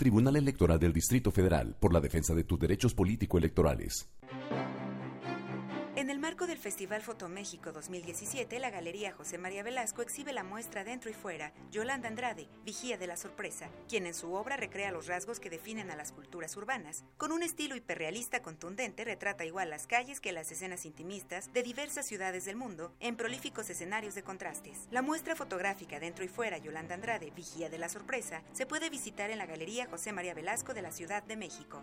Tribunal Electoral del Distrito Federal por la defensa de tus derechos político-electorales. En el marco del Festival Fotoméxico 2017, la Galería José María Velasco exhibe la muestra Dentro y Fuera, Yolanda Andrade, Vigía de la Sorpresa, quien en su obra recrea los rasgos que definen a las culturas urbanas. Con un estilo hiperrealista contundente, retrata igual las calles que las escenas intimistas de diversas ciudades del mundo en prolíficos escenarios de contrastes. La muestra fotográfica Dentro y Fuera, Yolanda Andrade, Vigía de la Sorpresa, se puede visitar en la Galería José María Velasco de la Ciudad de México.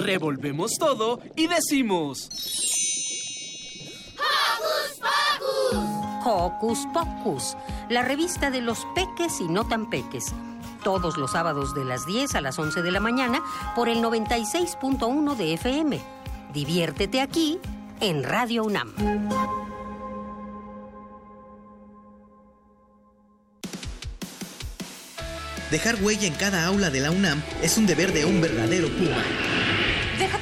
Revolvemos todo y decimos... Hocus Pocus, la revista de los peques y no tan peques. Todos los sábados de las 10 a las 11 de la mañana por el 96.1 de FM. Diviértete aquí en Radio UNAM. Dejar huella en cada aula de la UNAM es un deber de un verdadero Puma.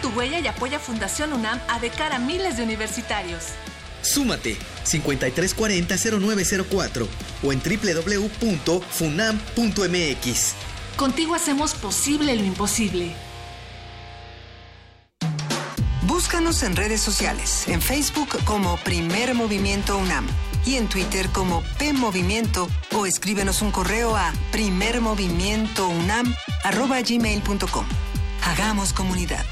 Tu huella y apoya Fundación UNAM a de cara a miles de universitarios. Súmate 5340-0904 o en www.funam.mx. Contigo hacemos posible lo imposible. Búscanos en redes sociales, en Facebook como Primer Movimiento UNAM y en Twitter como P Movimiento o escríbenos un correo a primermovimientounam@gmail.com. Hagamos comunidad.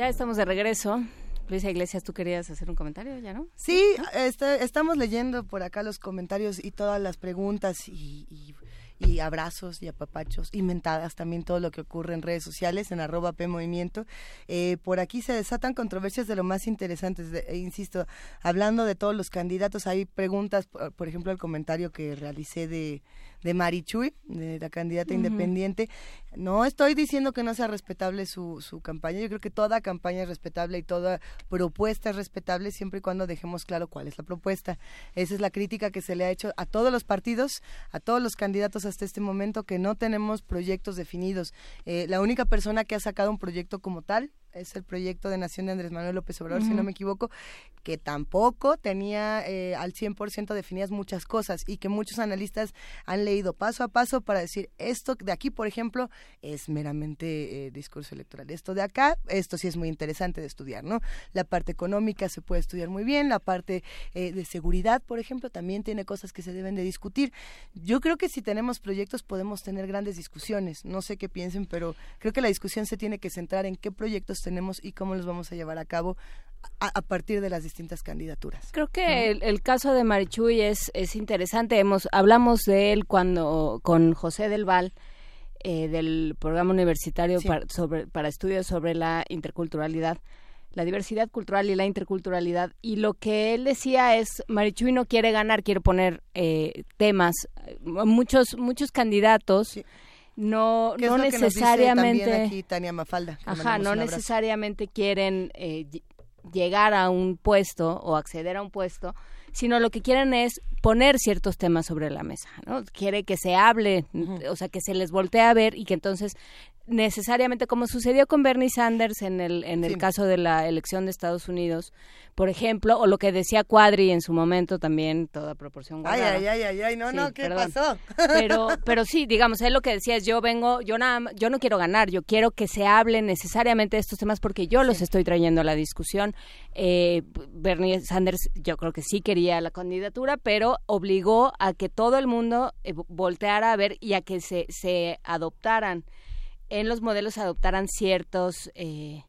Ya estamos de regreso. Luisa Iglesias, ¿tú querías hacer un comentario? ¿Ya no? Sí, este, estamos leyendo por acá los comentarios y todas las preguntas y, y- y abrazos y apapachos y mentadas, también todo lo que ocurre en redes sociales, en arroba P Movimiento. Eh, por aquí se desatan controversias de lo más interesantes, de- e insisto, hablando de todos los candidatos, hay preguntas, por, por ejemplo, el comentario que realicé de, de Marichuy, de la candidata independiente. No estoy diciendo que no sea respetable su, su campaña, yo creo que toda campaña es respetable y toda propuesta es respetable siempre y cuando dejemos claro cuál es la propuesta. Esa es la crítica que se le ha hecho a todos los partidos, a todos los candidatos hasta este momento, que no tenemos proyectos definidos. Eh, la única persona que ha sacado un proyecto como tal es el proyecto de Nación de Andrés Manuel López Obrador, si no me equivoco, que tampoco tenía eh, al 100% definidas muchas cosas y que muchos analistas han leído paso a paso para decir esto de aquí, por ejemplo, es meramente eh, discurso electoral. Esto de acá, esto sí es muy interesante de estudiar, ¿no? La parte económica se puede estudiar muy bien, la parte eh, de seguridad, por ejemplo, también tiene cosas que se deben de discutir. Yo creo que si tenemos proyectos podemos tener grandes discusiones. No sé qué piensen, pero creo que la discusión se tiene que centrar en qué proyectos tenemos y cómo los vamos a llevar a cabo a, a partir de las distintas candidaturas. Creo que el, el caso de Marichuy es, es interesante. Hemos, hablamos de él cuando con José del Val eh, del programa universitario Sí. para, sobre, para estudios sobre la interculturalidad, la diversidad cultural y la interculturalidad. Y lo que él decía es, Marichuy no quiere ganar, quiere poner eh, temas. Muchos, muchos candidatos no, ¿Qué es no que necesariamente... también aquí Tania Mafalda. que le Ajá, no necesariamente quieren eh, ll- llegar a un puesto o acceder a un puesto, sino lo que quieren es poner ciertos temas sobre la mesa, ¿no? Quiere que se hable, o sea, que se les voltee a ver y que entonces necesariamente, como sucedió con Bernie Sanders en el, en el Sí. caso de la elección de Estados Unidos, por ejemplo, o lo que decía Cuadri en su momento también, toda proporción Ay, guardada. ay, ay, ay, ay, no, Sí, no, ¿qué perdón. pasó? Pero, pero sí, digamos, él lo que decía es, yo vengo, yo nada, yo no quiero ganar, yo quiero que se hable necesariamente de estos temas porque yo los estoy trayendo a la discusión. Eh, Bernie Sanders, yo creo que sí quería la candidatura, pero obligó a que todo el mundo eh, volteara a ver y a que se, se adoptaran en los modelos se adoptaran ciertos, eh,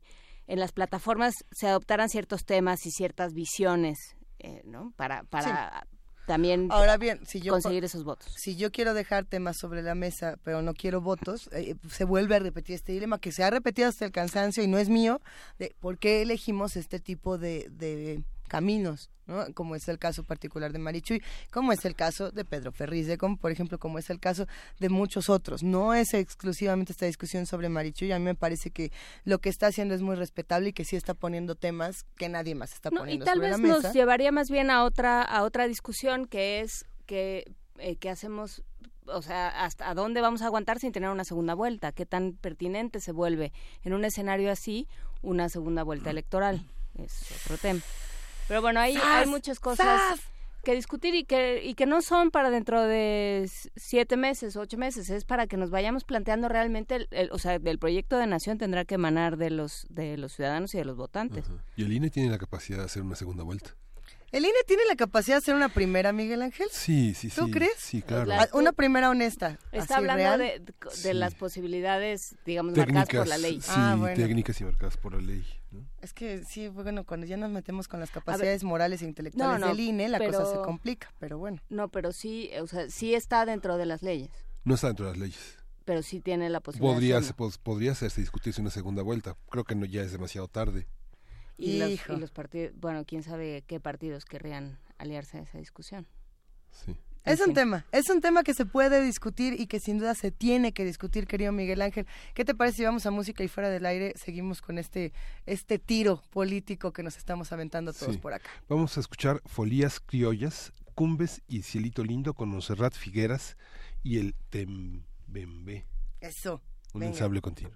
en las plataformas se adoptaran ciertos temas y ciertas visiones, eh, ¿no? Para, para también Ahora bien, si yo conseguir esos votos. Si yo quiero dejar temas sobre la mesa, pero no quiero votos, eh, se vuelve a repetir este dilema que se ha repetido hasta el cansancio y no es mío, de por qué elegimos este tipo de, de caminos, ¿no? como es el caso particular de Marichuy, como es el caso de Pedro Ferriz de como por ejemplo como es el caso de muchos otros. No es exclusivamente esta discusión sobre Marichuy, a mí me parece que lo que está haciendo es muy respetable y que sí está poniendo temas que nadie más está No, y poniendo tal sobre vez la mesa. nos llevaría más bien a otra a otra discusión que es que eh, que hacemos o sea, hasta dónde vamos a aguantar sin tener una segunda vuelta, qué tan pertinente se vuelve en un escenario así una segunda vuelta electoral. Es otro tema. Pero bueno, hay, hay muchas cosas ¡Sas! que discutir y que, y que no son para dentro de siete meses, ocho meses, es para que nos vayamos planteando realmente, el, el- o sea, el proyecto de nación tendrá que emanar de los, de los ciudadanos y de los votantes. Y el INE tiene la capacidad de hacer una segunda vuelta. ¿El INE tiene la capacidad de hacer una primera, Miguel Ángel? Sí, sí, sí. ¿Tú crees? Sí, claro. La- Ah, Una primera honesta. Está así, hablando real. de, de- de Sí. las posibilidades, digamos, marcadas por la ley. Sí, Ah, bueno. técnicas y marcadas por la ley. ¿no? Es que sí, bueno, cuando ya nos metemos con las capacidades morales e intelectuales No, no, del INE, la cosa se complica, pero bueno. No, pero sí, o sea, sí está dentro de las leyes, No está dentro de las leyes. pero sí tiene la posibilidad. Podría, de se- hacerlo. pos- podría hacerse discutirse una segunda vuelta. Creo que no ya es demasiado tarde. Y los, Hijo. y los partidos, bueno, quién sabe qué partidos querrían aliarse a esa discusión. Sí. Es un tema, es un tema que se puede discutir y que sin duda se tiene que discutir, querido Miguel Ángel. ¿Qué te parece si vamos a música y fuera del aire seguimos con este, este tiro político que nos estamos aventando todos Sí. por acá? Vamos a escuchar Folías Criollas, Cumbes y Cielito Lindo con Monserrat Figueras y el Tembembe. Eso. Un venga. ensamble continuo.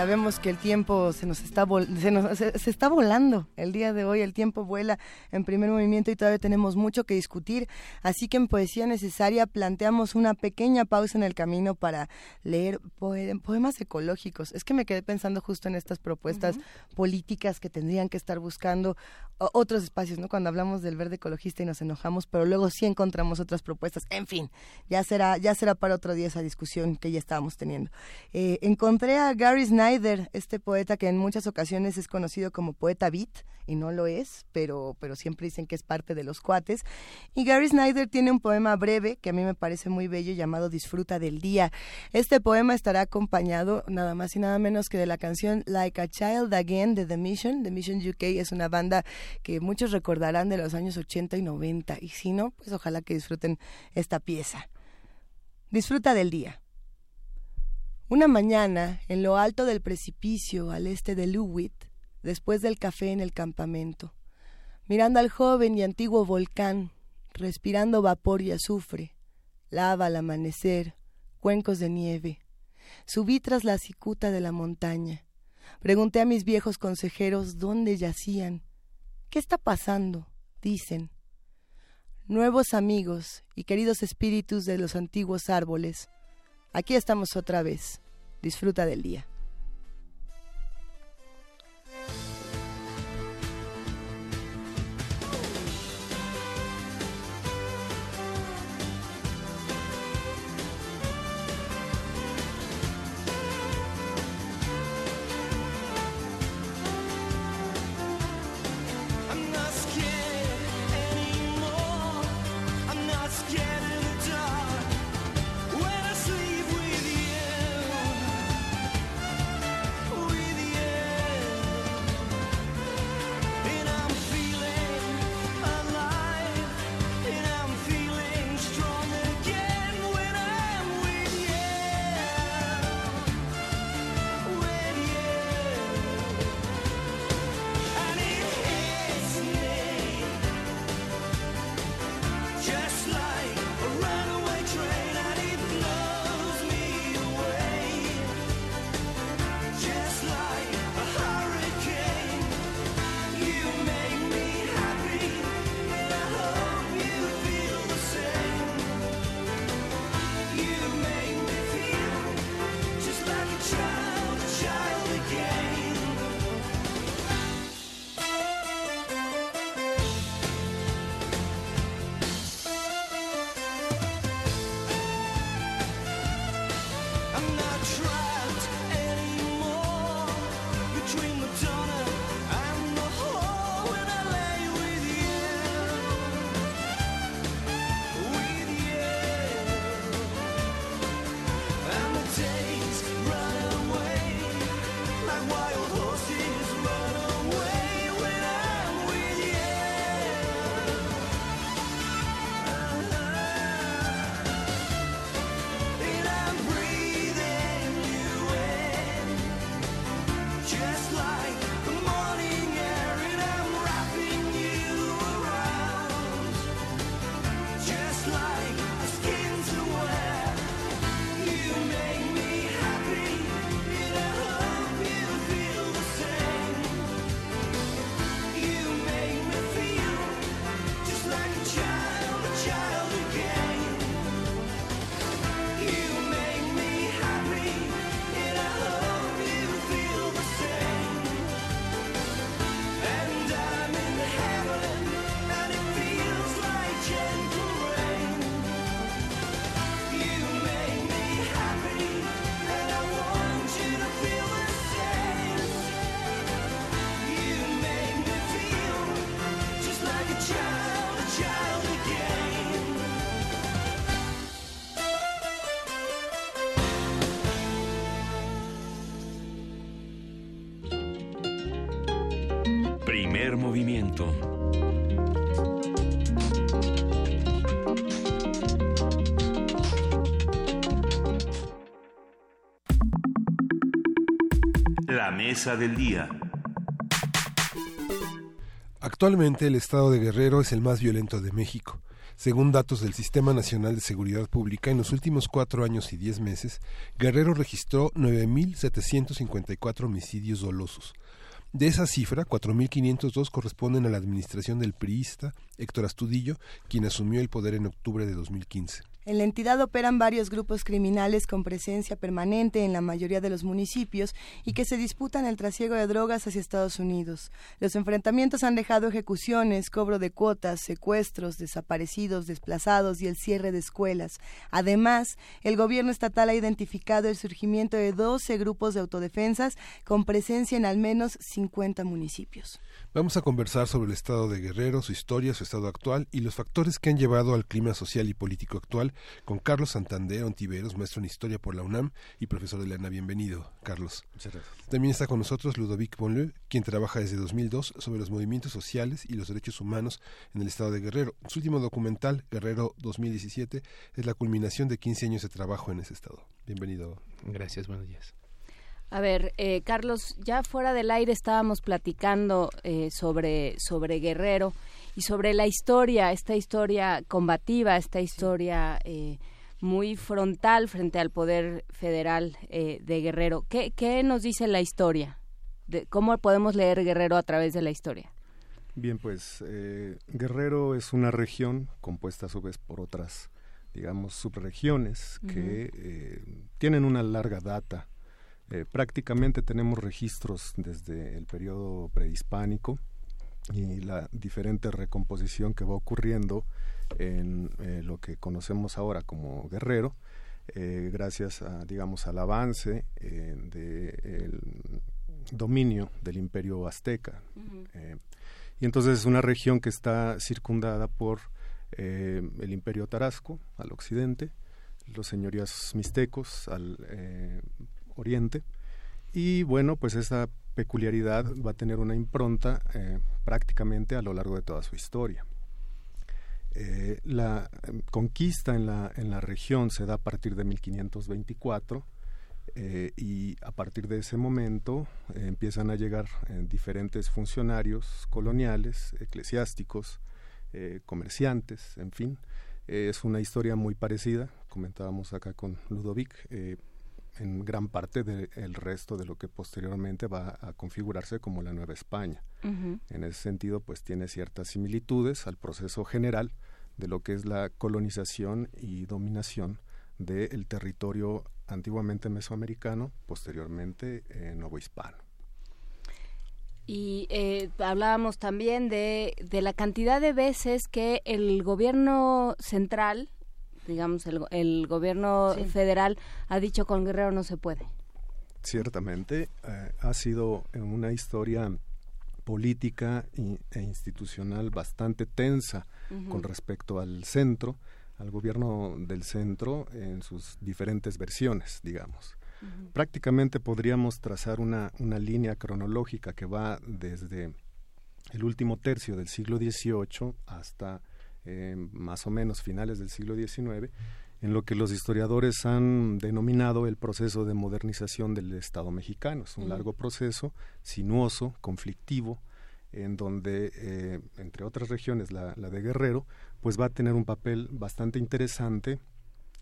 Sabemos que el tiempo se nos está vol- se, nos- se- se está volando. El día de hoy el tiempo vuela en primer movimiento y todavía tenemos mucho que discutir. Así que en poesía necesaria planteamos una pequeña pausa en el camino para leer poe- poemas ecológicos. Es que me quedé pensando justo en estas propuestas políticas que tendrían que estar buscando otros espacios no cuando hablamos del verde ecologista y nos enojamos pero luego sí encontramos otras propuestas. En fin ya será ya será para otro día esa discusión que ya estábamos teniendo. Eh, encontré a Gary Snyder, este poeta que en muchas ocasiones es conocido como poeta beat, y no lo es, pero, pero siempre dicen que es parte de los cuates. Y Gary Snyder tiene un poema breve que a mí me parece muy bello llamado Disfruta del Día. Este poema estará acompañado nada más y nada menos que de la canción Like a Child Again de The Mission. The Mission UK es una banda que muchos recordarán de los años 80 y 90, y si no, pues ojalá que disfruten esta pieza. Disfruta del día. Una mañana, en lo alto del precipicio al este de Lewitt, después del café en el campamento, mirando al joven y antiguo volcán, respirando vapor y azufre, lava al amanecer, cuencos de nieve, subí tras la cicuta de la montaña. Pregunté a mis viejos consejeros dónde yacían. ¿Qué está pasando? dicen. Nuevos amigos y queridos espíritus de los antiguos árboles, Aquí estamos otra vez. Disfruta del día. Mesa del día. Actualmente el estado de Guerrero es el más violento de México. Según datos del Sistema Nacional de Seguridad Pública, en los últimos cuatro años y diez meses, Guerrero registró 9.754 homicidios dolosos. De esa cifra, 4.502 corresponden a la administración del priista Héctor Astudillo, quien asumió el poder en octubre de 2015. En la entidad operan varios grupos criminales con presencia permanente en la mayoría de los municipios y que se disputan el trasiego de drogas hacia Estados Unidos. Los enfrentamientos han dejado ejecuciones, cobro de cuotas, secuestros, desaparecidos, desplazados y el cierre de escuelas. Además, el gobierno estatal ha identificado el surgimiento de 12 grupos de autodefensas con presencia en al menos 50 municipios. Vamos a conversar sobre el estado de Guerrero, su historia, su estado actual y los factores que han llevado al clima social y político actual con Carlos Santander Ontiveros, maestro en historia por la UNAM y profesor de Lana. Bienvenido, Carlos. Muchas gracias. También está con nosotros Ludovic Bonleu, quien trabaja desde 2002 sobre los movimientos sociales y los derechos humanos en el estado de Guerrero. Su último documental, Guerrero 2017, es la culminación de 15 años de trabajo en ese estado. Bienvenido. Gracias, buenos días. A ver, eh, Carlos, ya fuera del aire estábamos platicando eh, sobre, sobre Guerrero y sobre la historia, esta historia combativa, esta historia eh, muy frontal frente al poder federal eh, de Guerrero. ¿Qué, ¿Qué nos dice la historia? De, ¿Cómo podemos leer Guerrero a través de la historia? Bien, pues eh, Guerrero es una región compuesta a su vez por otras, digamos, subregiones que eh, tienen una larga data. Eh, prácticamente tenemos registros desde el periodo prehispánico y la diferente recomposición que va ocurriendo en eh, lo que conocemos ahora como Guerrero, eh, gracias a, digamos, al avance del dominio del imperio azteca. Y entonces es una región que está circundada por el imperio tarasco al occidente, los señorías mixtecos al oriente, y bueno, pues esa peculiaridad va a tener una impronta eh, prácticamente a lo largo de toda su historia. Eh, la eh, conquista en la, en la región se da a partir de 1524 eh, y a partir de ese momento empiezan a llegar diferentes funcionarios coloniales, eclesiásticos, comerciantes, en fin. Es una historia muy parecida, comentábamos acá con Ludovic, en gran parte del resto de lo que posteriormente va a configurarse como la Nueva España. En ese sentido, pues tiene ciertas similitudes al proceso general de lo que es la colonización y dominación del territorio antiguamente mesoamericano, posteriormente eh, novohispano. Y eh, hablábamos también de, de la cantidad de veces que el gobierno central, digamos, el, el gobierno Sí. federal ha dicho con Guerrero no se puede. Ciertamente eh, ha sido una historia política e institucional bastante tensa con respecto al centro, al gobierno del centro en sus diferentes versiones, digamos. Prácticamente podríamos trazar una, una línea cronológica que va desde el último tercio del siglo XVIII hasta eh, más o menos finales del siglo XIX, en lo que los historiadores han denominado el proceso de modernización del Estado mexicano. Es un largo proceso, sinuoso, conflictivo, en donde, eh, entre otras regiones, la, la de Guerrero, pues va a tener un papel bastante interesante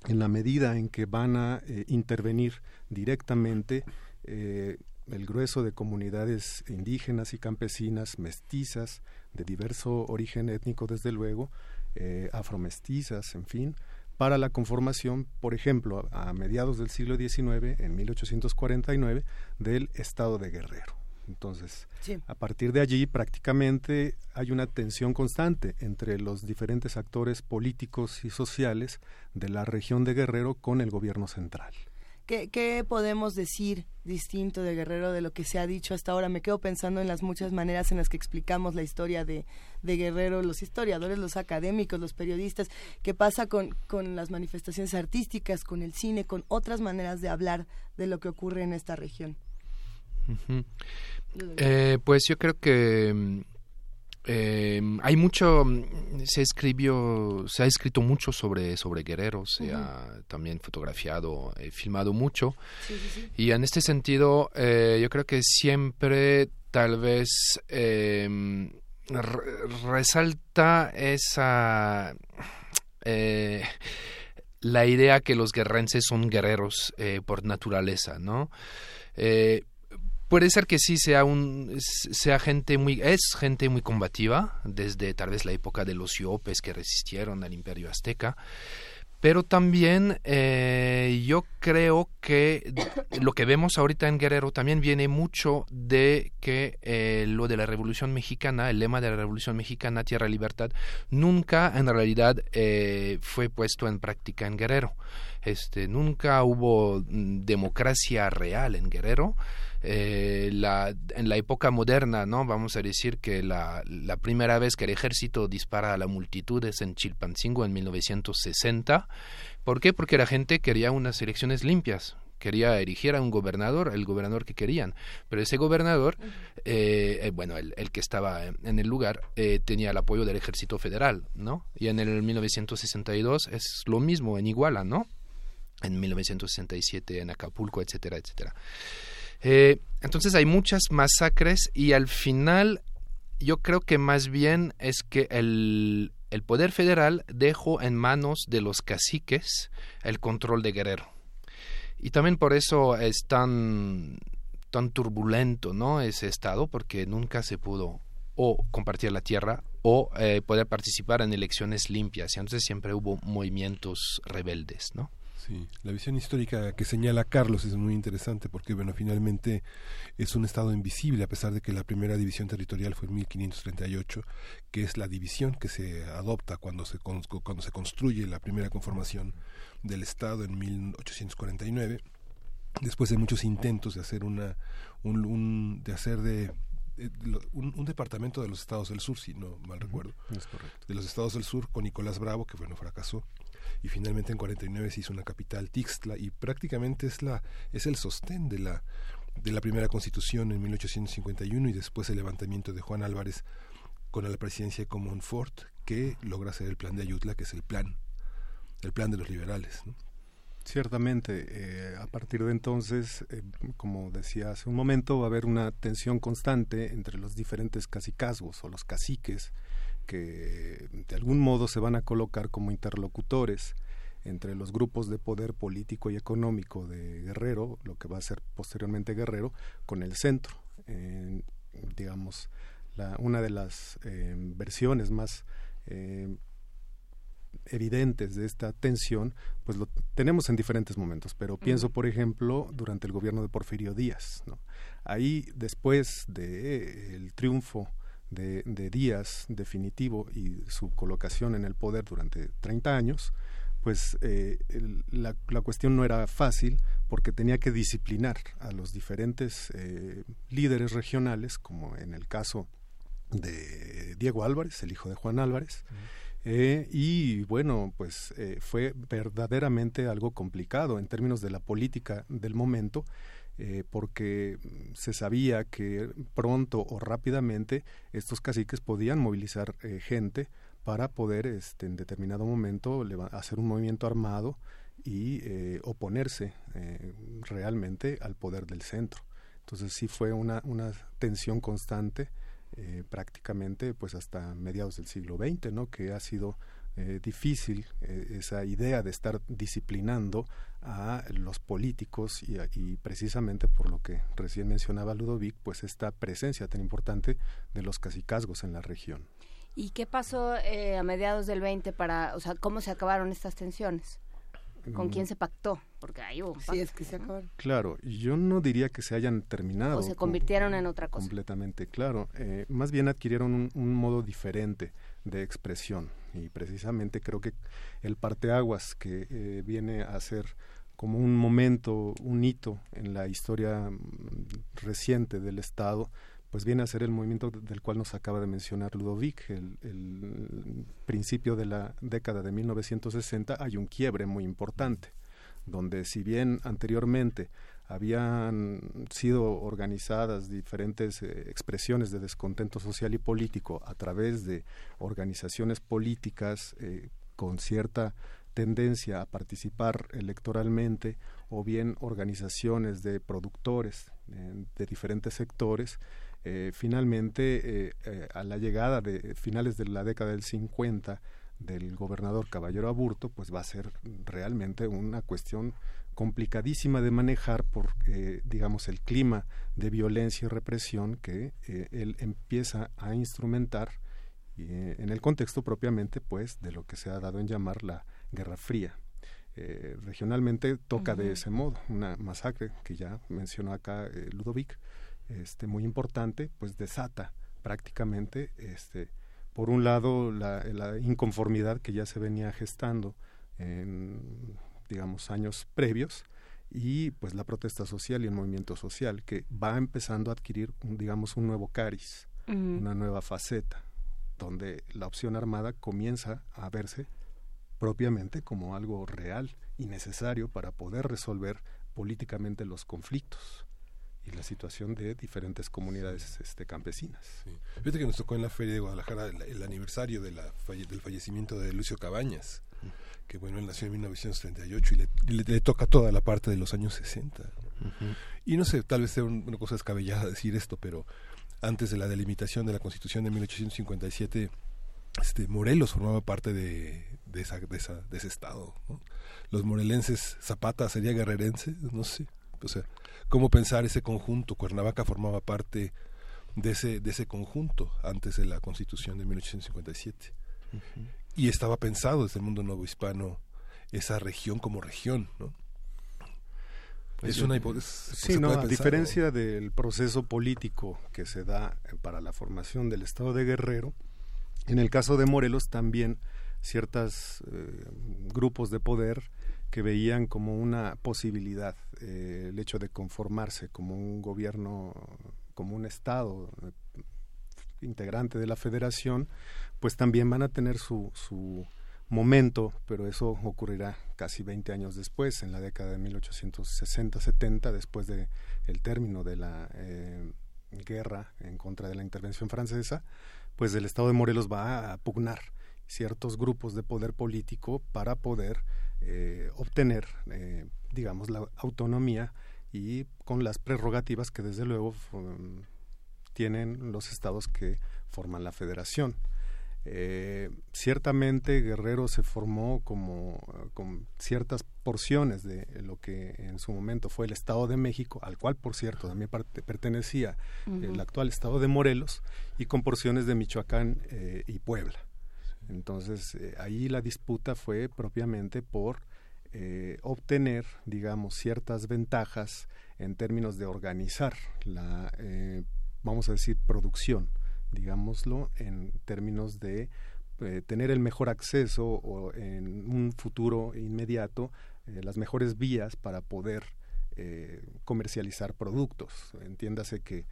en la medida en que van a eh, intervenir directamente eh, el grueso de comunidades indígenas y campesinas, mestizas, de diverso origen étnico, desde luego, eh, afromestizas, en fin, para la conformación, por ejemplo, a, a mediados del siglo XIX, en 1849, del Estado de Guerrero. Entonces, Sí. a partir de allí prácticamente hay una tensión constante entre los diferentes actores políticos y sociales de la región de Guerrero con el gobierno central. ¿Qué, qué podemos decir distinto de Guerrero de lo que se ha dicho hasta ahora? Me quedo pensando en las muchas maneras en las que explicamos la historia de, de Guerrero, los historiadores, los académicos, los periodistas. ¿Qué pasa con, con las manifestaciones artísticas, con el cine, con otras maneras de hablar de lo que ocurre en esta región? Eh, pues yo creo que mm, Eh, hay mucho, mm, se escribió, se ha escrito mucho sobre, sobre Guerrero, se ha también fotografiado, eh, filmado mucho. Y en este sentido, eh, yo creo que siempre tal vez re- resalta esa... eh, la idea que los guerrenses son guerreros eh, por naturaleza, ¿no? Puede ser que sí sea un sea gente muy es gente muy combativa desde tal vez la época de los Iopes que resistieron al Imperio Azteca, pero también eh, yo creo que lo que vemos ahorita en Guerrero también viene mucho de que eh, lo de la Revolución Mexicana, el lema de la Revolución Mexicana, Tierra Libertad, nunca en realidad eh, fue puesto en práctica en Guerrero. Este, nunca hubo mm, democracia real en Guerrero. Eh, la, en la época moderna, ¿no? Vamos a decir que la, la primera vez que el ejército dispara a la multitud es en Chilpancingo en 1960. ¿Por qué? Porque la gente quería unas elecciones limpias, quería erigir a un gobernador, el gobernador que querían. Pero ese gobernador, eh, eh, bueno, el, el que estaba en el lugar, eh, tenía el apoyo del ejército federal, ¿no? Y en el 1962 es lo mismo en Iguala, ¿no? En 1967 en Acapulco, etcétera, etcétera. Eh, entonces hay muchas masacres y al final yo creo que más bien es que el, el poder federal dejó en manos de los caciques el control de Guerrero. Y también por eso es tan, tan turbulento ¿no? ese estado, porque nunca se pudo o compartir la tierra o eh, poder participar en elecciones limpias. Y entonces siempre hubo movimientos rebeldes, ¿no? Sí, la visión histórica que señala Carlos es muy interesante porque, bueno, finalmente es un estado invisible, a pesar de que la primera división territorial fue en 1538, que es la división que se adopta cuando se, con- cuando se construye la primera conformación del estado en 1849, después de muchos intentos de hacer una, un, un- de hacer de un, un departamento de los estados del sur, si no mal recuerdo, es correcto. de los estados del sur con Nicolás Bravo, que bueno, fracasó y finalmente en 49 se hizo una capital Tixtla y prácticamente es la es el sostén de la de la primera constitución en 1851 y después el levantamiento de Juan Álvarez con la presidencia de Comonfort que logra hacer el plan de Ayutla que es el plan el plan de los liberales. Ciertamente, eh, a partir de entonces, eh, como decía hace un momento, va a haber una tensión constante entre los diferentes cacicazgos o los caciques que de algún modo se van a colocar como interlocutores entre los grupos de poder político y económico de Guerrero, lo que va a ser posteriormente Guerrero, con el centro. Eh, digamos, la, una de las eh, versiones más eh, evidentes de esta tensión, pues lo tenemos en diferentes momentos, pero pienso, por ejemplo, durante el gobierno de Porfirio Díaz. ¿no? Ahí, después del triunfo de, de Díaz definitivo y su colocación en el poder durante 30 años, pues eh, el- la, la cuestión no era fácil porque tenía que disciplinar a los diferentes eh, líderes regionales, como en el caso de Diego Álvarez, el hijo de Juan Álvarez, eh, y bueno, pues eh, fue verdaderamente algo complicado en términos de la política del momento, eh, porque mm, se sabía que pronto o rápidamente estos caciques podían movilizar eh, gente para poder este, en determinado momento hacer un movimiento armado y eh, oponerse realmente al poder del centro. Entonces sí fue una, una tensión constante prácticamente pues hasta mediados del siglo XX, ¿no? que ha sido difícil esa idea de estar disciplinando a los políticos y, a- y precisamente por lo que recién mencionaba Ludovic, pues esta presencia tan importante de los cacicazgos en la región. ¿Y qué pasó eh, a mediados del 20 para, o sea, cómo se acabaron estas tensiones? ¿Con Mm. quién se pactó? Porque ahí hubo un Sí, pacto, es que se ¿no? acabaron. Claro, yo no diría que se hayan terminado. O se convirtieron en otra cosa. Completamente, claro. Eh, más bien adquirieron un, un modo diferente de expresión y precisamente creo que el parteaguas que eh, viene a ser como un momento, un hito en la historia mm, reciente del Estado, pues viene a ser el movimiento de- del cual nos acaba de mencionar Ludovic, el, el principio de la década de 1960, hay un quiebre muy importante donde si bien anteriormente habían sido organizadas diferentes eh, expresiones de descontento social y político a través de organizaciones políticas eh, con cierta tendencia a participar electoralmente o bien organizaciones de productores eh, de diferentes sectores, finalmente a la llegada de finales de la década del 50 del gobernador Caballero Aburto, pues va a ser realmente una cuestión complicadísima de manejar por, eh, digamos, el clima de violencia y represión que eh, él empieza a instrumentar eh, en el contexto propiamente, pues, de lo que se ha dado en llamar la Guerra Fría. regionalmente toca de ese modo, una masacre que ya mencionó acá Ludovic, este, muy importante, pues desata prácticamente, este, por un lado, la, la inconformidad que ya se venía gestando en digamos, años previos y pues la protesta social y el movimiento social que va empezando a adquirir, digamos, un nuevo cariz, una nueva faceta, donde la opción armada comienza a verse propiamente como algo real y necesario para poder resolver políticamente los conflictos y la situación de diferentes comunidades este, campesinas. Fíjate que nos tocó en la Feria de Guadalajara el, aniversario de la del fallecimiento de Lucio Cabañas que bueno, él nació en 1938 y le, le, toca toda la parte de los años 60. Y no sé, tal vez sea una cosa descabellada decir esto, pero antes de la delimitación de la Constitución de 1857, este, Morelos formaba parte de, de, esa, de, esa, de ese estado. Los morelenses, Zapata sería guerrerense, no sé. O sea, ¿cómo pensar ese conjunto? Cuernavaca formaba parte de ese, de ese conjunto antes de la Constitución de 1857 y estaba pensado desde el mundo nuevo hispano esa región como región, ¿no? Es una hipótesis. Sí, no, a diferencia del proceso político que se da para la formación del Estado de Guerrero, en el caso de Morelos también ciertos eh, grupos de poder que veían como una posibilidad eh, el hecho de conformarse como un gobierno, como un Estado eh, integrante de la federación, pues también van a tener su, su momento, pero eso ocurrirá casi 20 años después, en la década de 1860-70, después de el término de la eh, guerra en contra de la intervención francesa, pues el Estado de Morelos va a pugnar ciertos grupos de poder político para poder eh, obtener, eh, digamos, la autonomía y con las prerrogativas que desde luego tienen los estados que forman la federación. Eh, ciertamente Guerrero se formó como con ciertas porciones de lo que en su momento fue el Estado de México, al cual por cierto también pertenecía el actual Estado de Morelos, y con porciones de Michoacán eh, y Puebla. Entonces eh, ahí la disputa fue propiamente por obtener, digamos, ciertas ventajas en términos de organizar la, vamos a decir, producción digámoslo, en términos de eh, tener el mejor acceso o en un futuro inmediato eh, las mejores vías para poder eh, comercializar productos. Entiéndase que,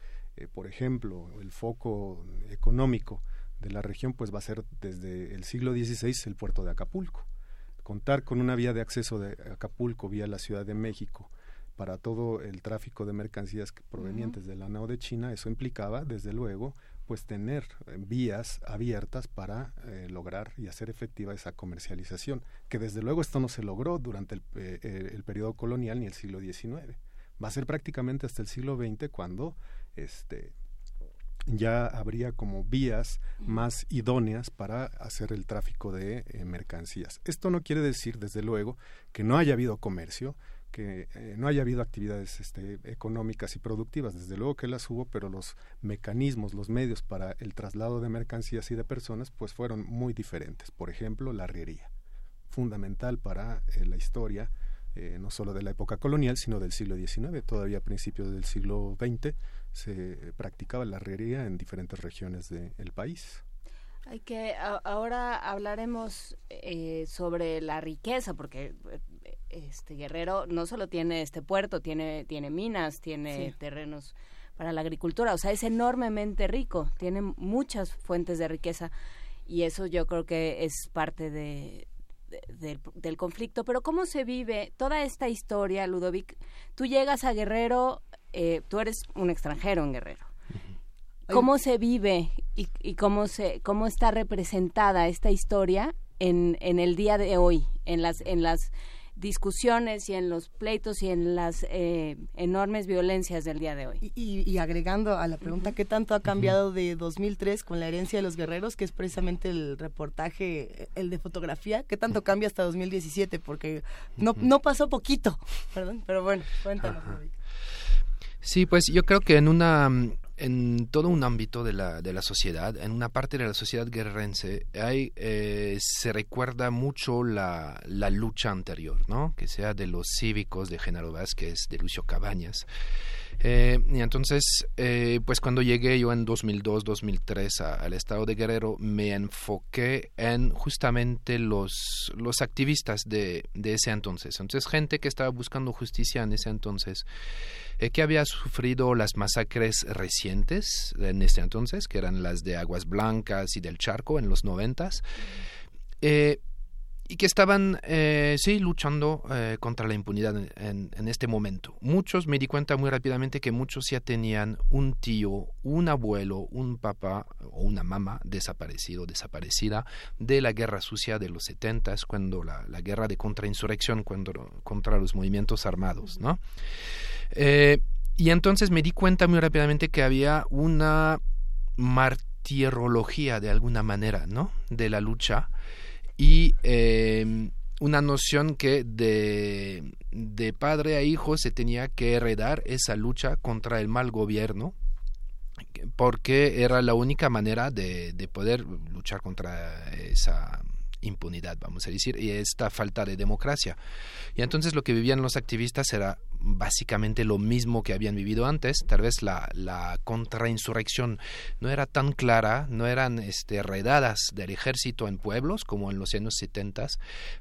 por ejemplo, el foco económico de la región pues va a ser desde el siglo XVI el puerto de Acapulco. Contar con una vía de acceso de Acapulco vía la Ciudad de México para todo el tráfico de mercancías provenientes de la NAO de China, eso implicaba, desde luego, pues tener eh, vías abiertas para eh, lograr y hacer efectiva esa comercialización, que desde luego esto no se logró durante el, eh, el periodo colonial ni el siglo XIX. Va a ser prácticamente hasta el siglo XX cuando este, ya habría como vías más idóneas para hacer el tráfico de mercancías. Esto no quiere decir, desde luego, que no haya habido comercio, que eh, no haya habido actividades este, económicas y productivas. Desde luego que las hubo, pero los mecanismos, los medios para el traslado de mercancías y de personas, pues fueron muy diferentes. Por ejemplo, la arriería, fundamental para eh, la historia, eh, no solo de la época colonial, sino del siglo XIX. Todavía a principios del siglo XX se practicaba la arriería en diferentes regiones del país. Hay que ahora hablaremos sobre la riqueza, porque este Guerrero no solo tiene este puerto, tiene, tiene minas, tiene terrenos para la agricultura, o sea, es enormemente rico, tiene muchas fuentes de riqueza y eso yo creo que es parte de, del, del conflicto, pero cómo se vive toda esta historia, Ludovic. Tú llegas a Guerrero, eh, tú eres un extranjero en Guerrero. ¿Cómo se vive y, y cómo se cómo está representada esta historia en, en el día de hoy, en las en las discusiones y en los pleitos y en las eh, enormes violencias del día de hoy. Y, y agregando a la pregunta, ¿qué tanto ha cambiado de 2003 con la herencia de los guerreros, que es precisamente el reportaje, el de fotografía? ¿Qué tanto cambia hasta 2017? Porque no, no pasó poquito, perdón, pero bueno, cuéntanos. Sí, pues yo creo que en una en todo un ámbito de la, de la sociedad, en una parte de la sociedad guerrerense, hay, eh, se recuerda mucho la, la, lucha anterior, ¿no? Que sea de los cívicos de Genaro Vázquez, de Lucio Cabañas. Eh, y entonces, eh, pues cuando llegué yo en 2002-2003 al estado de Guerrero, me enfoqué en justamente los, los activistas de, de ese entonces. Entonces, gente que estaba buscando justicia en ese entonces eh, que había sufrido las masacres recientes en este entonces, que eran las de Aguas Blancas y del Charco en los noventas. Eh, y que estaban, eh, sí, luchando eh, contra la impunidad en, en, este momento. Muchos, me di cuenta muy rápidamente que muchos ya tenían un tío, un abuelo, un papá o una mamá desaparecido, desaparecida de la guerra sucia de los setentas, cuando la, la, guerra de contrainsurrección cuando, contra los movimientos armados, ¿no? Eh, y entonces me di cuenta muy rápidamente que había una martirología de alguna manera, ¿no? De la lucha y eh, una noción que de, de padre a hijo se tenía que heredar esa lucha contra el mal gobierno porque era la única manera de, de poder luchar contra esa impunidad, vamos a decir, y esta falta de democracia. Y entonces lo que vivían los activistas era básicamente lo mismo que habían vivido antes, tal vez la, la contrainsurrección no era tan clara, no eran este, redadas del ejército en pueblos como en los años 70,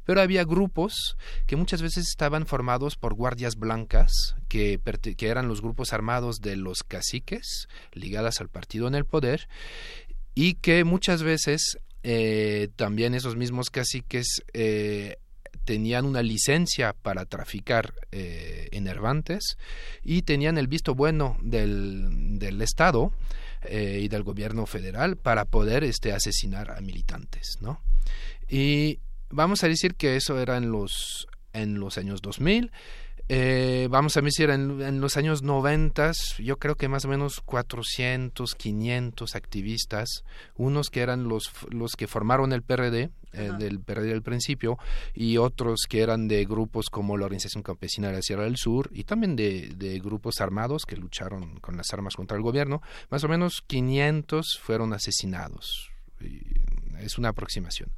pero había grupos que muchas veces estaban formados por guardias blancas, que, que eran los grupos armados de los caciques, ligadas al partido en el poder, y que muchas veces eh, también esos mismos caciques eh, tenían una licencia para traficar eh, enervantes y tenían el visto bueno del, Estado eh, y del gobierno federal para poder este, asesinar a militantes, ¿no? Y vamos a decir que eso era en los, en los años 2000 eh, vamos a decir, en, en, los años 90, yo creo que más o menos 400, 500 activistas, unos que eran los, los que formaron el PRD, eh, del PRD al principio, y otros que eran de grupos como la Organización Campesina de la Sierra del Sur, y también de, de grupos armados que lucharon con las armas contra el gobierno, más o menos 500 fueron asesinados. Y es una aproximación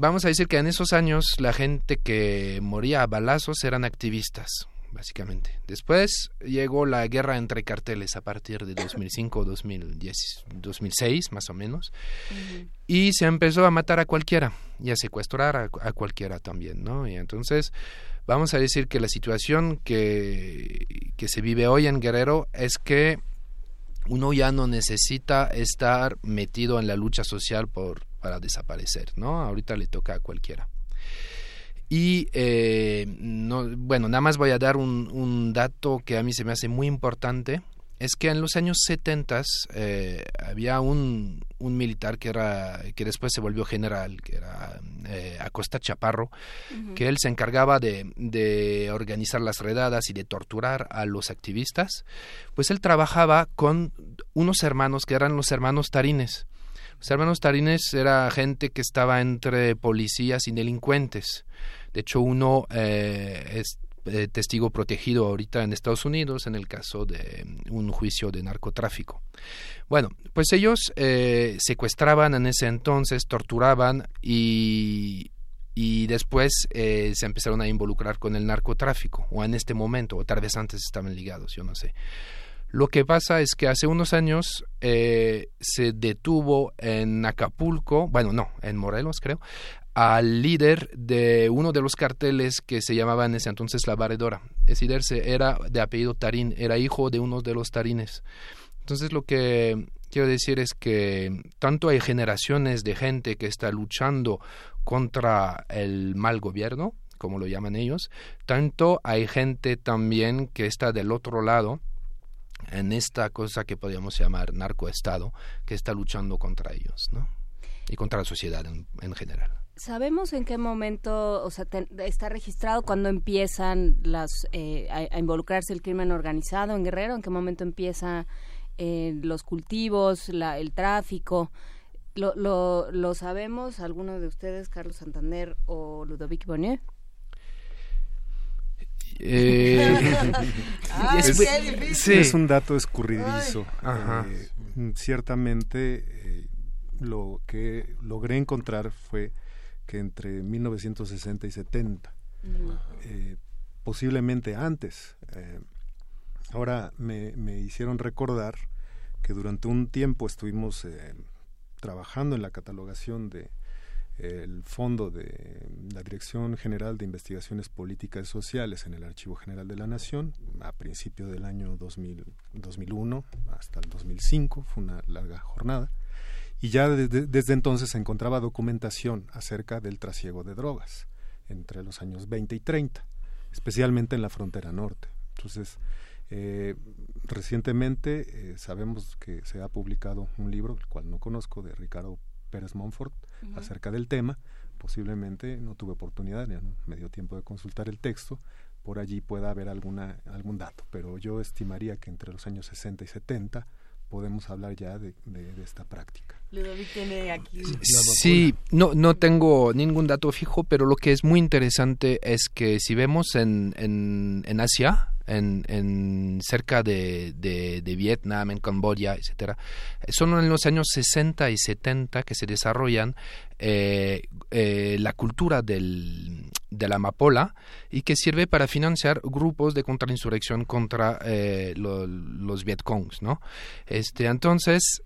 vamos a decir que en esos años la gente que moría a balazos eran activistas, básicamente. Después llegó la guerra entre carteles a partir de 2005, 2010, 2006 más o menos, uh -huh. y se empezó a matar a cualquiera y a secuestrar a, a, cualquiera también, ¿no? Y entonces vamos a decir que la situación que, que se vive hoy en Guerrero es que uno ya no necesita estar metido en la lucha social por para desaparecer, ¿no? Ahorita le toca a cualquiera. Y eh, no, bueno, nada más voy a dar un, un, dato que a mí se me hace muy importante. Es que en los años 70 eh, había un, un, militar que era que después se volvió general, que era eh, Acosta Chaparro, uh -huh. que él se encargaba de, de, organizar las redadas y de torturar a los activistas. Pues él trabajaba con unos hermanos que eran los hermanos Tarines. Los hermanos Tarines era gente que estaba entre policías y delincuentes. De hecho, uno eh, es eh, testigo protegido ahorita en Estados Unidos en el caso de un juicio de narcotráfico. Bueno, pues ellos eh, secuestraban en ese entonces, torturaban y, y después se empezaron a involucrar con el narcotráfico, o en este momento, o tal vez antes estaban ligados, yo no sé. Lo que pasa es que hace unos años eh, se detuvo en Acapulco, bueno, no, en Morelos creo, al líder de uno de los carteles que se llamaba en ese entonces La Varedora. Ese líder era de apellido Tarín, era hijo de uno de los Tarines. Entonces lo que quiero decir es que tanto hay generaciones de gente que está luchando contra el mal gobierno, como lo llaman ellos, tanto hay gente también que está del otro lado, en esta cosa que podríamos llamar narcoestado, que está luchando contra ellos, ¿no? Y contra la sociedad en, en general. ¿Sabemos en qué momento, o sea, está registrado cuando empiezan las eh, a, involucrarse el crimen organizado en Guerrero? ¿En qué momento empieza eh, los cultivos, la, el tráfico? ¿Lo, lo, ¿Lo sabemos alguno de ustedes, Carlos Santander o Ludovic Bonnier? Eh, Ah, es, qué difícil. sí. es un dato escurridizo. Ajá. Eh, ciertamente, eh, lo que logré encontrar fue que entre 1960 y 70, eh, posiblemente antes, eh, ahora me, me hicieron recordar que durante un tiempo estuvimos eh, trabajando en la catalogación de el fondo de la Dirección General de Investigaciones Políticas y Sociales en el Archivo General de la Nación a principio del año 2000, 2001 hasta el 2005, fue una larga jornada, y ya desde, desde entonces se encontraba documentación acerca del trasiego de drogas entre los años 20 y 30, especialmente en la frontera norte. Entonces, eh, recientemente eh, sabemos que se ha publicado un libro, el cual no conozco, de Ricardo Pérez Monfort, acerca del tema. Posiblemente no tuve oportunidad, ya no me dio tiempo de consultar el texto. Por allí pueda haber alguna, algún dato, pero yo estimaría que entre los años 60 y 70 podemos hablar ya de, de- de esta práctica. Ludovic tiene aquí. Sí, no, no tengo ningún dato fijo, pero lo que es muy interesante es que si vemos en, en, en Asia, en, en cerca de, de, de Vietnam, en Camboya, etcétera, son en los años 60 y 70 que se desarrollan eh, eh, la cultura del, de la amapola y que sirve para financiar grupos de contrainsurrección contra eh, lo- los Vietcongs, ¿no? Este, entonces,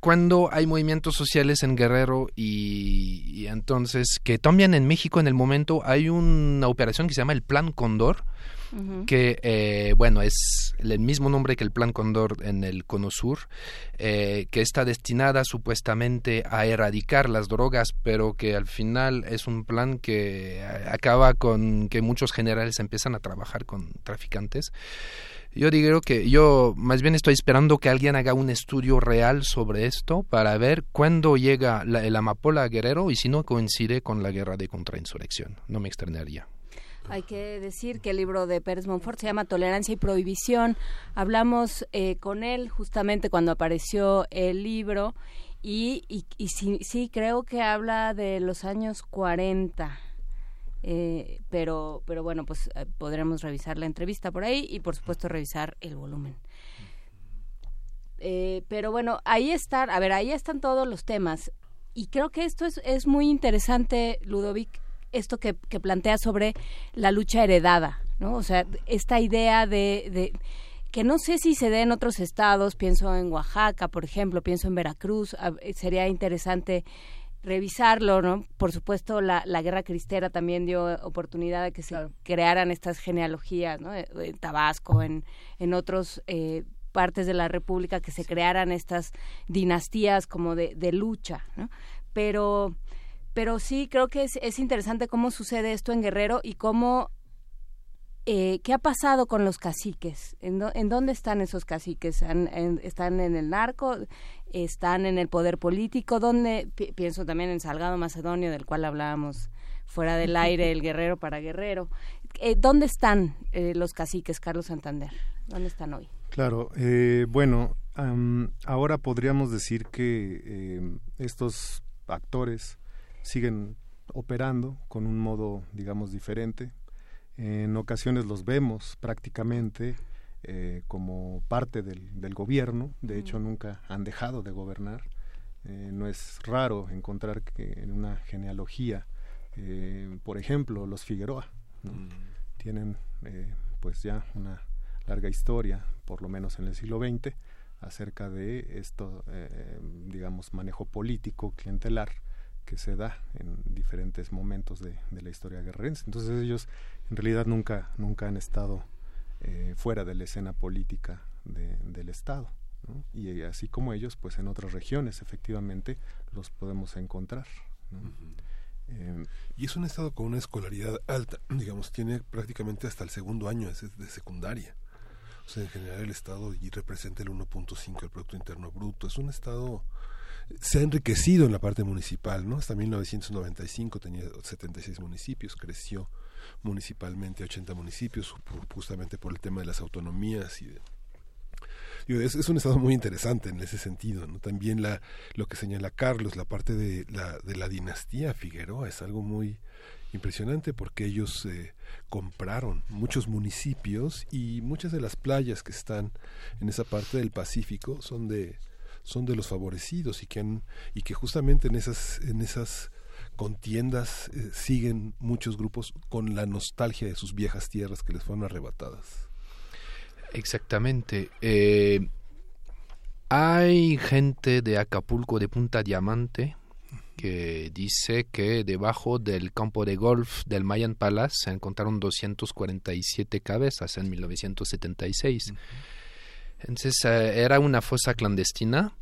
cuando hay movimientos sociales en Guerrero y, y entonces que también en México en el momento hay una operación que se llama el Plan Que eh, bueno es el mismo nombre que el Plan Condor en el Cono Sur, eh, que está destinada supuestamente a erradicar las drogas, pero que al final es un plan que eh, acaba con que muchos generales empiezan a trabajar con traficantes. Yo digo que yo más bien estoy esperando que alguien haga un estudio real sobre esto para ver cuándo llega la, el amapola a Guerrero y si no coincide con la guerra de contrainsurrección. No me extrañaría. Hay que decir que el libro de Pérez Monfort se llama Tolerancia y Prohibición. Hablamos eh, con él justamente cuando apareció el libro y, y, y sí, sí, creo que habla de los años 40. Eh, pero, pero bueno, pues eh, podremos revisar la entrevista por ahí y por supuesto revisar el volumen. Eh, pero bueno, ahí están, a ver, ahí están todos los temas. Y creo que esto es, es muy interesante, Ludovic, esto que, que plantea sobre la lucha heredada, ¿no? O sea, esta idea de, de que no sé si se dé en otros estados, pienso en Oaxaca, por ejemplo, pienso en Veracruz, sería interesante revisarlo, ¿no? Por supuesto, la, la guerra cristera también dio oportunidad de que se crearan estas genealogías, ¿no? Eh, En Tabasco, en, en otros eh, partes de la República, que se crearan estas dinastías como de, de lucha, ¿no? Pero, pero sí creo que es, es interesante cómo sucede esto en Guerrero y cómo eh, ¿Qué ha pasado con los caciques? ¿En, en dónde están esos caciques? ¿Han- en- ¿Están en el narco? ¿Están en el poder político? ¿Dónde? Pi- pienso también en Salgado Macedonio, del cual hablábamos fuera del aire, el guerrero para guerrero. Eh, ¿Dónde están eh, los caciques, Carlos Santander? ¿Dónde están hoy? Claro, eh, bueno, ahora podríamos decir que eh, estos actores siguen operando con un modo, digamos, diferente. En ocasiones los vemos prácticamente eh, como parte del, del gobierno, de hecho nunca han dejado de gobernar. Eh, no es raro encontrar que en una genealogía, eh, por ejemplo, los Figueroa, ¿no? tienen eh, pues ya una larga historia, por lo menos en el siglo XX, acerca de esto, eh, digamos, manejo político, clientelar, que se da en diferentes momentos de, de la historia guerrerense. Entonces ellos en realidad nunca, nunca han estado eh, fuera de la escena política de- del Estado. ¿no? Y así como ellos, pues en otras regiones efectivamente los podemos encontrar. ¿no? Eh, y es un estado con una escolaridad alta, digamos, tiene prácticamente hasta el segundo año de, de secundaria. O sea, en general el estado y representa el 1.5 del Producto Interno Bruto. Es un estado se ha enriquecido en la parte municipal, ¿no? Hasta 1995 tenía 76 municipios, creció municipalmente a 80 municipios, justamente por el tema de las autonomías y de, es, es, un estado muy interesante en ese sentido. ¿no? También la, lo que señala Carlos, la parte de la, de la dinastía Figueroa es algo muy impresionante porque ellos eh, compraron muchos municipios y muchas de las playas que están en esa parte del Pacífico son de son de los favorecidos y que han, y que justamente en esas en esas contiendas eh, siguen muchos grupos con la nostalgia de sus viejas tierras que les fueron arrebatadas. Exactamente. Eh, hay gente de Acapulco, de Punta Diamante, que dice que debajo del campo de golf del Mayan Palace se encontraron 247 cabezas en 1976. Entonces eh, era una fosa clandestina.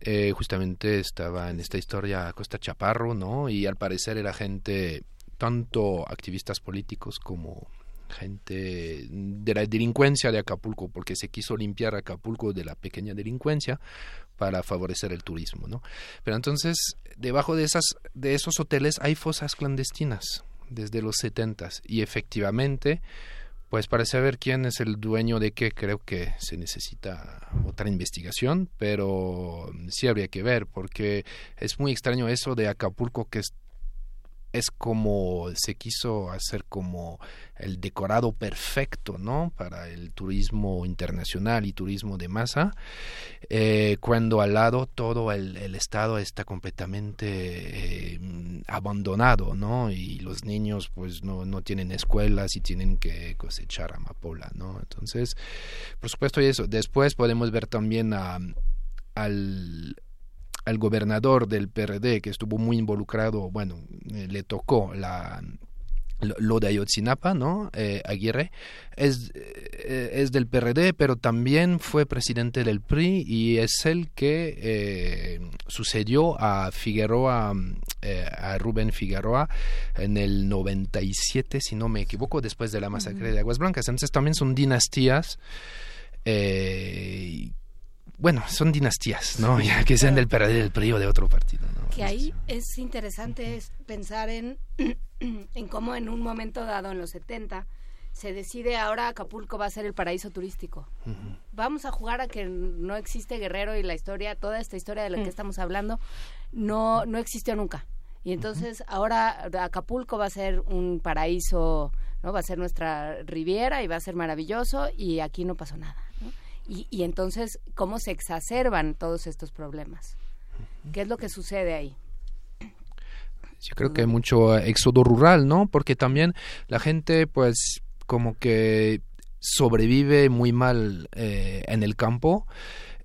Eh, justamente estaba en esta historia Costa Chaparro, ¿no? Y al parecer era gente, tanto activistas políticos como gente de la delincuencia de Acapulco, porque se quiso limpiar Acapulco de la pequeña delincuencia para favorecer el turismo, ¿no? Pero entonces, debajo de esas de esos hoteles hay fosas clandestinas desde los setentas y efectivamente pues para saber quién es el dueño de qué creo que se necesita otra investigación, pero sí habría que ver porque es muy extraño eso de Acapulco que es es como se quiso hacer como el decorado perfecto, ¿no? Para el turismo internacional y turismo de masa, eh, cuando al lado todo el, estado está completamente eh, abandonado, ¿no? Y los niños pues no, no tienen escuelas y tienen que cosechar amapola, ¿no? Entonces, por supuesto, eso. Después podemos ver también a, al al gobernador del PRD, que estuvo muy involucrado, bueno, eh, le tocó la lo de Ayotzinapa, ¿no? Eh, Aguirre, es, eh, es del PRD, pero también fue presidente del PRI y es el que sucedió a Figueroa, a Rubén Figueroa en el 97, si no me equivoco, después de la masacre de Aguas Blancas. Entonces también son dinastías bueno, son dinastías, ¿no? Ya que sean del PRD, del PRI o de otro partido, ¿no? Que ahí es interesante pensar en, en cómo en un momento dado, en los 70, se decide ahora Acapulco va a ser el paraíso turístico. Vamos a jugar a que no existe Guerrero y la historia, toda esta historia de la que mm. estamos hablando, no, no existió nunca. Y entonces ahora Acapulco va a ser un paraíso, ¿no? Va a ser nuestra riviera y va a ser maravilloso y aquí no pasó nada. Y, entonces, ¿cómo se exacerban todos estos problemas? ¿Qué es lo que sucede ahí? Yo creo que hay mucho éxodo rural, ¿no? Porque también la gente, pues, como que sobrevive muy mal eh, en el campo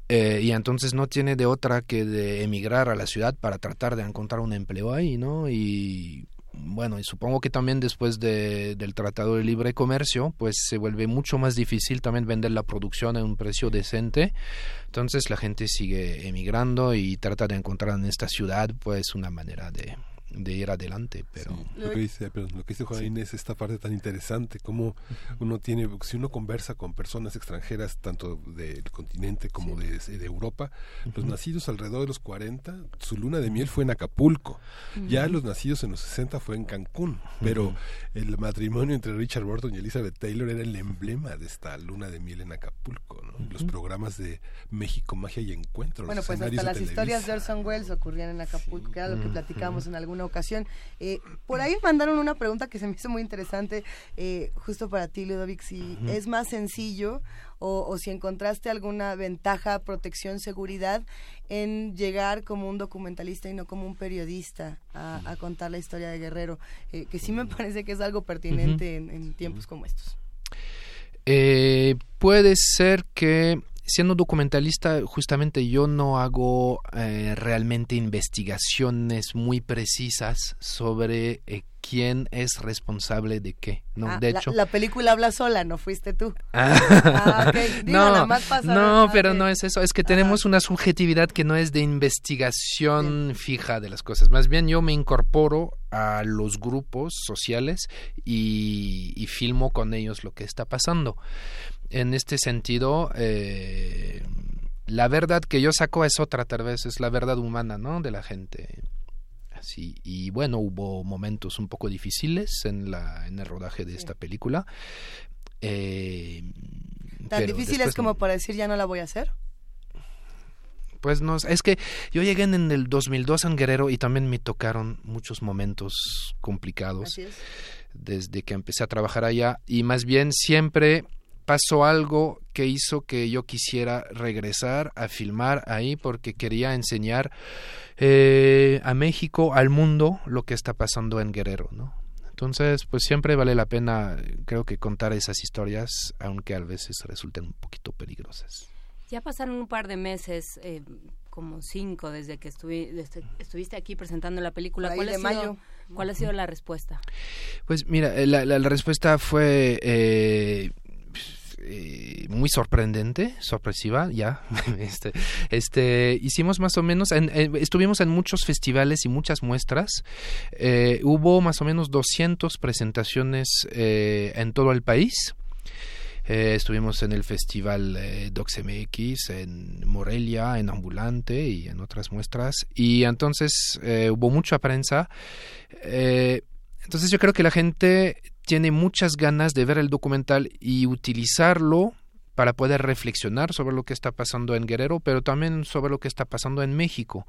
eh, y entonces no tiene de otra que de emigrar a la ciudad para tratar de encontrar un empleo ahí, ¿no? Y bueno, y supongo que también después de, del Tratado de Libre Comercio, pues se vuelve mucho más difícil también vender la producción a un precio decente. Entonces la gente sigue emigrando y trata de encontrar en esta ciudad pues una manera de, de ir adelante, pero... Lo que dice, lo que dice Juan Inés, esta parte tan interesante, como uno tiene, si uno conversa con personas extranjeras, tanto del continente como de, de, Europa, los nacidos alrededor de los 40, su luna de miel fue en Acapulco, ya los nacidos en los 60 fue en Cancún, pero el matrimonio entre Richard Burton y Elizabeth Taylor era el emblema de esta luna de miel en Acapulco, los programas de México, Magia y Encuentro. Bueno, pues hasta las historias de Orson Welles ocurrían en Acapulco, que era lo que platicamos en alguna ocasión. Eh, por ahí mandaron una pregunta que se me hizo muy interesante, eh, justo para ti, Ludovic, si es más sencillo o, si encontraste alguna ventaja, protección, seguridad en llegar como un documentalista y no como un periodista a, contar la historia de Guerrero, eh, que sí me parece que es algo pertinente en, tiempos como estos. puede ser que siendo documentalista, justamente yo no hago eh, realmente investigaciones muy precisas sobre eh, quién es responsable de qué. No, Ah, de hecho. la película habla sola, no fuiste tú. Ah. Ah, ok. Digo, nada no, más no, pero no es eso. Es que tenemos una subjetividad que no es de investigación fija de las cosas. Más bien yo me incorporo a los grupos sociales y, y filmo con ellos lo que está pasando. En este sentido, eh, la verdad que yo saco es otra, tal vez es la verdad humana, ¿no? De la gente. Así, y bueno, hubo momentos un poco difíciles en, la, en el rodaje de esta película. Eh, Tan pero difícil después es como para decir ya no la voy a hacer. Pues no, es que yo llegué en el 2002 en Guerrero y también me tocaron muchos momentos complicados Así es. desde que empecé a trabajar allá y más bien siempre pasó algo que hizo que yo quisiera regresar a filmar ahí porque quería enseñar eh, a México, al mundo, lo que está pasando en Guerrero, ¿no? Entonces, pues siempre vale la pena, creo que contar esas historias, aunque a veces resulten un poquito peligrosas. Ya pasaron un par de meses, eh, como cinco, desde que estuvi- desde- estuviste aquí presentando la película. ¿Cuál, de ha sido, mayo. ¿Cuál ha sido la respuesta? Pues mira, eh, la, la- la respuesta fue eh, eh, muy sorprendente, sorpresiva, ya. este, este, hicimos más o menos, en- estuvimos en muchos festivales y muchas muestras. Eh, hubo más o menos 200 presentaciones eh, en todo el país. Estuvimos en el festival eh, DocsMX, en Morelia, en Ambulante y en otras muestras. Y entonces hubo mucha prensa. Entonces yo creo que la gente tiene muchas ganas de ver el documental y utilizarlo para poder reflexionar sobre lo que está pasando en Guerrero, pero también sobre lo que está pasando en México.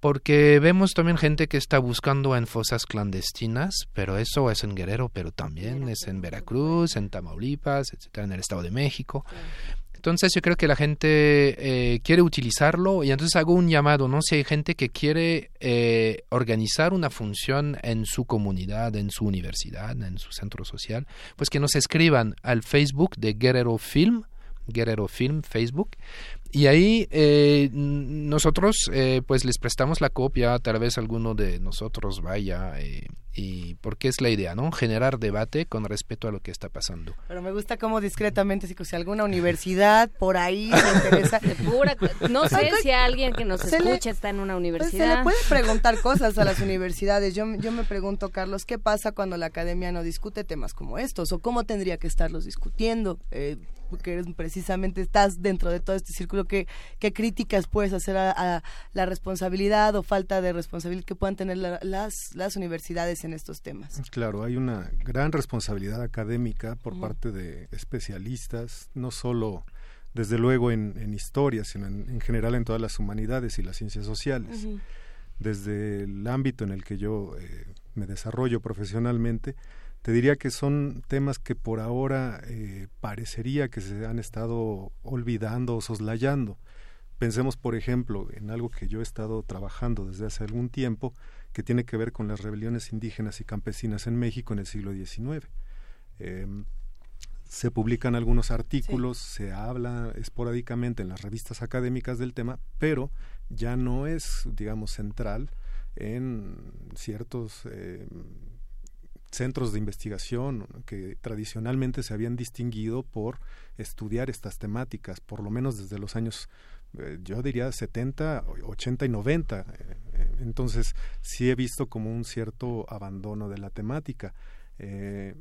Porque vemos también gente que está buscando en fosas clandestinas, pero eso es en Guerrero, pero también es en Veracruz, en Tamaulipas, etcétera, en el Estado de México. Entonces yo creo que la gente eh, quiere utilizarlo y entonces hago un llamado, ¿no? Si hay gente que quiere eh, organizar una función en su comunidad, en su universidad, en su centro social, pues que nos escriban al Facebook de Guerrero Film, Guerrero Film Facebook, y ahí eh, nosotros eh, pues les prestamos la copia, tal vez alguno de nosotros vaya, eh, y porque es la idea, ¿no? Generar debate con respecto a lo que está pasando. Pero me gusta como discretamente, si, si alguna universidad por ahí se interesa. Pura- no sé si alguien que nos escucha está en una Pues se universidad. le puede preguntar cosas a las universidades. Yo, yo me pregunto, Carlos, ¿qué pasa cuando la academia no discute temas como estos? ¿O cómo tendría que estarlos discutiendo? Eh, porque eres- precisamente estás dentro de todo este círculo. ¿Qué, qué críticas puedes hacer a, a la responsabilidad o falta de responsabilidad que puedan tener la- las, las universidades en estos temas? Claro, hay una gran responsabilidad académica por parte de especialistas, no solo desde luego en, en historia, sino en, en general en todas las humanidades y las ciencias sociales. Desde el ámbito en el que yo eh, me desarrollo profesionalmente, te diría que son temas que por ahora eh, parecería que se han estado olvidando o soslayando. Pensemos, por ejemplo, en algo que yo he estado trabajando desde hace algún tiempo, que tiene que ver con las rebeliones indígenas y campesinas en México en el siglo XIX. Em, se publican algunos artículos, se habla esporádicamente en las revistas académicas del tema, pero ya no es, digamos, central en ciertos eh, centros de investigación que tradicionalmente se habían distinguido por estudiar estas temáticas, por lo menos desde los años, eh, yo diría 70, 80 y 90. eh, eh, entonces, sí he visto como un cierto abandono de la temática. Eh,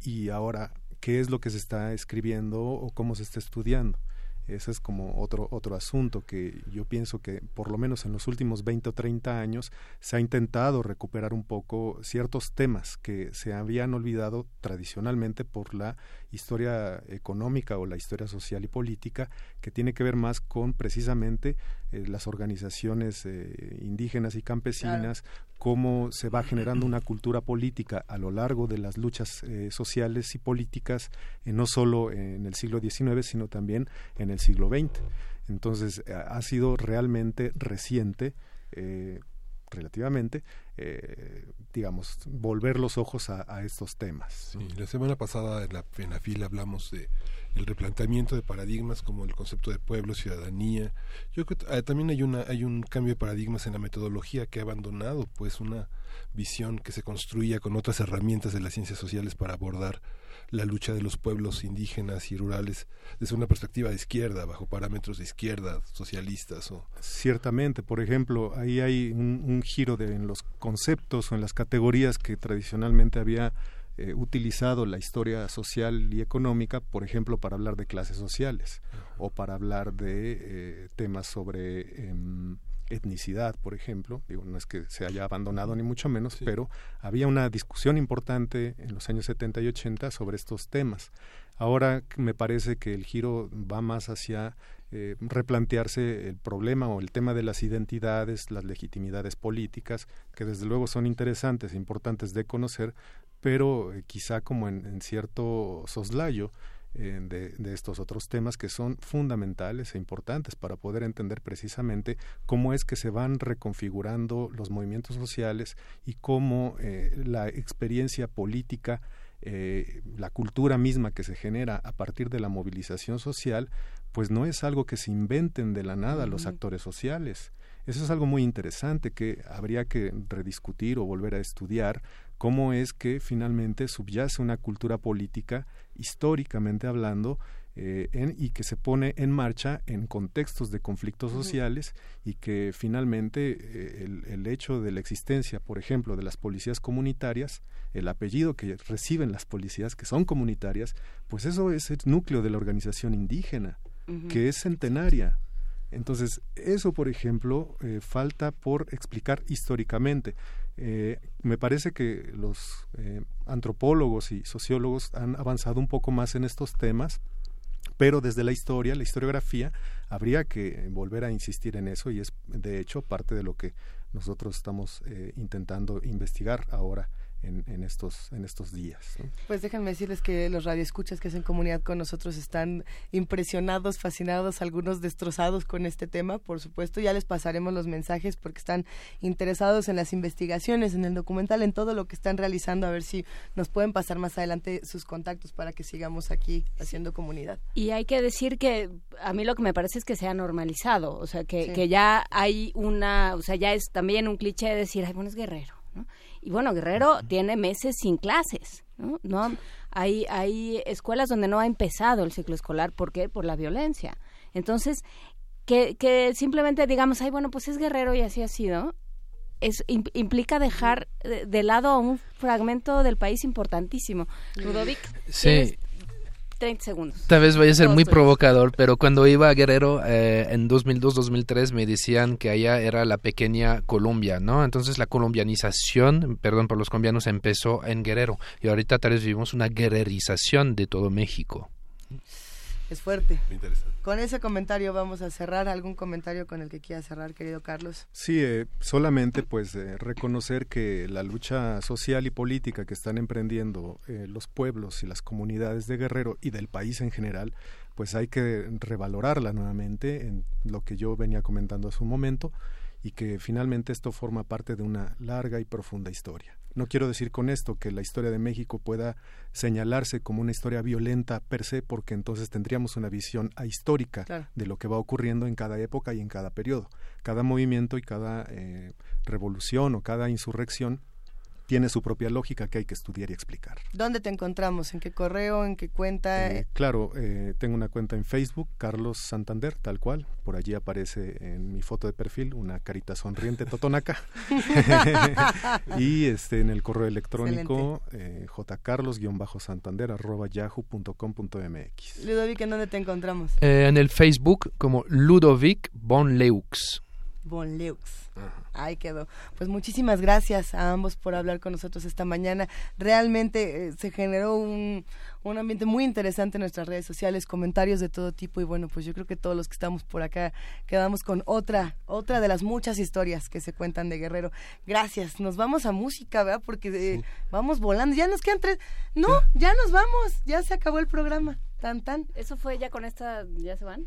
y ahora, ¿qué es lo que se está escribiendo o cómo se está estudiando? Ese es como otro, otro asunto que yo pienso que por lo menos en los últimos 20 o 30 años se ha intentado recuperar un poco ciertos temas que se habían olvidado tradicionalmente por la historia económica o la historia social y política que tiene que ver más con precisamente eh, las organizaciones eh, indígenas y campesinas, cómo se va generando una cultura política a lo largo de las luchas eh, sociales y políticas, eh, no solo en el siglo XIX, sino también en el siglo XX. Entonces, eh, ha sido realmente reciente, relativamente, eh, digamos, volver los ojos a, estos temas. La semana pasada en la, en la fila hablamos de el replanteamiento de paradigmas como el concepto de pueblo, ciudadanía. Yo creo que eh, también hay una hay un cambio de paradigmas en la metodología que ha abandonado pues una visión que se construía con otras herramientas de las ciencias sociales para abordar la lucha de los pueblos indígenas y rurales desde una perspectiva de izquierda, bajo parámetros de izquierda, socialistas o Ciertamente, por ejemplo, ahí hay un, un giro de, en los conceptos o en las categorías que tradicionalmente había eh, utilizado la historia social y económica, por ejemplo, para hablar de clases sociales o para hablar de eh, temas sobre em, etnicidad, por ejemplo. Digo, no es que se haya abandonado ni mucho menos, pero había una discusión importante en los años 70 y 80 sobre estos temas. Ahora me parece que el giro va más hacia eh, replantearse el problema o el tema de las identidades, las legitimidades políticas, que desde luego son interesantes e importantes de conocer, pero eh, quizá como en, en cierto soslayo eh, de, de, estos otros temas que son fundamentales e importantes para poder entender precisamente cómo es que se van reconfigurando los movimientos sociales y cómo eh, la experiencia política eh, la cultura misma que se genera a partir de la movilización social, pues no es algo que se inventen de la nada uh -huh. los actores sociales. Eso es algo muy interesante que habría que rediscutir o volver a estudiar cómo es que finalmente subyace una cultura política, históricamente hablando, eh, en, y que se pone en marcha en contextos de conflictos sociales y que finalmente eh, el, el, hecho de la existencia, por ejemplo, de las policías comunitarias, el apellido que reciben las policías que son comunitarias, pues eso es el núcleo de la organización indígena, uh -huh. que es centenaria. Entonces, eso, por ejemplo, eh, falta por explicar históricamente. Eh, me parece que los eh, antropólogos y sociólogos han avanzado un poco más en estos temas, pero desde la historia, la historiografía, habría que volver a insistir en eso y es de hecho parte de lo que nosotros estamos eh, intentando investigar ahora en, en, estos, en estos días. ¿no? Pues déjenme decirles que los radioescuchas que hacen comunidad con nosotros están impresionados, fascinados, algunos destrozados con este tema, por supuesto. Ya les pasaremos los mensajes porque están interesados en las investigaciones, en el documental, en todo lo que están realizando, a ver si nos pueden pasar más adelante sus contactos para que sigamos aquí haciendo comunidad. Y hay que decir que a mí lo que me parece es que se ha normalizado, o sea, que, sí. que ya hay una, o sea, ya es también un cliché de decir, ay, bueno, es guerrero, ¿no? Y bueno, Guerrero tiene meses sin clases, ¿no? no hay, hay escuelas donde no ha empezado el ciclo escolar, ¿por qué? Por la violencia. Entonces, que, que simplemente digamos, ay, bueno, pues es Guerrero y así ha sido, es, implica dejar de, de, lado un fragmento del país importantísimo. Ludovic, sí. 30 segundos. Tal vez vaya a ser muy provocador, pero cuando iba a Guerrero eh, en 2002-2003 me decían que allá era la pequeña Colombia, ¿no? Entonces la colombianización, perdón por los colombianos, empezó en Guerrero y ahorita tal vez vivimos una guerrerización de todo México. Es fuerte. Muy interesante. Con ese comentario vamos a cerrar. ¿Algún comentario con el que quiera cerrar, querido Carlos? Sí, eh, solamente pues eh, reconocer que la lucha social y política que están emprendiendo eh, los pueblos y las comunidades de Guerrero y del país en general, pues hay que revalorarla nuevamente en lo que yo venía comentando hace un momento y que finalmente esto forma parte de una larga y profunda historia. No quiero decir con esto que la historia de México pueda señalarse como una historia violenta per se, porque entonces tendríamos una visión ahistórica claro. de lo que va ocurriendo en cada época y en cada periodo. Cada movimiento y cada eh, revolución o cada insurrección tiene su propia lógica que hay que estudiar y explicar. ¿Dónde te encontramos? ¿En qué correo? ¿En qué cuenta? Eh, claro, eh, tengo una cuenta en Facebook, Carlos Santander, tal cual. Por allí aparece en mi foto de perfil una carita sonriente totonaca. y este en el correo electrónico eh, jcarlos-santander arroba yahoo.com.mx. Ludovic, ¿en dónde te encontramos? Eh, en el Facebook como Ludovic Bonleux. Bonleux. Ahí quedó. Pues muchísimas gracias a ambos por hablar con nosotros esta mañana. Realmente eh, se generó un, un ambiente muy interesante en nuestras redes sociales, comentarios de todo tipo y bueno, pues yo creo que todos los que estamos por acá quedamos con otra, otra de las muchas historias que se cuentan de Guerrero. Gracias. Nos vamos a música, ¿verdad? Porque eh, sí. vamos volando. Ya nos quedan tres. No, ya nos vamos. Ya se acabó el programa. Tan, tan. ¿Eso fue ya con esta? ¿Ya se van?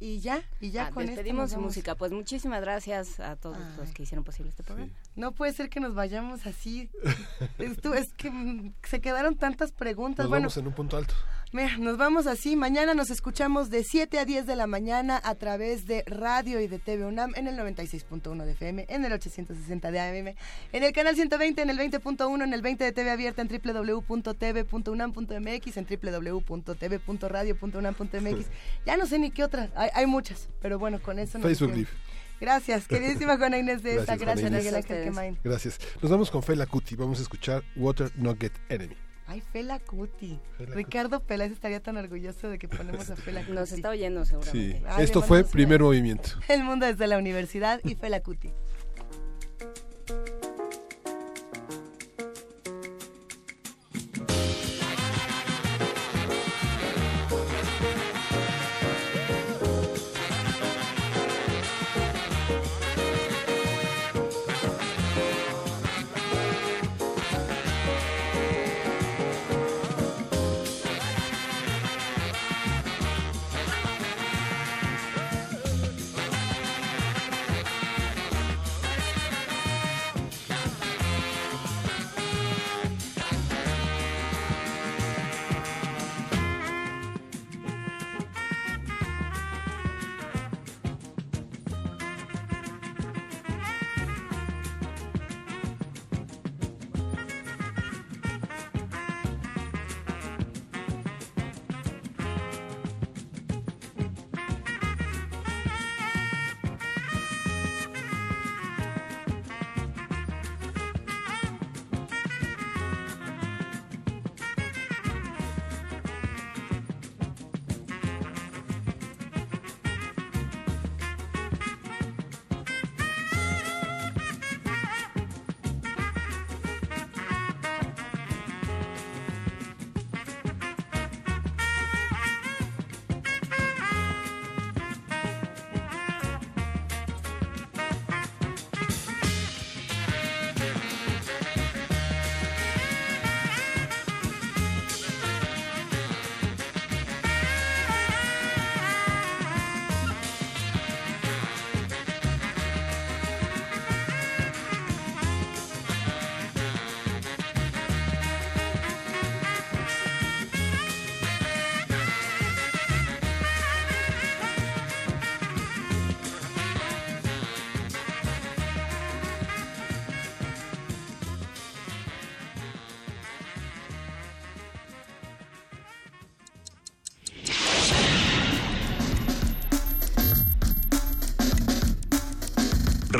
Y ya, y ya Ah, con esto despedimos nos vamos. música. Pues muchísimas gracias a todos los que hicieron posible este programa. No puede ser que nos vayamos así. Esto es que se quedaron tantas preguntas. Nos bueno, vamos en un punto alto. Mira, nos vamos así. Mañana nos escuchamos de 7 a 10 de la mañana a través de radio y de TV UNAM en el 96.1 de FM, en el 860 de AM, en el canal 120, en el 20.1, en el 20 de TV abierta en www.tv.unam.mx, en www.tv.radio.unam.mx. Ya no sé ni qué otra. Hay, hay muchas, pero bueno, con eso nos Facebook. Live. Gracias, querísima Juana Inés de esta. Gracias, Miguel. Ángel. Gracias. Nos vamos con Fela Kuti. Vamos a escuchar Water Nugget Enemy. Ay, Fela Cuti. Fela Ricardo Peláez estaría tan orgulloso de que ponemos a Fela Cuti. Nos está oyendo seguramente. Sí. Ay, Esto fue Primer Movimiento. El mundo desde la universidad y Fela Cuti.